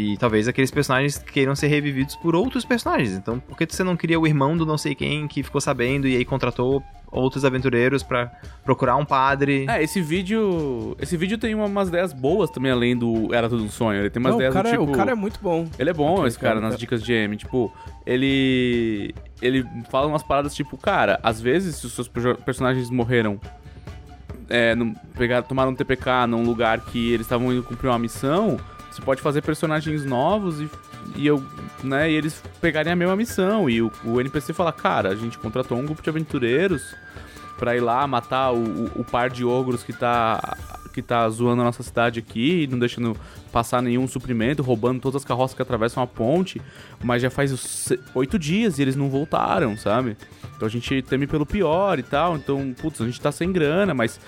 E talvez aqueles personagens queiram ser revividos por outros personagens. Então, por que você não cria o irmão do não sei quem que ficou sabendo e aí contratou outros aventureiros pra procurar um padre? É, esse vídeo. Esse vídeo tem uma- umas ideias boas também, além do Era Tudo um Sonho. Ele tem umas Não, o, ideias cara, do é- tipo. o cara é muito bom. Ele é bom, Aquele esse cara, cara, nas dicas de M. Tipo, ele. Ele fala umas paradas tipo, cara, às vezes, se os seus perso- personagens morreram. É, num, pegar, tomaram um TPK num lugar que eles estavam indo cumprir uma missão, você pode fazer personagens novos e, e eu, né, e eles pegarem a mesma missão. E o, o NPC fala, cara, a gente contratou um grupo de aventureiros pra ir lá matar o, o- o par de ogros que tá. que tá zoando a nossa cidade aqui, não deixando passar nenhum suprimento, roubando todas as carroças que atravessam a ponte, mas já faz oito dias e eles não voltaram, sabe? Então a gente teme pelo pior e tal, então, putz, a gente tá sem grana, mas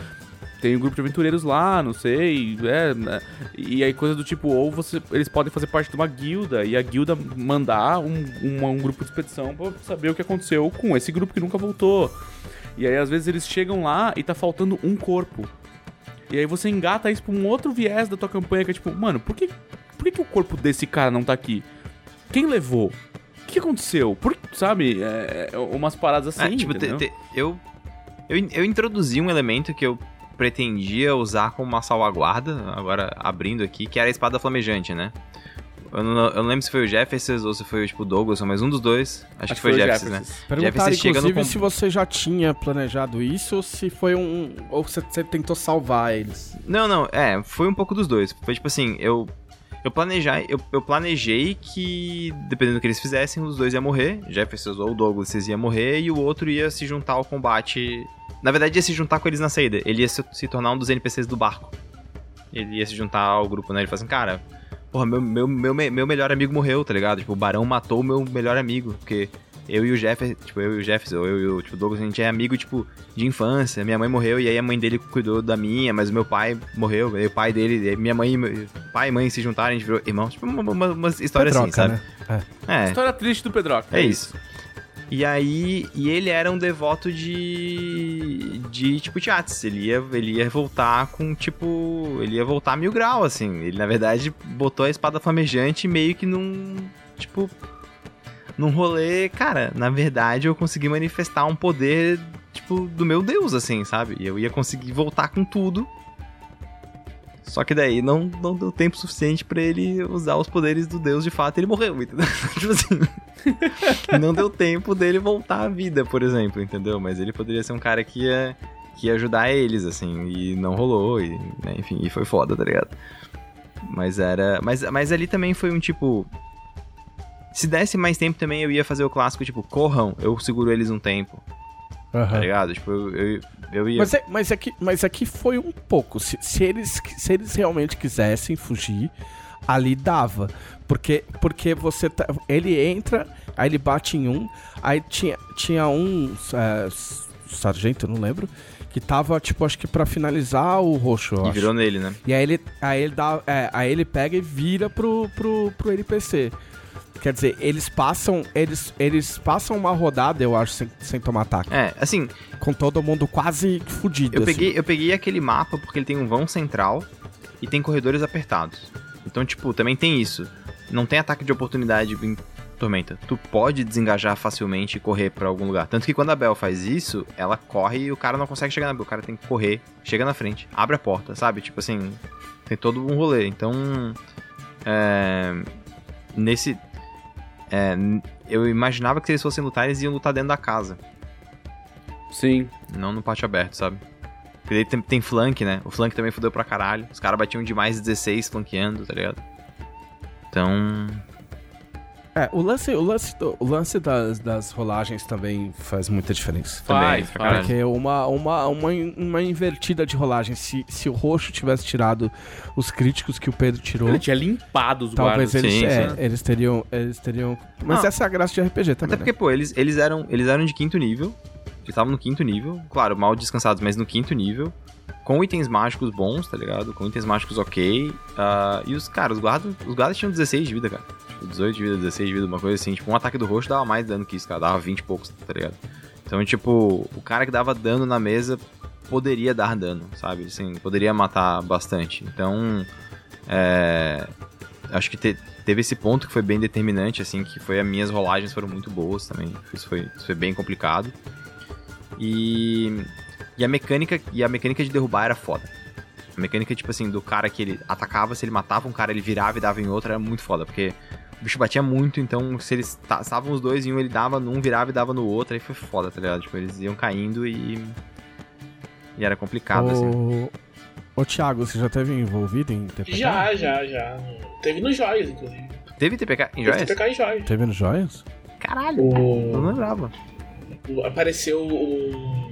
tem um grupo de aventureiros lá, não sei, é, né? e aí coisa do tipo, ou você, eles podem fazer parte de uma guilda, e a guilda mandar um, um, um grupo de expedição pra saber o que aconteceu com esse grupo que nunca voltou. E aí, às vezes, eles chegam lá e tá faltando um corpo. E aí você engata isso pra um outro viés da tua campanha, que é tipo, mano, por que, por que, que o corpo desse cara não tá aqui? Quem levou? O que aconteceu? Por, sabe? É, é, umas paradas assim, É, tipo, te- te- eu, eu, eu introduzi um elemento que eu pretendia usar como uma salvaguarda, agora abrindo aqui, que era a espada flamejante, né? Eu não, eu não lembro se foi o Jefferson ou se foi tipo, o Douglas, mas um dos dois. Acho, que foi o Jefferson, né? Perguntaram, Jefferson chega no inclusive, se você já tinha planejado isso ou se foi um. ou se você tentou salvar eles. Não, não, é, foi um pouco dos dois. Foi tipo assim, eu. Eu planejei, eu, eu planejei que, dependendo do que eles fizessem, os dois iam morrer. Jefferson ou Douglas iam morrer e o outro ia se juntar ao combate. Na verdade, ia se juntar com eles na saída. Ele ia se, se tornar um dos NPCs do barco. Ele ia se juntar ao grupo, né? Ele falou assim, cara, Porra, meu, meu, meu, me- meu melhor amigo morreu, tá ligado? Tipo, o Barão matou o meu melhor amigo. Porque eu e o Jefferson, tipo, eu e o Jefferson, eu e o tipo, Douglas, a gente é amigo, tipo, de infância. Minha mãe morreu e aí a mãe dele cuidou da minha, mas o meu pai morreu. E o pai dele, e minha mãe, pai e mãe se juntaram, a gente virou irmãos. Tipo, uma, uma, uma história assim, Pedroca, sabe? né? É. História triste do Pedroca. É isso. E aí, e ele era um devoto de. de tipo Tiates. Ele ia, ele ia voltar com tipo. Ele ia voltar a mil grau, assim. Ele, na verdade, botou a espada flamejante meio que num. Tipo. Num rolê. Cara, na verdade, eu consegui manifestar um poder, tipo, do meu Deus, assim, sabe? E eu ia conseguir voltar com tudo. Só que daí não, não deu tempo suficiente pra ele usar os poderes do Deus de fato ele morreu, entendeu? <laughs> tipo assim. não deu tempo dele voltar à vida, por exemplo, entendeu? Mas ele poderia ser um cara que ia, que ia ajudar eles, assim, e não rolou, e, né, enfim, e foi foda, tá ligado? Mas era. Mas, mas ali também foi um tipo. Se desse mais tempo também, eu ia fazer o clássico, tipo, corram, eu seguro eles um tempo, tá Aham. ligado? Tipo, eu, eu, eu ia. Mas, é, mas, é que, mas aqui foi um pouco. Se, se, eles, se eles realmente quisessem fugir, ali dava. Porque, porque você tá- ele entra, aí ele bate em um, aí tinha, tinha um é, sargento, não lembro, que tava, tipo, acho que pra finalizar o roxo, E acho. virou nele, né? E aí ele, aí ele dá, é, aí ele pega e vira pro, pro, pro NPC. Quer dizer, eles passam, eles, eles passam uma rodada, eu acho, sem, sem tomar ataque. É, assim, Com todo mundo quase fudido. Eu assim. peguei, eu peguei aquele mapa porque ele tem um vão central e tem corredores apertados. Então, tipo, também tem isso. Não tem ataque de oportunidade em Tormenta. Tu pode desengajar facilmente e correr pra algum lugar. Tanto que quando a Bel faz isso, ela corre e o cara não consegue chegar na Bel. O cara tem que correr, chega na frente, abre a porta, sabe? Tipo assim, tem todo um rolê. Então, é, nesse... é, eu imaginava que se eles fossem lutar, eles iam lutar dentro da casa. Sim. Não no pátio aberto, sabe? Porque daí tem, tem flank, né? O flank também fudeu pra caralho. Os caras batiam de mais 16 flanqueando, tá ligado? Então. É, o lance, o lance, do- o lance das, das rolagens também faz muita diferença. Também, Faz, pra faz. Porque uma, uma, uma, uma invertida de rolagem, se, se o roxo tivesse tirado os críticos que o Pedro tirou, Ele tinha limpado os talvez guardas. eles, Sim, é, sim. eles teriam. Eles teriam. Mas Não. essa é a graça de RPG também. Até porque, pô, eles, eles, eram, eles eram de quinto nível. Eles estavam no quinto nível. Claro, mal descansados, mas no quinto nível. Com itens mágicos bons, tá ligado? Com itens mágicos ok. Ah, e os, cara, os guardas, os guardas tinham 16 de vida, cara. Tipo, 18 de vida, 16 de vida, uma coisa assim. Tipo, um ataque do roxo dava mais dano que isso, cara. Dava 20 e poucos, tá ligado? Então, tipo, o cara que dava dano na mesa poderia dar dano, sabe? Assim, poderia matar bastante. Então, é... Acho que te- teve esse ponto que foi bem determinante, assim, que foi as minhas rolagens foram muito boas também. Isso foi, isso foi bem complicado. E, e a mecânica e a mecânica de derrubar era foda. A mecânica, tipo assim, do cara que ele atacava, se ele matava um cara, ele virava e dava em outro, era muito foda, porque o bicho batia muito, então se eles ta- estavam os dois em um, ele dava num, virava e dava no outro, aí foi foda, tá ligado? Tipo, eles iam caindo e. E era complicado, assim. Ô, Thiago, você já teve envolvido em TPK? Já, já, já. Teve nos joias, inclusive. Teve TPK em Teve joias? TPK em joias. Teve nos joias? Caralho, O- não lembrava. o- apareceu o.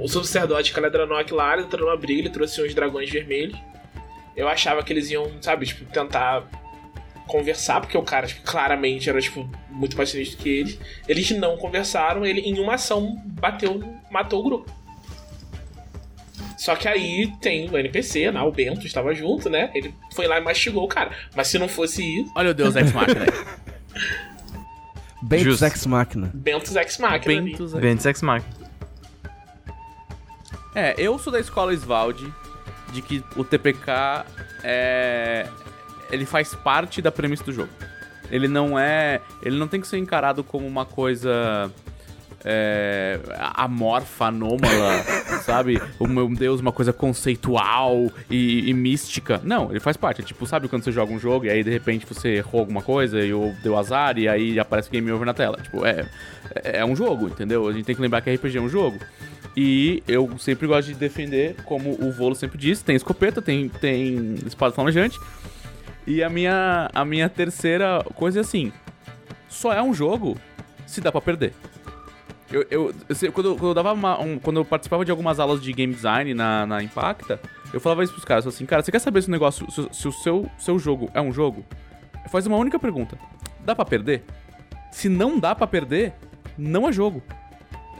O sacerdote Caledranok lá, ele entrou numa briga, ele trouxe uns dragões vermelhos. Eu achava que eles iam, sabe, tipo, tentar conversar, porque o cara, tipo, claramente era, tipo, muito mais sinistro que eles. Eles não conversaram, ele em uma ação bateu, matou o grupo. Só que aí tem o NPC, né? O Bento estava junto, né? Ele foi lá e mastigou o cara. Mas se não fosse isso, Olha o Deus Ex Machina aí. <laughs> Bentos. Ex Machina. Bentos Ex Machina. Bentos Ex- Ventus Ex Machina. É, eu sou da escola Svaldi de que o TPK é. Ele faz parte da premissa do jogo. Ele não é. Ele não tem que ser encarado como uma coisa. É, amorfa, anômala, <laughs> sabe? O meu Deus, uma coisa conceitual e, e mística. Não, ele faz parte. É tipo, sabe quando você joga um jogo e aí de repente você errou alguma coisa e ou deu azar e aí aparece game over na tela? Tipo, é, é, é um jogo, entendeu? A gente tem que lembrar que RPG é um jogo. E eu sempre gosto de defender, como o Volo sempre disse, tem escopeta, tem, tem espada flamejante. E a minha, a minha terceira coisa é assim: só é um jogo se dá pra perder. Eu, eu, eu quando, quando eu dava uma- um- quando eu participava de algumas aulas de game design na, na Impacta, Eu falava isso pros caras, eu assim, cara, você quer saber se o negócio, se, se o seu, seu jogo é um jogo? Faz uma única pergunta. Dá pra perder? Se não dá pra perder, não é jogo.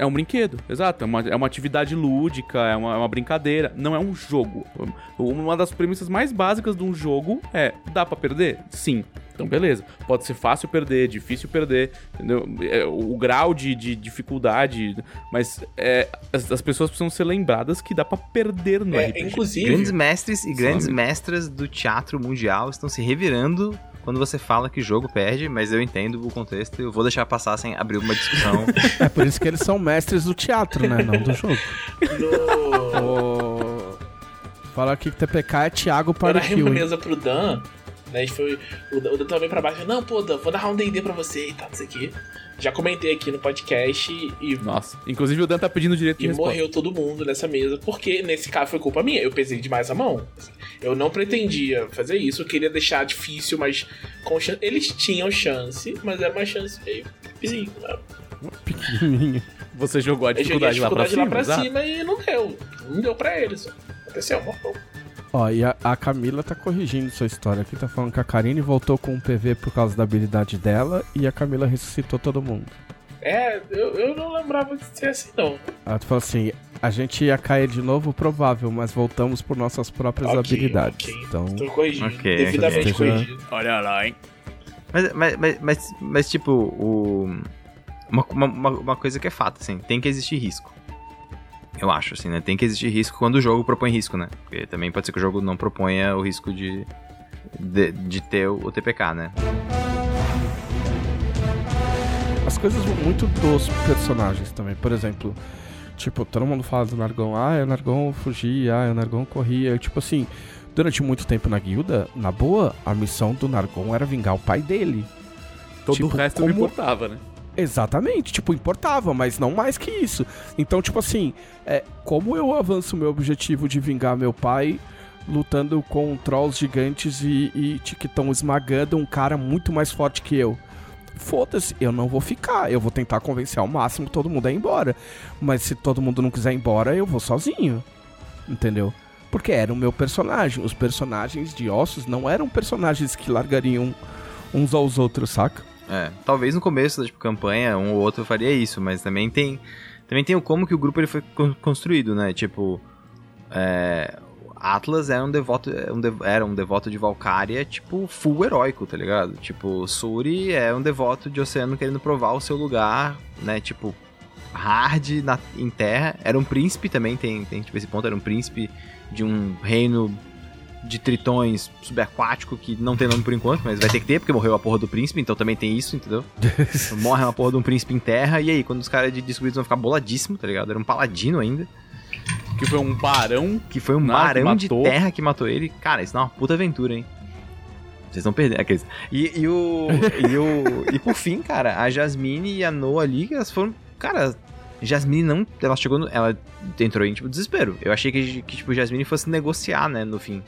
É um brinquedo, exato. É uma, é uma atividade lúdica, é uma, é uma brincadeira. Não é um jogo. Uma das premissas mais básicas de um jogo é: dá pra perder? Sim. Então, beleza. Pode ser fácil perder, difícil perder, entendeu? É, o grau de, de dificuldade. Mas é, as, as pessoas precisam ser lembradas que dá pra perder no É, RPG. inclusive, Grandes mestres e grandes Sabe? mestras do teatro mundial estão se revirando quando você fala que jogo perde, mas eu entendo o contexto e eu vou deixar passar sem abrir uma discussão. <laughs> É por isso que eles são mestres do teatro, né? Não do jogo. no... Ô, Fala aqui que TPK é Thiago Parikill, uma hein? mesa pro Dan, né? a gente Foi, o, Dan- o Dan também pra baixo. Não, pô, Dan, vou narrar um D&D pra você e tal, não sei o quê. Já comentei aqui no podcast e, Nossa. Inclusive o Dan tá pedindo direito de e resposta. morreu todo mundo nessa mesa. Porque nesse caso foi culpa minha. Eu pesei demais a mão. Eu não pretendia fazer isso. Eu queria deixar difícil, mas com chan- eles tinham chance, mas era uma chance meio vizinho. Né? Pequenininho. Você jogou a Eu joguei a dificuldade, lá pra dificuldade cima, lá pra cima e não deu. Não deu pra eles. Aconteceu, morreu. Ó, e a, a Camila tá corrigindo sua história aqui, tá falando que a Karine voltou com um PV por causa da habilidade dela e a Camila ressuscitou todo mundo. É, eu, eu não lembrava de ser assim, não. Ela falou assim: a gente ia cair de novo, provável, mas voltamos por nossas próprias Ok, habilidades. ok. Então, Tô corrigindo. Ok, devidamente corrigido. Olha lá, hein? mas, mas, mas, mas, mas, tipo, o... Uma, uma, uma- uma coisa que é fato, assim, tem que existir risco. Eu acho, assim, né? Tem que existir risco quando o jogo propõe risco, né? Porque também pode ser que o jogo não proponha o risco de, de, de ter o, o TPK, né? As coisas muito dos personagens também. Por exemplo, tipo, todo mundo fala do Nargão, ah, o Nargão fugia, ah, o Nargão corria. Tipo assim, durante muito tempo na guilda, na boa, a missão do Nargão era vingar o pai dele. Todo Tipo, o resto não como- importava, né? Exatamente, tipo, importava, mas não mais que isso. Então, tipo assim, é, como eu avanço o meu objetivo de vingar meu pai lutando com trolls gigantes e, e que estão esmagando um cara muito mais forte que eu? Foda-se, eu não vou ficar. Eu vou tentar convencer ao máximo todo mundo a ir embora. Mas se todo mundo não quiser ir embora, eu vou sozinho. Entendeu? Porque era o meu personagem. Os personagens de ossos não eram personagens que largariam uns aos outros, saca? É, talvez no começo da tipo, campanha um ou outro faria isso, mas também tem também tem o como que o grupo ele foi con- construído, né? Tipo, é, Atlas era um devoto é um dev- era um devoto de Valkyria, tipo full heróico, tá ligado? Tipo, Suri é um devoto de Oceano querendo provar o seu lugar, né? Tipo, hard na, em terra. Era um príncipe também, tem, tem tipo esse ponto, era um príncipe de um reino de tritões subaquático que não tem nome por enquanto, mas vai ter que ter, porque morreu a porra do príncipe, então também tem isso, entendeu? <laughs> Morre uma porra de um príncipe em terra, e aí, quando os caras de descobridos vão ficar boladíssimos, tá ligado? Era um paladino ainda, Que foi um barão. que foi um Não, que barão de terra que matou ele. Cara, isso dá uma puta aventura, hein? Vocês estão perdendo. Aqueles... E, e o. e o. E por fim, cara, a Jasmine e a Noah ali, elas foram. Cara, Jasmine não. Ela chegou no. Ela entrou em, tipo, desespero. Eu achei que, que tipo, Jasmine fosse negociar, né, no fim.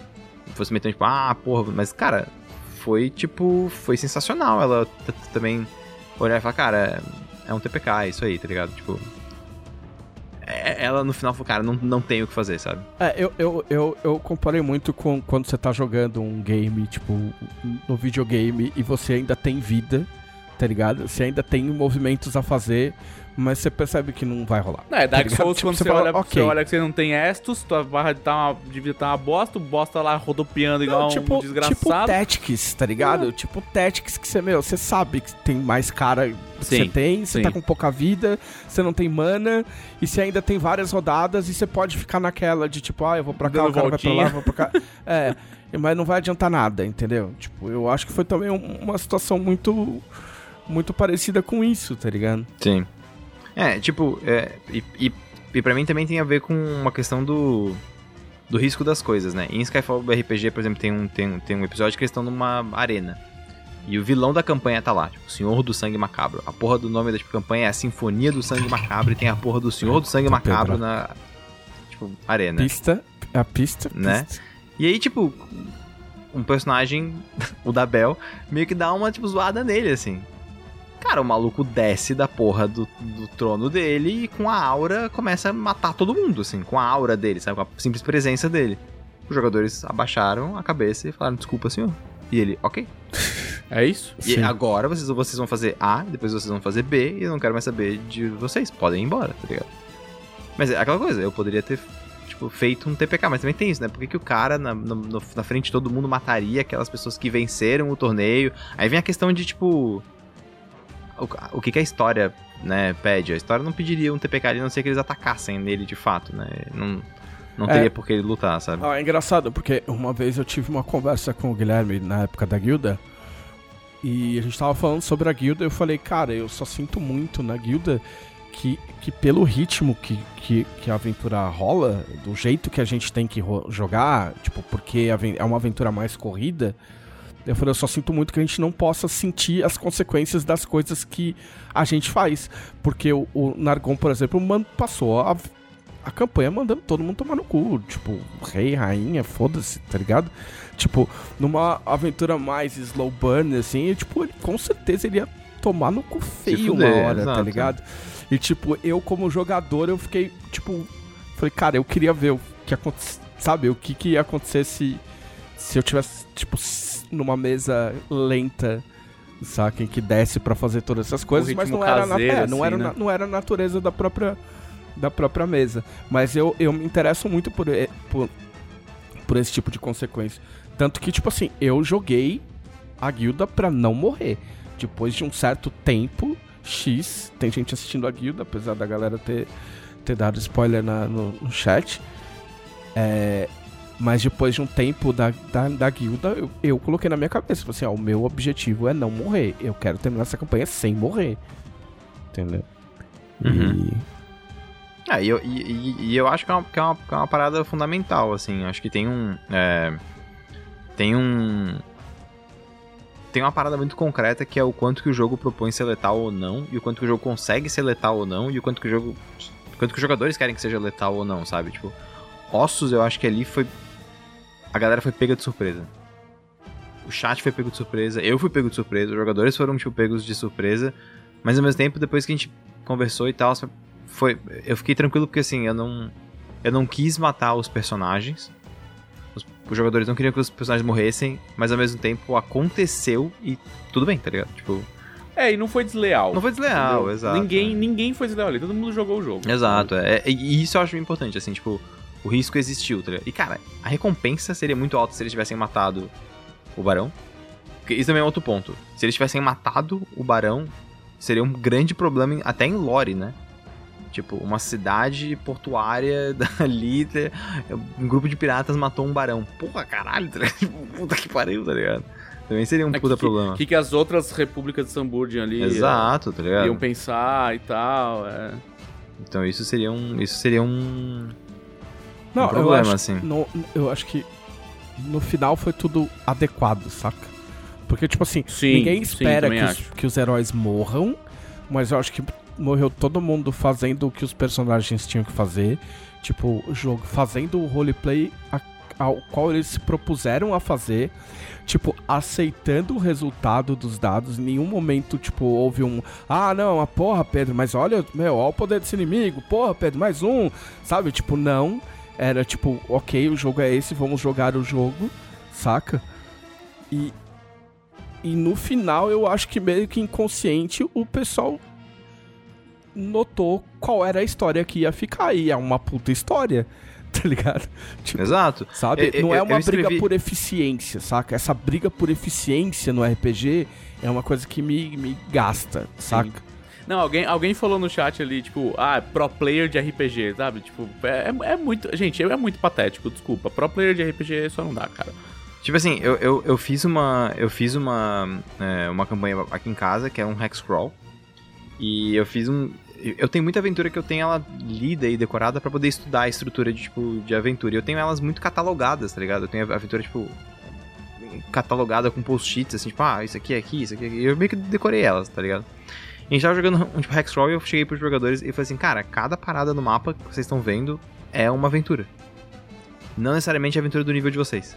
Fosse metendo, tipo, ah, porra, mas, cara, foi, tipo, foi sensacional. Ela também olhar e falar, cara, é um TPK, é isso aí, tá ligado? Tipo. É- Ela no final falou, cara, não, não tem o que fazer, sabe? É, eu, eu, eu, eu comparei muito com quando você tá jogando um game, tipo, no videogame e você ainda tem vida, tá ligado? Você ainda tem movimentos a fazer, mas você percebe que não vai rolar. Não, é Dark ligado? Souls Tipo, quando você fala, olha, ok. você olha que você não tem Estus, tua barra tá uma, devia estar uma bosta, o bosta lá rodopiando igual Não, um tipo, tipo desgraçado. Tactics, tá ligado? Tipo Tactics que você, meu, você sabe que tem mais cara que você tem, você sim. tá com pouca vida, você não tem mana, e você ainda tem várias rodadas, e você pode ficar naquela de tipo, ah, eu vou pra cá, Dando o cara vai pra voltinha. lá, eu vou pra cá. <laughs> é, mas não vai adiantar nada, entendeu? Tipo, eu acho que foi também um- uma situação muito, muito parecida com isso, tá ligado? Sim. É, tipo, é, e, e, e pra mim também tem a ver com uma questão do, do risco das coisas, né? Em Skyfall RPG, por exemplo, tem um, tem, tem um episódio que eles estão numa arena. E o vilão da campanha tá lá, tipo, o Senhor do Sangue Macabro. A porra do nome da tipo, campanha é a Sinfonia do Sangue Macabro e tem a porra do Senhor do Sangue Macabro na, tipo, arena. Pista, a pista, Né? pista. E aí, tipo, um personagem, <laughs> o da Bel, meio que dá uma, tipo, zoada nele, assim. Cara, o maluco desce da porra do, do trono dele e com a aura começa a matar todo mundo, assim, com a aura dele, sabe? Com a simples presença dele. os jogadores abaixaram a cabeça e falaram, desculpa, senhor. E ele, ok. <laughs> É isso? E agora vocês, vocês vão fazer A, depois vocês vão fazer B, e eu não quero mais saber de vocês. Podem ir embora, tá ligado? Mas é aquela coisa, eu poderia ter, tipo, feito um TPK, mas também tem isso, né? Por que, que o cara, na, na frente de todo mundo, mataria aquelas pessoas que venceram o torneio? Aí vem a questão de, tipo. O, o que, que a história, né, pede? A história não pediria um TPK ali, a não ser que eles atacassem nele de fato, né? Não, não É. teria por que ele lutar, sabe? Ah, é engraçado, porque uma vez eu tive uma conversa com o Guilherme na época da guilda. E a gente tava falando sobre a guilda. Eu falei, cara, eu só sinto muito na guilda que, que pelo ritmo que, que, que a aventura rola, do jeito que a gente tem que jogar, tipo, porque é uma aventura mais corrida. Eu falei, eu só sinto muito que a gente não possa sentir as consequências das coisas que a gente faz. Porque o, o Nargon, por exemplo, man- passou a, a campanha mandando todo mundo tomar no cu. Tipo, rei, rainha, foda-se, tá ligado? Tipo, numa aventura mais slow burn, assim, tipo, ele, com certeza ele ia tomar no cu feio fuder, uma hora, tá ligado? E, tipo, eu como jogador, eu fiquei, tipo, falei, cara, eu queria ver o que acontece, sabe? O que, que ia acontecer se, se eu tivesse, tipo, numa mesa lenta, saca? Em que desse pra fazer todas essas coisas, mas não era, na, caseiro, é, não, assim, era né? na- não era a natureza da própria, da própria mesa. Mas eu, eu me interesso muito por, por, por esse tipo de consequência. Tanto que, tipo assim, eu joguei a guilda pra não morrer. Depois de um certo tempo X, tem gente assistindo a guilda, apesar da galera ter, ter dado spoiler na- no, no chat. É, mas depois de um tempo da, da, da guilda, eu, eu coloquei na minha cabeça, assim, ó, o meu objetivo é não morrer. Eu quero terminar essa campanha sem morrer. Entendeu? Uhum. E- Ah, e eu, e, e- e eu acho que é, uma, que, é uma, que é uma parada fundamental, assim. Acho que tem um. é, tem um. Tem uma parada muito concreta que é o quanto que o jogo propõe ser letal ou não, e o quanto que o jogo consegue ser letal ou não, e o quanto que o jogo. O quanto que os jogadores querem que seja letal ou não, sabe? Tipo, Ossos, eu acho que ali foi. A galera foi pega de surpresa. O chat foi pego de surpresa, eu fui pego de surpresa, os jogadores foram, tipo, pegos de surpresa, mas ao mesmo tempo, depois que a gente conversou e tal, foi eu fiquei tranquilo porque assim eu não eu não quis matar os personagens os, os jogadores não queriam que os personagens morressem mas ao mesmo tempo aconteceu e tudo bem tá ligado tipo É, e não foi desleal. não foi desleal entendeu? exato Ninguém, ninguém foi desleal ali, todo mundo jogou o jogo. exato é, é- e isso eu acho importante assim tipo o risco existiu tá ligado? e cara a recompensa seria muito alta se eles tivessem matado o barão porque isso também é outro ponto se eles tivessem matado o barão seria um grande problema em- até em lore né Tipo, uma cidade portuária <laughs> dali, tá- um grupo de piratas matou um barão. Porra, caralho, tá <laughs> Puta que pariu, tá ligado? Também seria um É, puta que- problema. O que, que as outras repúblicas de Samburdian ali Exato, tá ligado? iam pensar e tal. É. Então isso seria um. Isso seria um. Não, um problema, eu acho, assim. no- eu acho que no final foi tudo adequado, saca? Porque, tipo assim, Sim, ninguém sim, espera também que os, que os heróis morram, mas eu acho que morreu todo mundo fazendo o que os personagens tinham que fazer. Tipo, o jogo fazendo o roleplay a- ao qual eles se propuseram a fazer. Tipo, aceitando o resultado dos dados. Em nenhum momento, tipo, houve um. Ah, não, a porra, Pedro, mas olha, meu, olha o poder desse inimigo. Porra, Pedro, mais um. Sabe? Tipo, não. Era tipo, ok, o jogo é esse, vamos jogar o jogo, saca? E. E no final eu acho que meio que inconsciente o pessoal notou qual era a história que ia ficar. E é uma puta história, <laughs> tá ligado? Tipo, Exato. Sabe? Eu- não eu- é uma eu escrevi- briga por eficiência, saca? Essa briga por eficiência no RPG é uma coisa que me, me gasta, saca? Não, alguém, alguém falou no chat ali, tipo, ah, pro player de RPG, sabe? Tipo, é, é muito. Gente, é muito patético, desculpa. Pro player de RPG só não dá, cara. Tipo assim, eu, eu, eu fiz uma. Eu fiz uma. é, uma campanha aqui em casa, que é um Hexcrawl. E eu fiz um. Eu tenho muita aventura que eu tenho ela lida e decorada pra poder estudar a estrutura de, tipo, de aventura. Eu tenho elas muito catalogadas, tá ligado? Eu tenho aventura, tipo. Catalogada com post-its, assim, tipo, ah, isso aqui é aqui, isso aqui é aqui. Eu meio que decorei elas, tá ligado? E a gente tava jogando um tipo Hexcrawl e eu cheguei pros jogadores e falei assim, cara, cada parada no mapa que vocês estão vendo é uma aventura. Não necessariamente a aventura do nível de vocês.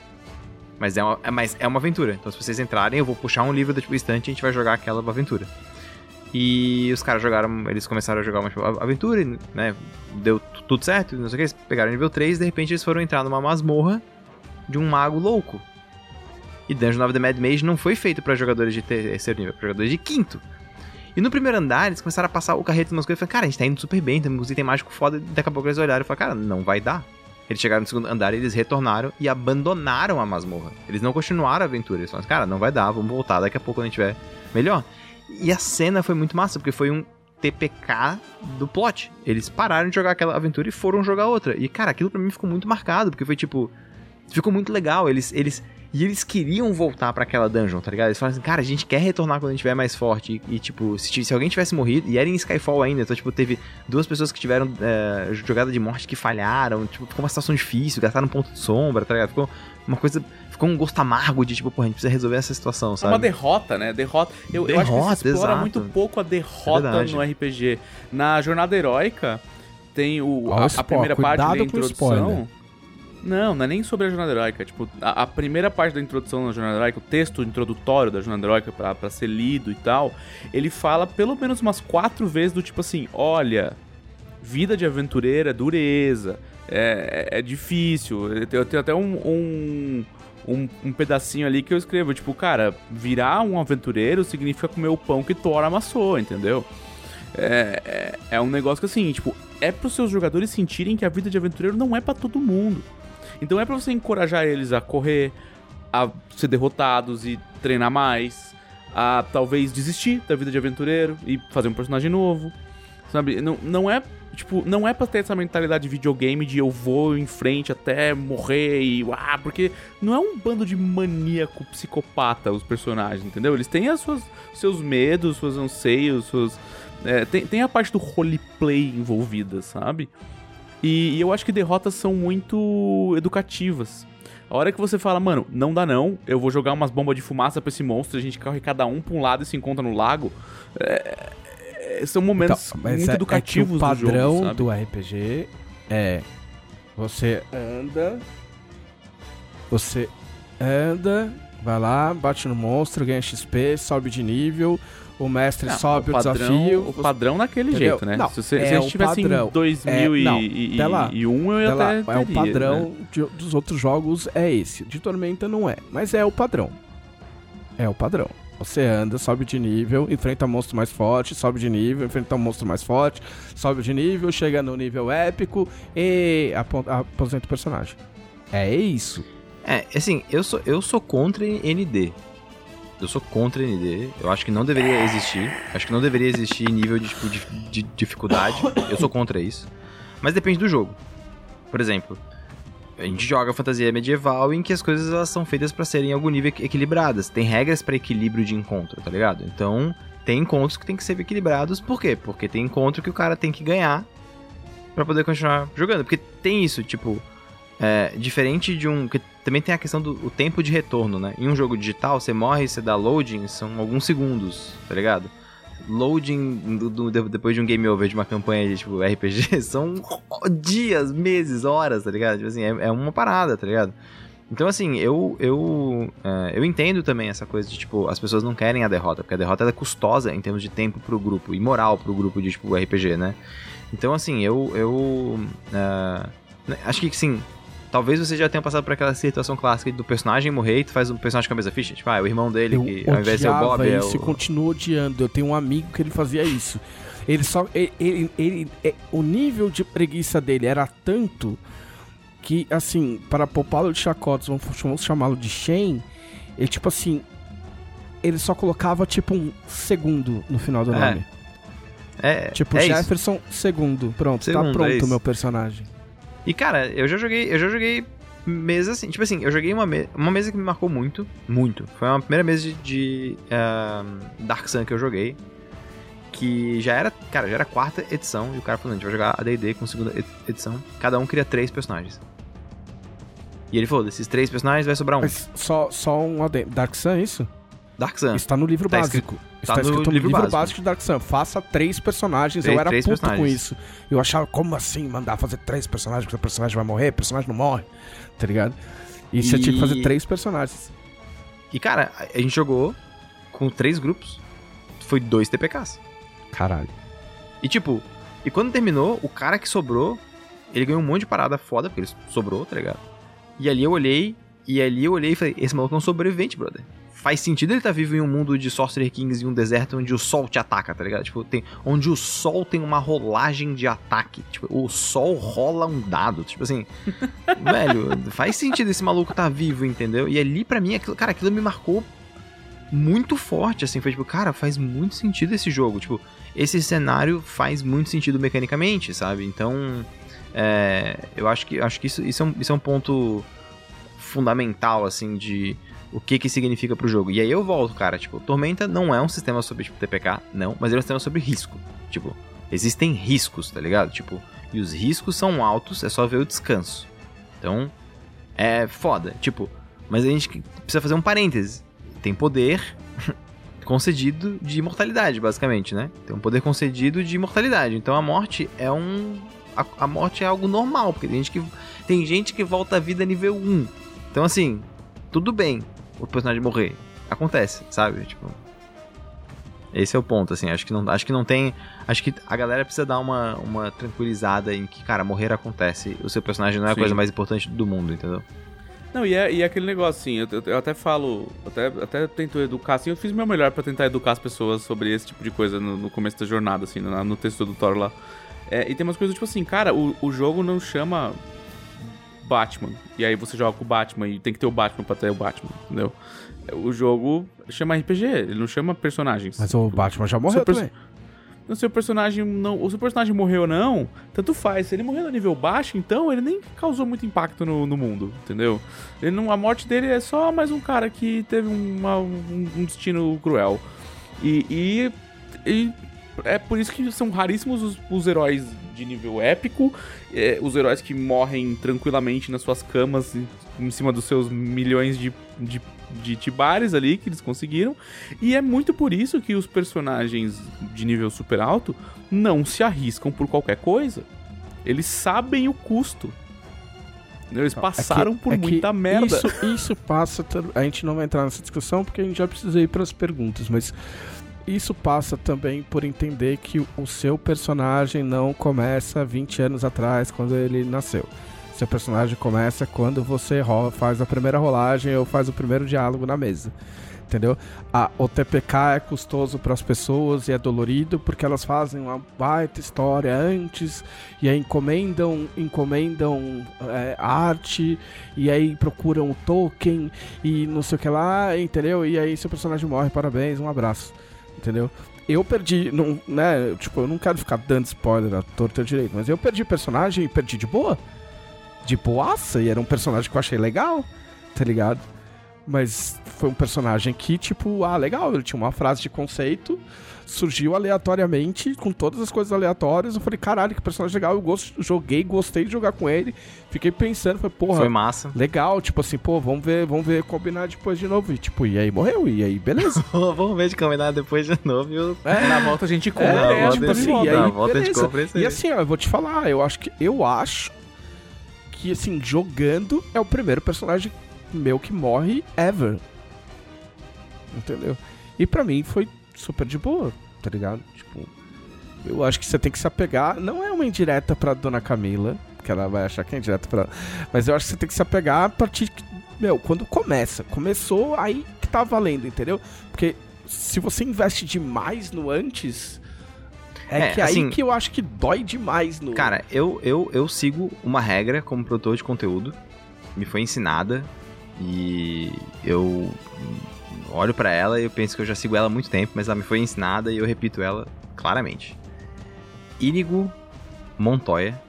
Mas é, uma, é, mas é uma aventura. Então, se vocês entrarem, eu vou puxar um livro da tipo estante e a gente vai jogar aquela aventura. E os caras jogaram, eles começaram a jogar uma tipo, aventura, e, né? Deu tudo certo, não sei o que, eles pegaram nível 3, de repente eles foram entrar numa masmorra de um mago louco. E Dungeon of the Mad Mage não foi feito pra jogadores de terceiro nível, pra jogadores de quinto. E no primeiro andar, eles começaram a passar o carreto umas coisas e falaram, cara, a gente tá indo super bem, temos um item mágico foda, e daqui a pouco eles olharam e falaram, cara, não vai dar. Eles chegaram no segundo andar, eles retornaram e abandonaram a masmorra. Eles não continuaram a aventura. Eles falaram, cara, não vai dar, vamos voltar daqui a pouco quando a gente tiver melhor. E a cena foi muito massa, porque foi um TPK do plot. Eles pararam de jogar aquela aventura e foram jogar outra. E, cara, aquilo pra mim ficou muito marcado, porque foi tipo. Ficou muito legal. Eles. eles e eles queriam voltar para aquela dungeon, tá ligado? Eles falaram assim, cara, a gente quer retornar quando a gente tiver mais forte. E, e tipo, se, se, alguém tivesse morrido, e era em Skyfall ainda, então, tipo, teve duas pessoas que tiveram é, jogada de morte que falharam, tipo, ficou uma situação difícil, gastaram um ponto de sombra, tá ligado? Ficou uma coisa. Ficou um gosto amargo de, tipo, pô, a gente precisa resolver essa situação, sabe? É uma derrota, né? Derrota. Eu, derrota, eu acho que explora exato. muito pouco a derrota é no RPG. Na jornada heróica, tem o, a, a, primeira parte da introdução. Não, não é nem sobre a jornada heróica. Tipo, a, a, primeira parte da introdução da jornada heróica, o texto introdutório da jornada heróica pra ser lido e tal, ele fala pelo menos umas quatro vezes do tipo assim: olha, vida de aventureira é dureza, é, é, é difícil. Eu tenho até um, um, um, um, pedacinho ali que eu escrevo, tipo, cara, virar um aventureiro significa comer o pão que Thor amassou, entendeu? É, é, é um negócio que assim, tipo, é pros seus jogadores sentirem que a vida de aventureiro não é para todo mundo. Então é para você encorajar eles a correr, a ser derrotados e treinar mais, a talvez desistir da vida de aventureiro e fazer um personagem novo. Sabe? Não, não é tipo, não é pra ter essa mentalidade de videogame de eu vou em frente até morrer e ah, porque não é um bando de maníaco psicopata os personagens, entendeu? Eles têm as suas, seus medos, seus anseios, suas. É, tem, tem a parte do roleplay envolvida, sabe? E, e eu acho que derrotas são muito educativas. A hora que você fala, mano, não dá não, eu vou jogar umas bombas de fumaça pra esse monstro, a gente corre cada um pra um lado e se encontra no lago. É, é, são momentos então, muito é, educativos é o padrão do, jogo, do RPG é você anda, você anda, vai lá, bate no monstro, ganha XP, sobe de nível, o mestre não, sobe o, padrão, o desafio. O padrão naquele Entendeu? jeito, né? Não, se, você, é se a gente tivesse padrão. em 2001, é, eu ia até teria, É o padrão né? de, dos outros jogos, é esse. De Tormenta não é, mas é o padrão. É o padrão. Você anda, sobe de nível, enfrenta monstro mais forte, sobe de nível, enfrenta um monstro mais forte, sobe de nível, chega no nível épico e aposenta o personagem. É isso. É, assim, eu sou, eu sou contra ND. Eu sou contra ND. Eu acho que não deveria existir. Acho que não deveria existir nível de, tipo, de, de dificuldade. Eu sou contra isso. Mas depende do jogo. Por exemplo, a gente joga fantasia medieval em que as coisas elas são feitas para serem em algum nível equilibradas. Tem regras para equilíbrio de encontro, tá ligado? Então, tem encontros que tem que ser equilibrados. Por quê? Porque tem encontro que o cara tem que ganhar para poder continuar jogando. Porque tem isso, tipo, é, diferente de um. Também tem a questão do tempo de retorno, né? Em um jogo digital, você morre, você dá loading, são alguns segundos, tá ligado? Loading do, do, depois de um game over de uma campanha de tipo RPG <laughs> são dias, meses, horas, tá ligado? Tipo assim, é, é uma parada, tá ligado? Então, assim, eu eu, é, eu entendo também essa coisa de, tipo, as pessoas não querem a derrota, porque a derrota é custosa em termos de tempo pro grupo e moral pro grupo de, tipo, RPG, né? Então, assim, eu. eu é, acho que, sim, Talvez você já tenha passado por aquela situação clássica do personagem morrer e tu faz um personagem com a mesa ficha. Tipo, ah, é o irmão dele, eu que ao invés de ser o Bob é isso é o... continua odiando. Eu tenho um amigo que ele fazia isso. Ele só. Ele, ele, ele, é, o nível de preguiça dele era tanto que, assim, para poupá-lo de chacotas, vamos, chamá-lo de Shen, ele, tipo assim. Ele só colocava, tipo, um segundo no final do é. nome. É. Tipo, é Jefferson, isso. segundo. Pronto, tá segundo, tá pronto o meu personagem. E cara, eu já joguei, eu já joguei mesa assim, tipo assim, eu joguei uma, me uma mesa que me marcou muito, muito. Foi a primeira mesa de, de uh, Dark Sun que eu joguei. Que já era, cara, já era a quarta edição. E o cara falou: a gente vai jogar a DD com segunda edição. Cada um cria três personagens. E ele falou: desses três personagens vai sobrar um. Mas só, só um Dark Sun, é isso? Dark Sun. Está no livro tá básico. Escrito, Está tá escrito no, livro, básico. de Dark Sun. Faça três personagens. Três, eu era puto personagens. com isso. Eu achava, como assim mandar fazer três personagens? Porque o personagem vai morrer, o personagem não morre. Tá ligado? E, e... você tinha que fazer três personagens. E cara, a gente jogou com três grupos. Foi dois TPKs. Caralho. E tipo, e quando terminou, o cara que sobrou, ele ganhou um monte de parada foda, porque ele sobrou, tá ligado? E ali eu olhei E ali eu olhei e falei, esse maluco é um sobrevivente, brother. Faz sentido ele estar tá vivo em um mundo de Sorcerer Kings em um deserto onde o sol te ataca, tá ligado? Tipo, tem, onde o sol tem uma rolagem de ataque. Tipo, o sol rola um dado. Tipo assim, <laughs> velho, faz sentido esse maluco estar tá vivo, entendeu? E ali para mim, aquilo, cara, aquilo me marcou muito forte, assim. Foi tipo, cara, faz muito sentido esse jogo. Tipo, esse cenário faz muito sentido mecanicamente, sabe? Então, é, eu acho que, acho que isso, isso, é um, isso é um ponto fundamental, assim, de o que que significa pro jogo. E aí eu volto, cara, tipo, Tormenta não é um sistema sobre, tipo, TPK, não, mas ele é um sistema sobre risco. Tipo, existem riscos, tá ligado? Tipo, e os riscos são altos, é só ver o descanso. Então, é foda, tipo, mas a gente precisa fazer um parêntese. Tem poder <laughs> concedido de imortalidade, basicamente, né? Tem um poder concedido de imortalidade. Então a morte é um a, a morte é algo normal, porque tem gente que tem gente que volta à vida nível 1. Então assim, tudo bem o personagem morrer. Acontece, sabe? Tipo, esse é o ponto, assim. Acho que não, acho que não tem. Acho que a galera precisa dar uma, uma tranquilizada em que, cara, morrer acontece. O seu personagem não é a Sim. coisa mais importante do mundo, entendeu? Não, e é, e é aquele negócio, assim, eu, eu, até falo, até, até tento educar, assim, eu fiz o meu melhor para tentar educar as pessoas sobre esse tipo de coisa no, no começo da jornada, assim, no, no texto do Thor lá. É, e tem umas coisas tipo assim, cara, o, o jogo não chama Batman. E aí você joga com o Batman e tem que ter o Batman pra ter o Batman, entendeu? O jogo chama RPG, ele não chama personagens. Mas o Batman já morreu também. O seu personagem não. O seu personagem morreu ou não, tanto faz. Se ele morreu no nível baixo, então ele nem causou muito impacto no, no mundo, entendeu? Ele não, a morte dele é só mais um cara que teve uma, um, um destino cruel. E, e, e, é por isso que são raríssimos os, os heróis de nível épico, é, os heróis que morrem tranquilamente nas suas camas, em cima dos seus milhões de, de, de tibares ali que eles conseguiram. E é muito por isso que os personagens de nível super alto não se arriscam por qualquer coisa. Eles sabem o custo. Eles passaram é que, por é muita merda. Isso, isso passa. A gente não vai entrar nessa discussão porque a gente já precisa ir para as perguntas, mas isso passa também por entender que o seu personagem não começa 20 anos atrás, quando ele nasceu. Seu personagem começa quando você faz a primeira rolagem ou faz o primeiro diálogo na mesa. Entendeu? A, o TPK é custoso para as pessoas e é dolorido porque elas fazem uma baita história antes e aí encomendam, encomendam é, arte e aí procuram o token e não sei o que lá, entendeu? E aí seu personagem morre, parabéns, um abraço entendeu? Eu perdi, não, né? Tipo, eu não quero ficar dando spoiler a torta direito, mas eu perdi personagem e perdi de boa. De boaça, e era um personagem que eu achei legal, tá ligado? Mas foi um personagem que, tipo, ah, legal, ele tinha uma frase de conceito, surgiu aleatoriamente, com todas as coisas aleatórias. Eu falei, caralho, que personagem legal. Eu gost... joguei, gostei de jogar com ele. Fiquei pensando, foi, porra. Foi massa. Legal, tipo assim, pô, vamos ver, vamos ver combinar depois de novo. E tipo, e aí morreu, e aí, beleza. <laughs> vamos ver de combinar depois de novo. Eu... É. Na volta a gente compra. É, é tipo assim, e aí, na volta beleza. a gente compra esse E assim, ó, eu vou te falar, eu acho que. Eu acho que, assim, jogando é o primeiro personagem meu que morre ever. Entendeu? E para mim foi super de boa, tá ligado? Tipo, eu acho que você tem que se apegar. Não é uma indireta pra dona Camila, que ela vai achar que é indireta pra. Mas eu acho que você tem que se apegar a partir. Meu, quando começa. Começou, aí que tá valendo, entendeu? Porque se você investe demais no antes. É, é que assim, aí que eu acho que dói demais no. Cara, eu, eu, eu sigo uma regra como produtor de conteúdo. Me foi ensinada. E eu olho para ela e eu penso que eu já sigo ela há muito tempo, mas ela me foi ensinada e eu repito ela claramente. Inigo Montoya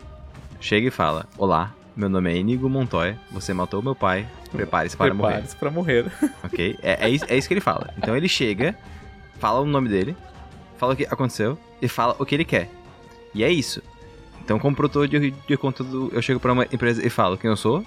chega e fala: Olá, meu nome é Inigo Montoya, você matou meu pai, prepare-se para prepare morrer. Prepare-se para morrer. Ok? É, é, isso, é isso que ele fala. Então ele chega, fala o nome dele, fala o que aconteceu e fala o que ele quer. E é isso. Então, como produtor de, de conteúdo, eu chego para uma empresa e falo quem eu sou,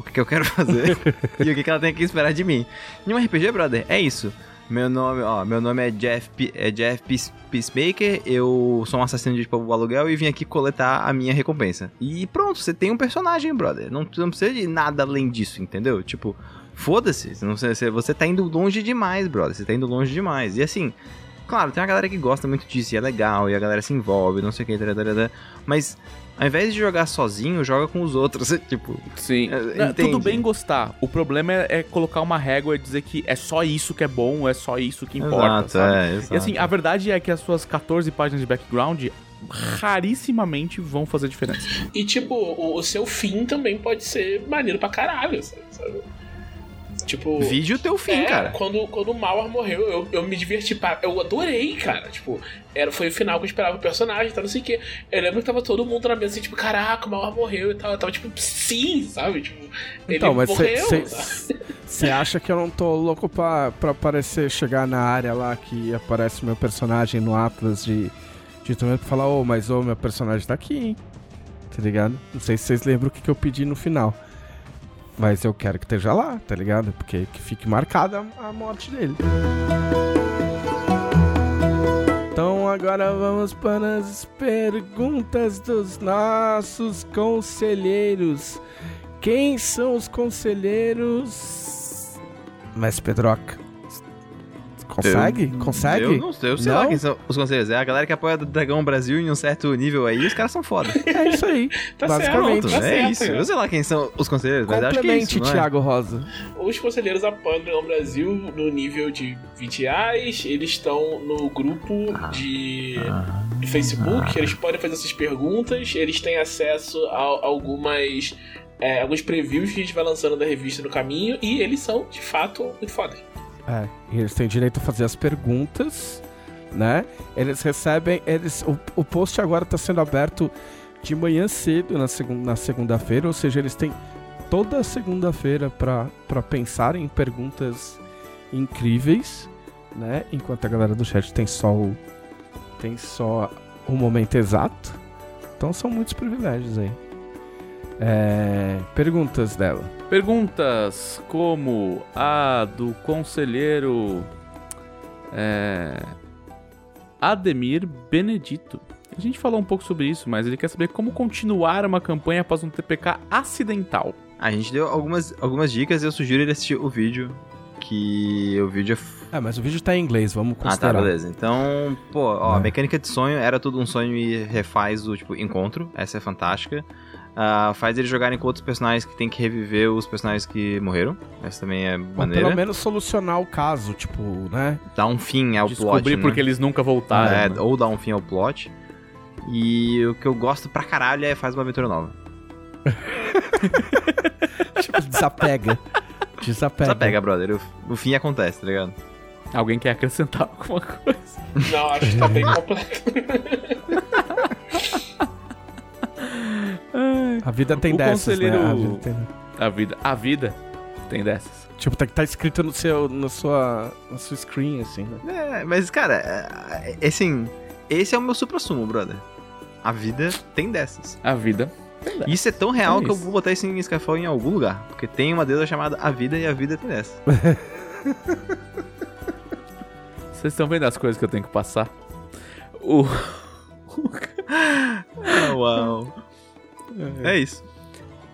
o que, eu quero fazer <laughs> e o que, ela tem que esperar de mim. Em um RPG, brother, é isso. Meu nome, ó, meu nome é Jeff, é Jeff Peacemaker, eu sou um assassino de tipo, aluguel e vim aqui coletar a minha recompensa. E pronto, você tem um personagem, brother. Não, não precisa de nada além disso, entendeu? Tipo, foda-se, você, você tá indo longe demais, brother. Você tá indo longe demais. E assim, claro, tem uma galera que gosta muito disso e é legal, e a galera se envolve, não sei o que, mas ao invés de jogar sozinho, joga com os outros, <laughs> tipo... Sim. É, Não, entende. tudo bem gostar. O problema é, é colocar uma régua e dizer que é só isso que é bom, é só isso que importa, Exato, sabe? é, exato. E assim, a verdade é que as suas 14 páginas de background rarissimamente vão fazer diferença. E, tipo, o, o seu fim também pode ser maneiro pra caralho, sabe? Tipo. Vide o teu fim, é, cara. Quando, quando o Mauer morreu, eu, eu me diverti. pra- Eu adorei, cara. Tipo, era, foi o final que eu esperava o personagem tal, não sei o quê. Eu lembro que tava todo mundo na mesa assim, tipo, caraca, o Mauer morreu e tal. Eu tava tipo, sim, sabe? Tipo, ele Então, mas você acha que eu não tô louco pra, pra aparecer, chegar na área lá que aparece meu personagem no Atlas de, de pra falar, ô, mas ô, meu personagem tá aqui, hein? Tá ligado? Não sei se vocês lembram o que, que eu pedi no final. Mas eu quero que esteja lá, tá ligado? Porque que fique marcada a, morte dele. Então agora vamos para as perguntas dos nossos conselheiros. Quem são os conselheiros? Mestre Pedroca. Consegue? Consegue? Eu não sei, eu sei lá Não? quem são os conselheiros. É a galera que apoia o Dragão Brasil em um certo nível aí, os caras são foda. <laughs> É isso aí. <laughs> Tá basicamente. certo, Pronto, tá é certo, isso. cara. Eu sei lá quem são os conselheiros, mas acho que é isso, não é? Thiago Rosa. Os conselheiros apoiam o Dragão Brasil no nível de 20 reais. Eles estão no grupo de, de Facebook. Eles podem fazer essas perguntas. Eles têm acesso a, algumas. é, alguns previews que a gente vai lançando da revista no caminho. E eles são, de fato, muito fodas. É, eles têm direito a fazer as perguntas, né? Eles recebem. Eles, o, o post agora está sendo aberto de manhã cedo na, na segunda-feira, ou seja, eles têm toda segunda-feira para pensar em perguntas incríveis, né? Enquanto a galera do chat tem só o, tem só o momento exato. Então são muitos privilégios aí. É, perguntas dela. Perguntas como a do conselheiro é, Ademir Benedito. A gente falou um pouco sobre isso, mas ele quer saber como continuar uma campanha após um TPK acidental. A gente deu algumas, algumas dicas e eu sugiro ele assistir o vídeo. Que o vídeo é. É, mas o vídeo tá em inglês, vamos Ah, tá, considerar. beleza. Então, pô, ó, a É. mecânica de sonho era tudo um sonho e refaz o, tipo, encontro. Essa é fantástica. Ah, faz eles jogarem com outros personagens que tem que reviver os personagens que morreram. Essa também é Ou maneira. pelo menos solucionar o caso, tipo, né? Dá um fim ao Descobrir plot, né? porque eles nunca voltaram. É, né? ou dar um fim ao plot. E o que eu gosto pra caralho é faz uma aventura nova. <laughs> tipo, desapega. Desapega. Só pega, brother. O, o fim acontece, tá ligado? Alguém quer acrescentar alguma coisa? Não, acho que tá bem <laughs> completo. <laughs> A vida tem O dessas, né? conselheiro- A vida tem- A vida, a vida tem dessas. Tipo, tá, tá escrito no seu, na sua, na sua screen, assim, né? É, mas, cara, é, é, assim, esse é o meu supra-sumo, brother. A vida tem dessas. A vida. Isso é tão real É que eu isso. vou botar isso em Skyfall em algum lugar. Porque tem uma deusa chamada A Vida e a Vida tem dessas. <laughs> Vocês estão vendo as coisas que eu tenho que passar? O. <laughs> Ah, uau. É isso.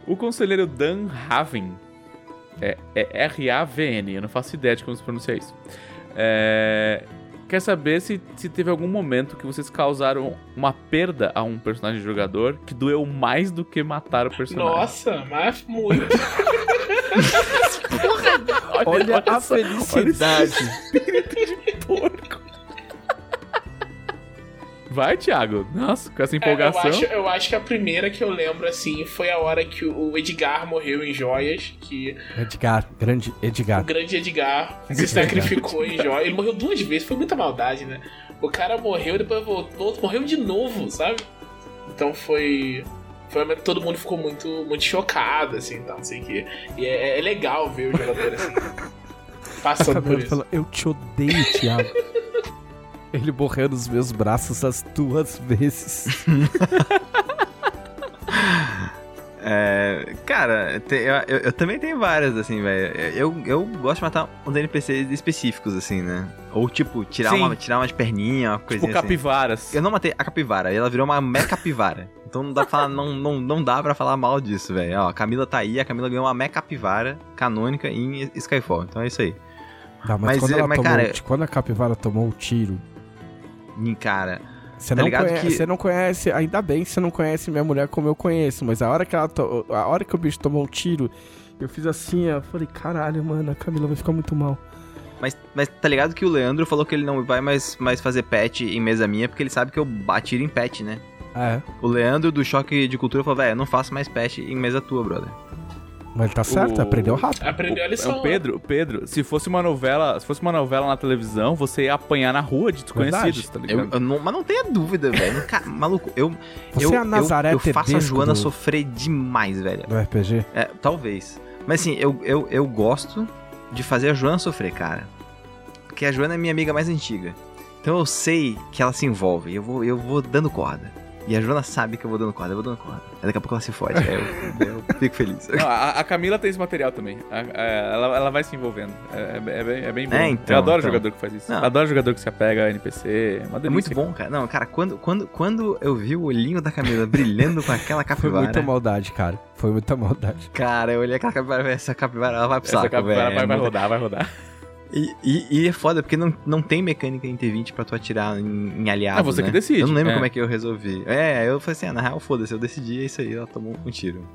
O conselheiro Dan Raven, é, é R-A-V-N, eu não faço ideia de como se pronuncia isso. É, quer saber se, se teve algum momento que vocês causaram uma perda a um personagem jogador que doeu mais do que matar o personagem. Nossa, mas muito. <laughs> Olha a só, felicidade. porco. Vai, Thiago. Nossa, com essa É, eu, empolgação. acho, eu acho que a primeira que eu lembro, assim, foi a hora que o Edgar morreu em Joias, que Edgar, grande o Edgar. grande Edgar se sacrificou em Joias. Ele morreu duas vezes, foi muita maldade, né? O cara morreu, depois voltou, morreu de novo, sabe? Então foi... Foi um momento que todo mundo ficou muito, muito chocado, assim, então, não sei o quê. E é, é legal ver o jogador, assim, <laughs> passando por isso. falou, eu te odeio, Thiago. <laughs> Ele morreu nos meus braços as duas <laughs> vezes. <laughs> É, cara, te- eu, eu- eu também tenho várias, assim, velho. Eu, eu gosto de matar uns NPCs específicos, assim, né? Ou, tipo, tirar, Sim. uma, tirar umas perninhas, uma Tipo coisinha assim. capivaras. Eu não matei a capivara, ela virou uma meca capivara. Então não dá pra falar, não, não, não dá pra falar mal disso, velho. Ó, a Camila tá aí, a Camila ganhou uma meca capivara canônica em Skyfall. Então é isso aí. Não, mas, Mas, quando, é, ela mas, tomou, cara- quando a capivara tomou o tiro Cara, Você Tá não, ligado conhece, que- você não conhece, ainda bem que você não conhece minha mulher como eu conheço, mas a hora que ela to- a hora que o bicho tomou um tiro, eu fiz assim, eu falei, caralho, mano, a Camila vai ficar muito mal. mas, mas tá ligado que o Leandro falou que ele não vai mais, mais fazer pet em mesa minha, porque ele sabe que eu atiro em pet, né? É, O Leandro do Choque de Cultura falou, velho, eu não faço mais pet em mesa tua, brother. Mas ele tá certo, O- aprendeu rápido. Aprendeu a É lição. o Pedro, Pedro, se fosse uma novela, se fosse uma novela na televisão, você ia apanhar na rua de desconhecidos, Verdade. tá Eu, ligado? eu não, mas não tenha dúvida, velho. <laughs> Maluco, eu, Você eu, é a Nazaré eu, eu faço a Joana do- sofrer demais, velho. Do RPG? É, talvez. Mas assim, eu, eu, eu gosto de fazer a Joana sofrer, cara. Porque a Joana é minha amiga mais antiga. Então eu sei que ela se envolve. Eu vou, eu vou dando corda. E a Joana sabe que eu vou dando corda, eu vou dando corda. Aí daqui a pouco ela se fode. aí eu, <laughs> eu fico feliz. Não, a, a Camila tem esse material também. A- a- ela, ela vai se envolvendo. É, é- é bem, é bem bom. É, então, eu adoro então. jogador que faz isso. Não. Eu adoro jogador que se apega a NPC. É uma É delícia. muito bom, cara. Não, cara, quando, quando, quando eu vi o olhinho da Camila brilhando com aquela <laughs> Foi capivara. muita maldade, cara. Foi muita maldade. Cara, eu olhei aquela capivara, essa capivara ela vai pro Essa saco, capivara velho. vai, vai Não- rodar, vai rodar. E, e, e é foda, porque não, não tem mecânica em T20 pra tu atirar em, em aliados, Ah, você né? que decide, Eu não lembro é. como é que eu resolvi. É, eu falei assim, ah, na real, foda-se, eu decidi, é isso aí, ela tomou um tiro.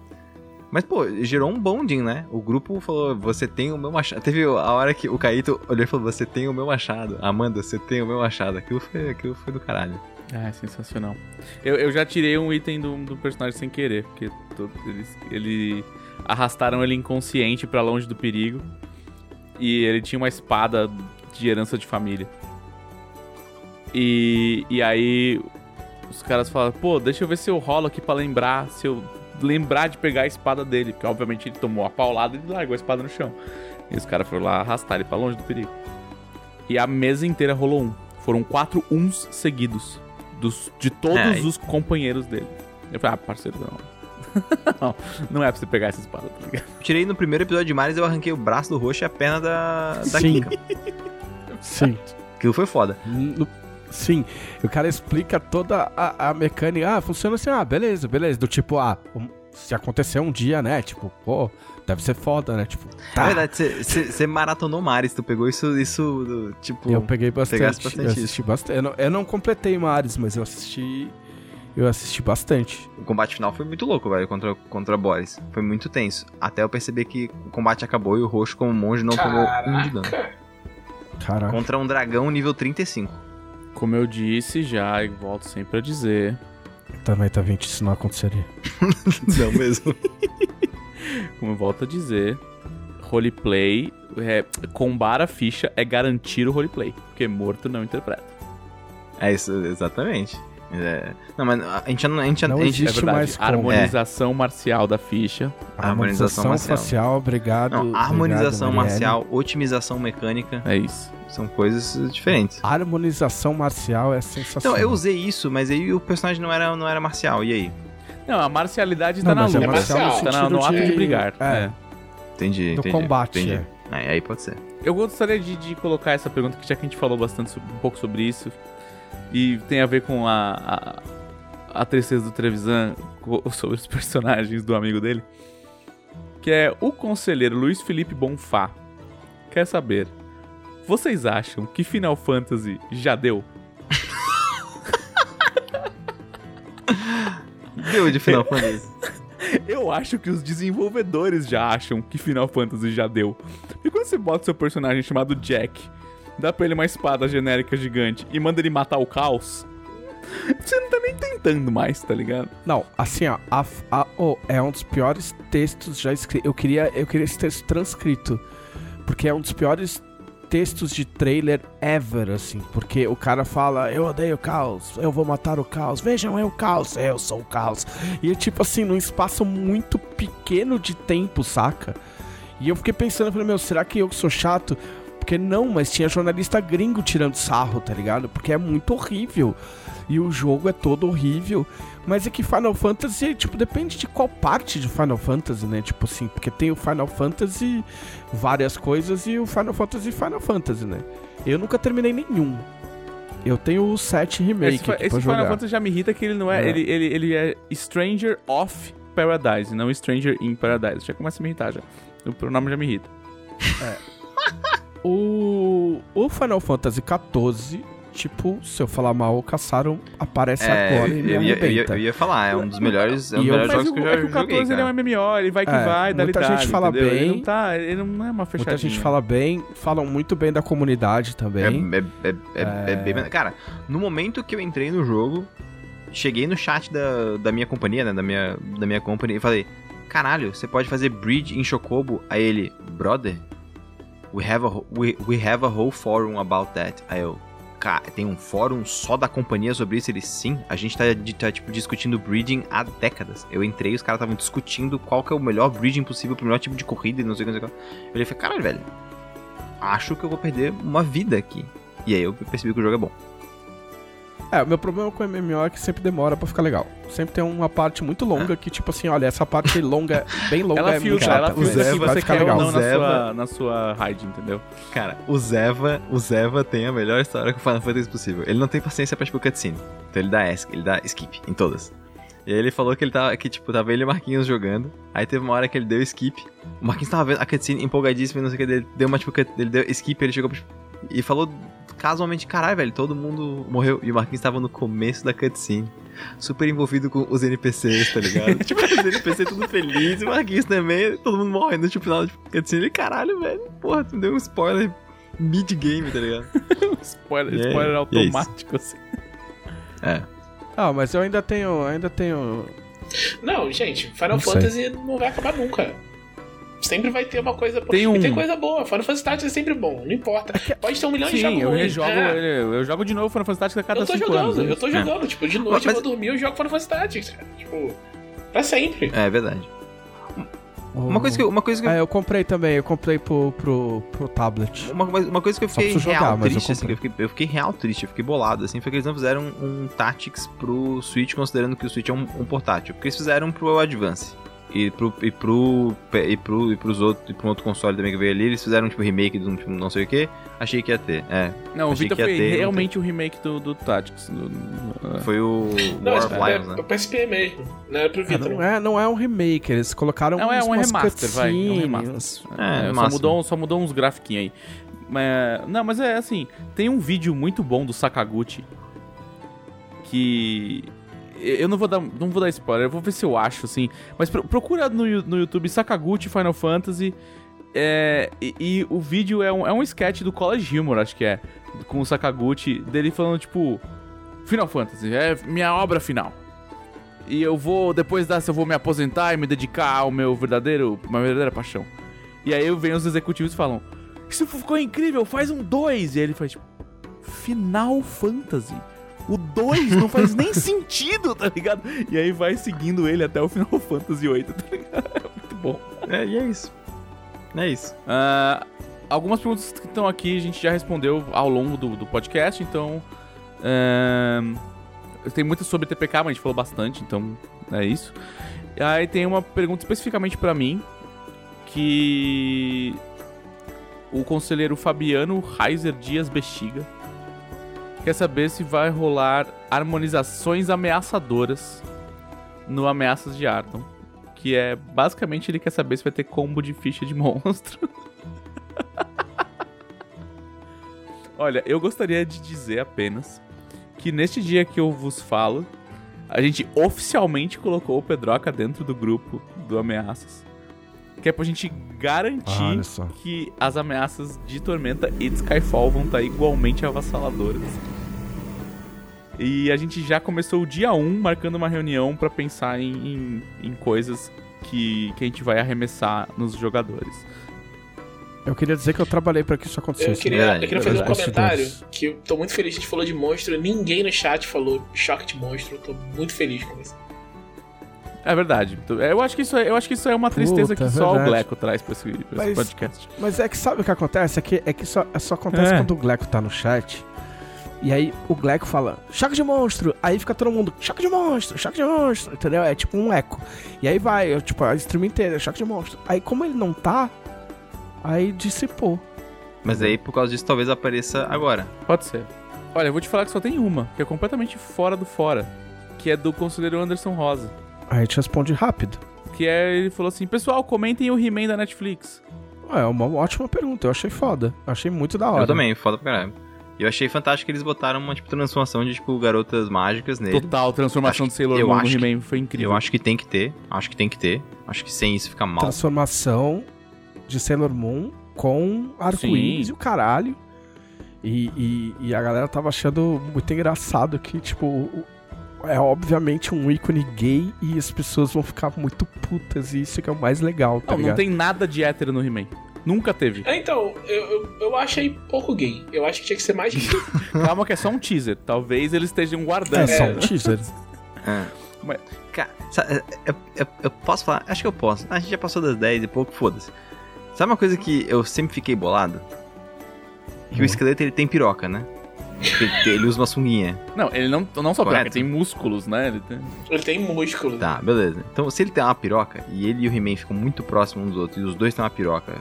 Mas, pô, gerou um bonding, né? O grupo falou, você tem o meu machado. Teve a hora que o Caíto olhou e falou, você tem o meu machado. Amanda, você tem o meu machado. Aquilo foi, aquilo foi do caralho. Ah, é sensacional. Eu, eu já tirei um item do, do personagem sem querer, porque to- eles, ele arrastaram ele inconsciente pra longe do perigo. E ele tinha uma espada de herança de família. E, e aí os caras falaram, pô, deixa eu ver se eu rolo aqui pra lembrar, se eu lembrar de pegar a espada dele. Porque obviamente ele tomou a paulada e largou a espada no chão. E os caras foram lá arrastar ele pra longe do perigo. E a mesa inteira rolou um. Foram quatro uns seguidos. Dos, de todos e- os companheiros dele. Eu falei, ah, parceiro, não. <laughs> não, não é pra você pegar essa espada, tá ligado? Eu tirei no primeiro episódio de Maris, eu arranquei o braço do roxo e a perna da, da Sim. Kika. Sim. Aquilo foi foda. No- Sim, o cara explica toda a, a mecânica. Ah, funciona assim, ah, beleza, beleza. Do tipo, ah, se acontecer um dia, né? Tipo, pô, deve ser foda, né? Tipo, tá. Na verdade, você maratonou Maris, tu pegou isso, isso tipo... Eu peguei bastante. bastante eu assisti bastante. Eu não, eu não completei Mares, mas eu assisti. Eu assisti bastante. O combate final foi muito louco, velho, contra, contra Boris. Foi muito tenso. Até eu perceber que o combate acabou e o roxo, como monge, não tomou um de dano. Caraca. Contra um dragão nível 35. Como eu disse já, e volto sempre a dizer, Também tá 20, isso não aconteceria. <laughs> Não mesmo. como eu volto a dizer, roleplay, é, combar a ficha é garantir o roleplay, porque morto não interpreta. É isso, exatamente. É. Não, mas a gente não. A gente, Não a gente, É existe verdade, mais como. harmonização marcial da ficha. Harmonização Harmonização marcial. facial, obrigado. Não, harmonização obrigado, marcial, otimização mecânica, É isso. são coisas diferentes. Harmonização marcial é sensacional. Então, eu usei isso, mas aí o personagem não era, não era marcial, e aí? Não, a marcialidade Não, tá na mas é luta. marcial no tá no ato de de- brigar. é. é. Entendi, Do entendi. combate, entendi. é. Aí, aí pode ser. Eu gostaria de, de colocar essa pergunta, que já que a gente falou bastante um pouco sobre isso, e tem a ver com a, a, a tristeza do Trevisan <laughs> sobre os personagens do amigo dele, que é o conselheiro Luiz Felipe Bonfá. Quer saber, vocês acham que Final Fantasy já deu? <laughs> Deu de Final <laughs> Fantasy. Eu acho que os desenvolvedores já acham que Final Fantasy já deu. E quando você bota seu personagem chamado Jack, dá pra ele uma espada genérica gigante e manda ele matar o caos, <laughs> você não tá nem tentando mais, tá ligado? Não, assim, ó, a, a- oh, é um dos piores textos já escritos. Eu queria, eu queria esse texto transcrito. Porque é um dos piores textos de trailer ever, assim. Porque o cara fala, eu odeio o caos, eu vou matar o caos, vejam, é o caos, eu sou o caos. E é tipo assim, num espaço muito pequeno de tempo, saca? E eu fiquei pensando, eu falei, meu, será que eu que sou chato? Porque não, mas tinha jornalista gringo tirando sarro, tá ligado? Porque é muito horrível. E o jogo é todo horrível. Mas é que Final Fantasy, tipo, depende de qual parte de Final Fantasy, né? Tipo assim, porque tem o Final Fantasy várias coisas e o Final Fantasy Final Fantasy, né? Eu nunca terminei nenhum. Eu tenho o 7 remake esse aqui esse pra Final jogar. Fantasy já me irrita que ele não é, É. Ele, ele, ele é Stranger of Paradise, não Stranger in Paradise. Já começa a me irritar já. O pronome já me irrita. <laughs> O, o Final Fantasy XIV tipo, se eu falar mal, o Caçaro aparece É, agora e me eu, ia, eu, ia, eu ia falar, é um dos melhores, é um E dos eu- melhores jogos o, que eu já é que o joguei, 14 ele é um MMO, ele vai que É, vai, dá muita gente fala entendeu? Ele bem. não, tá, ele não é uma fechadinha. Muita gente fala bem, falam muito bem da comunidade É, também. é, é, é, é bem... Cara, no momento que eu entrei no jogo, cheguei no chat da, da minha companhia, né, da minha, da minha company, e falei, caralho, você pode fazer bridge em Chocobo? Aí ele, brother, we have a, we, we have a whole forum about that. Aí eu, cara, tem um fórum só da companhia sobre isso? Ele, sim, a gente tá, tá, tipo, discutindo breeding há décadas. Eu entrei, os caras estavam discutindo qual que é o melhor breeding possível pro melhor tipo de corrida e não sei o que, não sei o que. Eu falei, caralho, velho, acho que eu vou perder uma vida aqui. E aí eu percebi que o jogo é bom. É, o meu problema com o MMO é que sempre demora pra ficar legal. Sempre tem uma parte muito longa que, tipo assim, olha, essa parte longa, bem longa Ela é muito filtra, chata. ela filtra se vai você ficar quer legal. ou não na Zeva. sua, na sua raid, entendeu? Cara, o Zeva, o Zeva tem a melhor história com Final Fantasy possível. Ele não tem paciência pra tipo cutscene. Então ele dá esc, ele dá skip em todas. E aí ele falou que ele tava, que tipo, tava ele e o Marquinhos jogando. Aí teve uma hora que ele deu skip. O Marquinhos tava vendo a cutscene empolgadíssimo e não sei o que. Ele deu uma tipo, cut- ele deu skip, ele chegou pro- e falou casualmente, caralho, velho, todo mundo morreu. E o Marquinhos tava no começo da cutscene. Super envolvido com os NPCs, tá ligado? <laughs> tipo, os NPCs tudo feliz, e o Marquinhos também, todo mundo morrendo, tipo, final de cutscene. Ele, caralho, velho, porra, tu me deu um spoiler mid-game, tá ligado? <laughs> Spoiler, aí? spoiler é automático, assim. É. Ah, mas eu ainda tenho, ainda tenho... Não, gente, Final Não sei. Fantasy não vai acabar nunca. Sempre vai ter uma coisa boa. Tem E um- tem coisa boa. Final Fantasy Tactics é sempre bom, não importa. Pode ter um milhão de Sim, jogos eu ruins. rejogo, é. eu jogo de novo Final Fantasy Tactics a cada Eu tô 5 jogando, anos. é eu tô isso. jogando. Tipo, de noite Mas- eu vou dormir eu jogo Final Fantasy Tactics. Tipo, pra sempre. É verdade. Uma coisa que eu, uma coisa que eu É, eu comprei também, eu comprei pro, pro, pro tablet. Uma, uma coisa que eu fiquei jogar, real mas eu triste, assim, eu fiquei, eu fiquei real triste, eu fiquei bolado, assim, foi que eles não fizeram um Tactics pro Switch, considerando que o Switch é um, um portátil. Porque eles fizeram pro Advance. E pro, e pro, e pro, e pros outros, e pro outro console também que veio ali, eles fizeram tipo remake de um tipo, não sei o que, achei que ia ter. É, Não, o Vita que ia foi ter, realmente o remake do, do Tactics. do- do- foi o Não, War of é, Lions, né? é o PSP mesmo. Não era pro Ah, Vita. não, é, não é um remake, eles colocaram Não, é uns- um umas remaster, vai. É um remaster. É, É, só, mudou, só mudou uns grafiquinhos aí. Mas, não, mas é assim, tem um vídeo muito bom do Sakaguchi que eu não vou dar, não vou dar spoiler, eu vou ver se eu acho assim, mas pro- procura no, no YouTube Sakaguchi Final Fantasy é, e, e o vídeo é um, é um sketch do College Humor, acho que é, com o Sakaguchi, dele falando tipo Final Fantasy, é minha obra final. E eu vou, depois dessa, eu vou me aposentar e me dedicar ao meu verdadeiro, minha verdadeira paixão. E aí vem os executivos e falam: Isso ficou incrível, faz um 2. E aí ele faz tipo: Final Fantasy. O 2 não faz nem <laughs> sentido, tá ligado? E aí vai seguindo ele até o Final <laughs> Fantasy 8, tá ligado? É muito bom. É, e é isso. É isso. Ah, algumas perguntas que estão aqui a gente já respondeu ao longo do, do podcast, então. ahn, tem muitas sobre TPK, mas a gente falou bastante, então é isso. Aí tem uma pergunta especificamente pra mim, que o conselheiro Fabiano Reiser Dias Bexiga quer saber se vai rolar harmonizações ameaçadoras no Ameaças de Ardon. Que é basicamente ele quer saber se vai ter combo de ficha de <laughs> monstro. Olha, eu gostaria de dizer apenas que neste dia que eu vos falo, a gente oficialmente colocou o Pedroca dentro do grupo do Ameaças. Que é pra gente garantir só. que as ameaças de Tormenta e de Skyfall vão estar igualmente avassaladoras. E a gente já começou o dia 1 marcando uma reunião pra pensar em, em, em coisas que, que a gente vai arremessar nos jogadores. Eu queria dizer que eu trabalhei pra que isso Eu acontecesse. queria, Verdade, eu queria fazer um verdade. comentário Bastidores. que eu tô muito feliz que a gente falou de monstro. Ninguém no chat falou choque de monstro. Eu tô muito feliz com isso. É verdade. Eu acho que isso é, eu acho que isso é uma tristeza Puta, que só verdade. o Gleco traz pra esse, pra esse Mas- podcast. Mas é que sabe o que acontece? É que, é que só, só acontece É. quando o Gleco tá no chat. E aí o Gleco fala, choque de monstro. Aí fica todo mundo, choque de monstro, choque de monstro. Entendeu? É tipo um eco. E aí vai, eu, tipo, a stream inteira, choque de monstro. Aí como ele não tá, aí dissipou. Mas aí, por causa disso, talvez apareça agora. Pode ser. Olha, eu vou te falar que só tem uma, que é completamente fora do fora. Que é do conselheiro Anderson Rosa. Aí a gente responde rápido. Que é, ele falou assim, pessoal, comentem o He-Man da Netflix. É uma ótima pergunta, eu achei foda. Achei muito da hora. Eu também, foda pra caralho. E eu achei fantástico que eles botaram uma tipo, transformação de tipo garotas mágicas nele. Total, transformação Acho de Sailor Moon no He-Man foi incrível. Eu acho que tem que ter. Acho que tem que ter. Acho que sem isso fica mal. Transformação de Sailor Moon com arco-íris e o caralho. E, e, e a galera tava achando muito engraçado que, tipo, o- é obviamente um ícone gay e as pessoas vão ficar muito putas. E isso que é o mais legal, tá Não, não tem nada de hétero no He-Man. Nunca teve. É, Então, eu, eu, eu achei pouco gay. Eu acho que tinha que ser mais gay. <laughs> Calma que é só um teaser. Talvez eles estejam guardando. É só um teaser. Cara, sabe, eu, eu- eu posso falar? Acho que eu posso. A gente já passou das 10 e pouco, foda-se. Sabe uma coisa que eu sempre fiquei bolado? Que o Hum. esqueleto ele tem piroca, né? Ele, ele usa uma sunguinha. Não, ele não, não só piroca, tem músculos, né? Ele tem... Ele tem músculo. Tá, beleza. Então, se ele tem uma piroca e ele e o He-Man ficam muito próximos uns dos outros e os dois têm uma piroca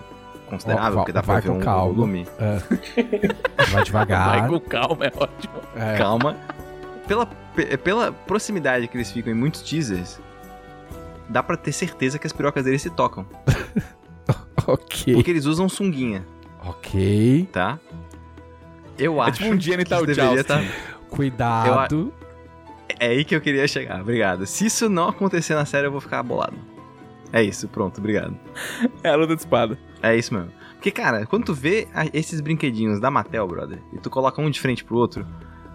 considerável, Ó, porque dá vai pra ver um calma. volume. Vai Vai devagar. com calma, é ótimo. É, Calma. Pela, pe- pela proximidade que eles ficam em muitos teasers, dá pra ter certeza que as pirocas deles se tocam. <laughs> ok. Porque eles usam sunguinha, Ok. tá? Eu É acho tipo um genital que isso deveria jousting. tá- Cuidado. É aí que eu queria chegar, obrigado. Se isso não acontecer na série, eu vou ficar bolado. É isso, pronto, obrigado. <laughs> É a luta de espada. É isso mesmo. Porque, cara, quando tu vê esses brinquedinhos da Mattel, brother, e tu coloca um de frente pro outro,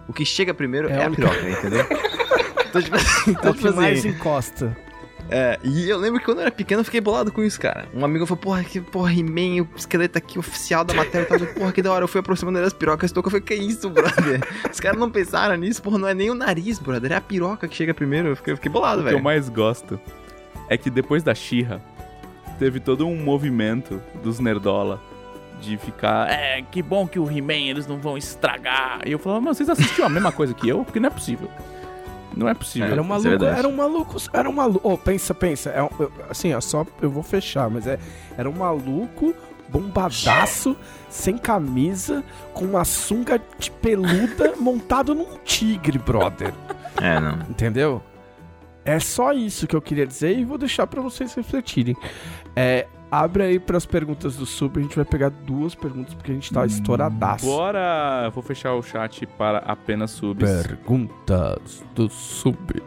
o que chega primeiro É é, a piroca, entendeu? <laughs> então, tipo, assim, É então, o tipo que mais assim, encosta. É, e eu lembro que quando eu era pequeno eu fiquei bolado com isso, cara. Um amigo falou, porra, que porra, He-Man, o esqueleto aqui oficial da Mattel tal. Eu, Porra, que da hora. Eu fui aproximando das pirocas, tocou. Eu falei, que isso, brother? <laughs> Os caras não pensaram nisso, porra, não é nem o nariz, brother. É a piroca que chega primeiro. Eu fiquei, eu fiquei bolado, O que eu velho. mais gosto é que depois da Xirra, teve todo um movimento dos Nerdola de ficar, é, que bom que o He-Man eles não vão estragar. E eu falava, mas vocês assistiram a mesma coisa que eu? Porque não é possível. Não é possível. Era um é maluco, verdade. era um maluco, era um maluco. Oh, pensa, pensa. É eu- assim, ó, só eu vou fechar, mas é, era um maluco bombadaço, sem camisa, com uma sunga de peluda <laughs> montado num tigre, brother. É, não. Entendeu? É só isso que eu queria dizer e vou deixar pra vocês refletirem. É, abre aí pras perguntas do sub, a gente vai pegar duas perguntas porque a gente tá estouradaço. Bora! Vou fechar o chat para apenas subs. Perguntas do sub.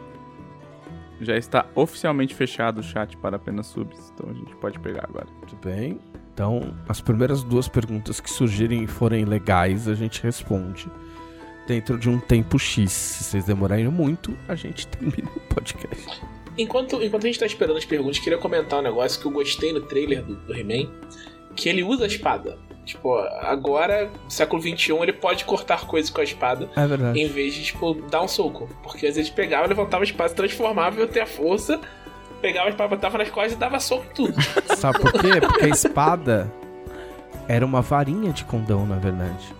Já está oficialmente fechado o chat para apenas subs. Então a gente pode pegar agora. Muito bem. Então, as primeiras duas perguntas que surgirem e forem legais, a gente responde dentro de um tempo X. Se vocês demorarem muito, a gente termina o podcast. Enquanto, enquanto a gente tá esperando as perguntas, queria comentar um negócio que eu gostei no trailer do, do He-Man. Que ele usa a espada. Tipo, agora, século XXI, ele pode cortar coisas com a espada. É verdade. Em vez de, tipo, dar um soco. Porque às vezes pegava, levantava a espada, transformava, eu ter a força, pegava a espada, botava nas costas e dava soco em tudo. <laughs> Sabe por quê? Porque a espada era uma varinha de condão, na verdade.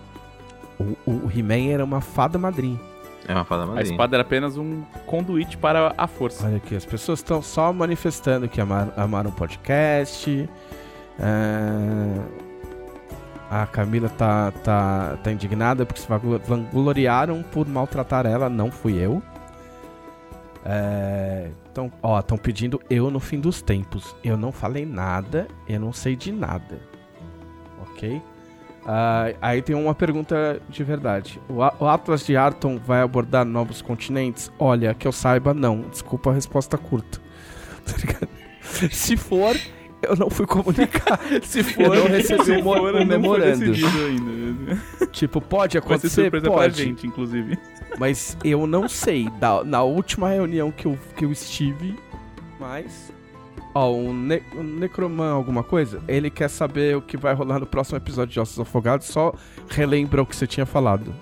O, o He-Man era uma fada madrinha. É uma fada A madrinha. espada era apenas um conduíte para a força. Olha aqui, as pessoas estão só manifestando que amar- amaram o podcast. É, A Camila tá, tá, tá indignada porque se vanglo- vangloriaram por maltratar ela, não fui eu. É, Então, ó, estão pedindo eu no fim dos tempos. Eu não falei nada, eu não sei de nada. Ok? Ah, aí tem uma pergunta de verdade. O, o Atlas de Arton vai abordar novos continentes? Olha, que eu saiba, não. Desculpa a resposta curta. <laughs> Tá? Se for, eu não fui comunicar. <laughs> Se Eu não recebi um memorando. ainda. tipo, pode Vai ser acontecer? surpresa pra Pode. gente, inclusive. Mas eu não sei. Da, na última reunião que eu, que eu estive, mas. Ó, o, ne o Necroman alguma coisa, ele quer saber o que vai rolar no próximo episódio de Ossos Afogados, só relembra o que você tinha falado.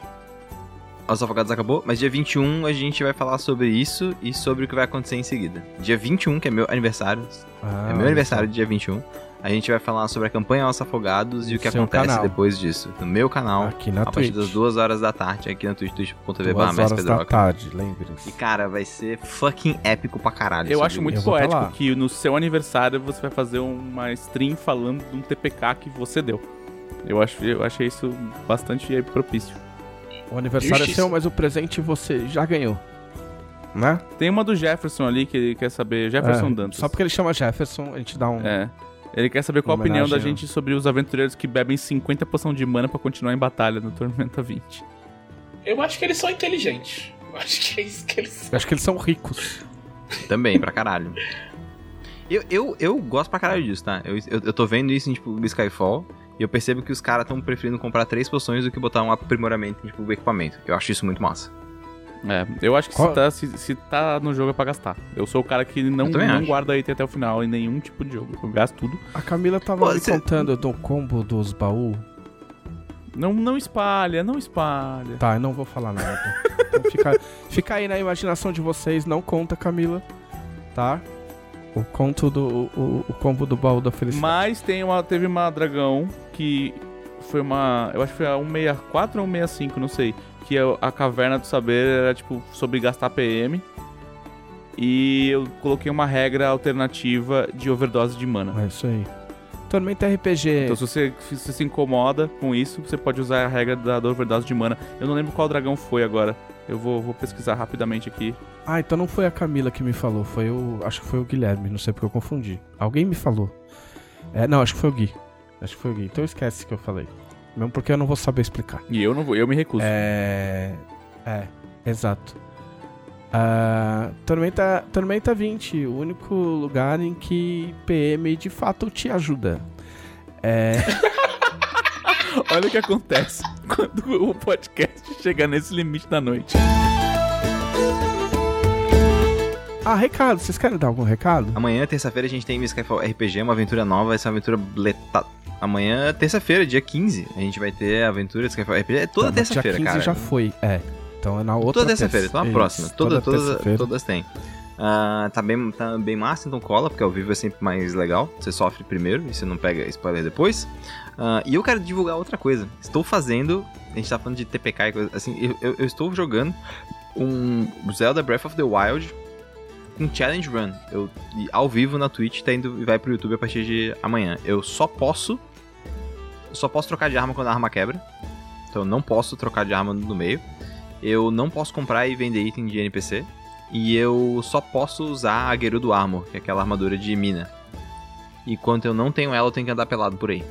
Os Afogados acabou, mas dia 21 a gente vai falar sobre isso e sobre o que vai acontecer em seguida. Dia 21, que é meu aniversário, Ah, é meu aniversário, dia 21, a gente vai falar sobre a campanha Os Afogados e o que Seu acontece canal. depois disso. No meu canal, Aqui na a partir Twitch. das 2 horas da tarde, aqui na twitch, twitch.tv Duas horas da tarde, lembrem-se. E cara, vai ser fucking épico pra caralho. Eu acho muito Eu tá poético lá. que no seu aniversário você vai fazer uma stream falando de um TPK que você deu. Eu, acho, eu achei isso bastante propício. O aniversário Justiça. é seu, mas o presente você já ganhou. Né? Tem uma do Jefferson ali que ele quer saber. Jefferson É, Dantas. Só porque ele chama Jefferson, a gente dá um. É. Ele quer saber qual a opinião da gente sobre os aventureiros que bebem 50 poção de mana pra continuar em batalha no Tormenta 20. Eu acho que eles são inteligentes. Eu acho que é isso que eles são. Eu acho que eles são ricos. Também, pra caralho. Eu, eu, eu gosto pra caralho disso, tá? Eu, eu, eu tô vendo isso em, tipo, Skyfall. E eu percebo que os caras estão preferindo comprar três poções do que botar um aprimoramento em, tipo, o equipamento. Eu acho isso muito massa. É, eu acho que se tá, se, se tá no jogo é pra gastar. Eu sou o cara que não, não acho. guarda item até o final em nenhum tipo de jogo. Eu gasto tudo. A Camila tava Pô, me cê- contando do combo dos baús. Não, não espalha, não espalha. Tá, eu não vou falar nada. Então fica, <laughs> fica aí na imaginação de vocês, não conta, Camila. Tá? O conto do. O, o combo do baú da felicidade. Mas tem uma, teve uma dragão que foi uma. Eu acho que foi a 164 ou 165, não sei. Que a caverna do saber era tipo sobre gastar PM. E eu coloquei uma regra alternativa de overdose de mana. É isso aí. Tormenta RPG. Então, se você, se você se incomoda com isso, você pode usar a regra da, da overdose de mana. Eu não lembro qual dragão foi agora. Eu vou, vou pesquisar rapidamente aqui. Ah, então não foi a Camila que me falou, foi o. Acho que foi o Guilherme, não sei porque eu confundi. Alguém me falou. É, não, acho que foi o Gui. Acho que foi o Gui. Então esquece que eu falei. Mesmo porque eu não vou saber explicar. E eu não vou, eu me recuso. É. É, exato. Ah, Tormenta, Tormenta 20, o único lugar em que PM de fato te ajuda. É. <laughs> Olha o que acontece <laughs> quando o podcast chega nesse limite da noite. Ah, recado, vocês querem dar algum recado? Amanhã, terça-feira, a gente tem Skyfall RPG, uma aventura nova, essa aventura leta... Amanhã, terça-feira, dia 15, a gente vai ter a aventura Skyfall RPG. É toda Tá, terça-feira, dia 15 cara. já foi, é. Então é na outra Toda terça-feira, terça. então a Isso, próxima. Toda, toda todas, todas têm. Ah, tá, bem, tá bem massa, então cola, porque ao vivo é sempre mais legal. Você sofre primeiro e você não pega spoiler depois. Ah, e eu quero divulgar outra coisa. Estou fazendo. A gente tá falando de TPK e coisa assim. Eu, eu- eu estou jogando um Zelda Breath of the Wild um challenge run. Eu, ao vivo na Twitch, tá indo e vai pro YouTube a partir de amanhã. Eu só posso. Só posso trocar de arma quando a arma quebra. Então eu não posso trocar de arma no meio. Eu não posso comprar e vender item de NPC. E eu só posso usar a Gerudo Armor, que é aquela armadura de mina. E enquanto eu não tenho ela, eu tenho que andar pelado por aí.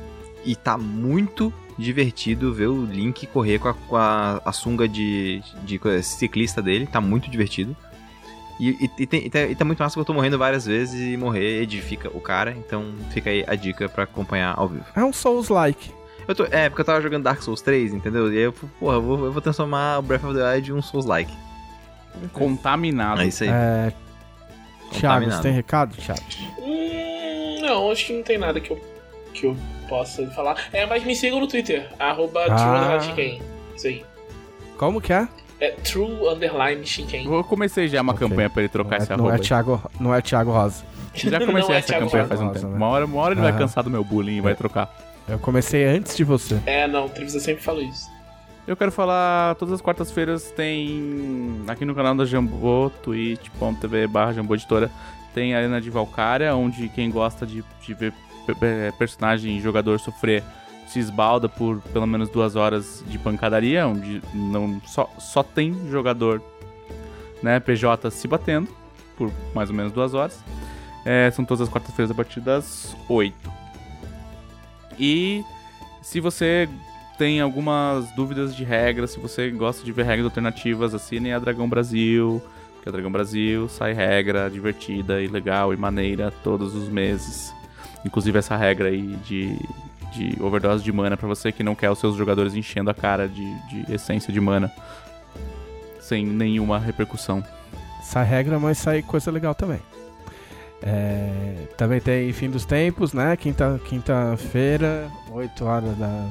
E tá muito divertido ver o Link correr com a, com a, a sunga de, de ciclista dele. Tá muito divertido. E, e, e tem- tá, e tá muito massa que eu tô morrendo várias vezes e morrer edifica o cara. Então fica aí a dica pra acompanhar ao vivo. É um Souls-like. Eu tô, é, porque eu tava jogando Dark Souls 3, entendeu? E aí eu, porra, eu vou, eu vou transformar o Breath of the Wild em um Souls-like. Contaminado. É isso aí. É... Thiago, você tem recado, Thiago? Hum, não, acho que não tem nada que eu, que eu possa falar. É, mas me sigam no Twitter, arroba Ah. true underline Shinken. Isso aí. Como que é? É true underline Shinken. Eu comecei já uma Ok. campanha pra ele trocar não esse é, não, arroba. é. Thiago, não é Thiago Rosa. Já <laughs> comecei é essa Thiago campanha Rosa, faz um tempo. né? Uma hora, uma hora ele vai Aham. cansar do meu bullying e vai trocar. Eu comecei antes de você. É, não, o Trivisa sempre fala isso. Eu quero falar, todas as quartas-feiras tem aqui no canal da Jambô, twitch.tv barra Jambô Editora, tem a Arena de Valkyria, onde quem gosta de, de ver pe- personagem e jogador sofrer se esbalda por pelo menos duas horas de pancadaria, onde não só, só tem jogador né, PJ se batendo por mais ou menos duas horas. É, são todas as quartas-feiras a partir das 8. E se você tem algumas dúvidas de regras, se você gosta de ver regras alternativas, assinem a Dragão Brasil, porque a Dragão Brasil sai regra divertida e legal e maneira todos os meses. Inclusive essa regra aí de, de overdose de mana pra você que não quer os seus jogadores enchendo a cara de, de essência de mana sem nenhuma repercussão. Sai regra, mas sai coisa legal também. É, também tem Fim dos Tempos, né? Quinta- Quinta-feira, 8 horas da,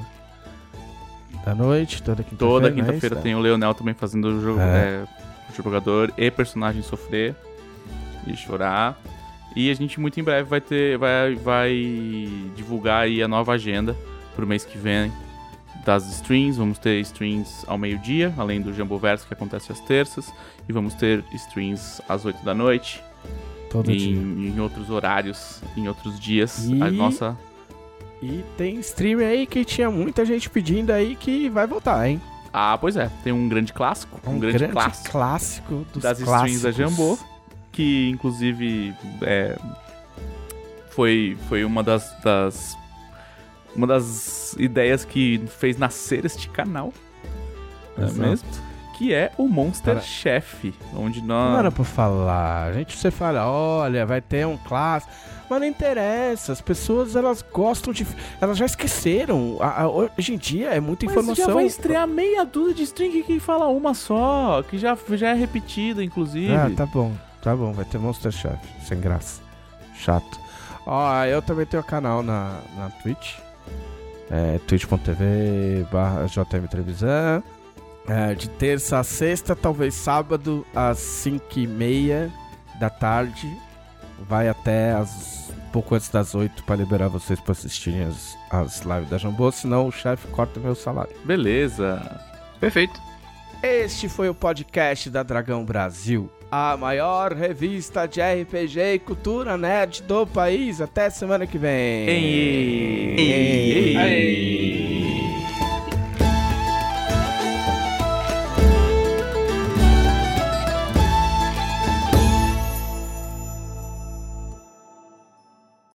da noite, toda quinta-feira. Toda né? quinta-feira Isso, tem o Leonel também fazendo o jogo, É. é, o jogador e personagem sofrer e chorar. E a gente muito em breve vai ter, vai, vai divulgar aí a nova agenda pro mês que vem das streams. Vamos ter streams ao meio-dia, além do Jamboverso que acontece às terças, e vamos ter streams às 8 da noite Todo e dia. em, em outros horários, em outros dias. E- A nossa E tem stream aí que tinha muita gente pedindo aí que vai voltar, hein? Ah, pois é, tem um grande clássico, um, grande, clássico. clássico dos das clássicos. streams da Jambô, que inclusive é, foi, foi uma das, das. Uma das ideias que fez nascer este canal. É Exato. mesmo? Que é o Monster Cara- Chef. Onde Não nós. era pra falar. A gente você fala, olha, vai ter um clássico. Mas não interessa. As pessoas elas gostam de. Elas já esqueceram. A- a- hoje em dia é muita Mas informação. já vai estrear meia dúzia de string que fala uma só, que já, já é repetida, inclusive. Ah, tá bom. Tá bom, vai ter Monster Chef. Sem graça. Chato. Ó, eu também tenho canal na, na Twitch. É twitch.tv barra JM Trevisan. É, de terça a sexta, talvez sábado, às 5 e meia da tarde. Vai até as, um pouco antes das 8 para liberar vocês para assistirem as, as lives da Jambô, senão o chefe corta meu salário. Beleza. Perfeito. Este foi o podcast da Dragão Brasil, a maior revista de RPG e cultura nerd do país. Até semana que vem. Ei, Ei. Aê.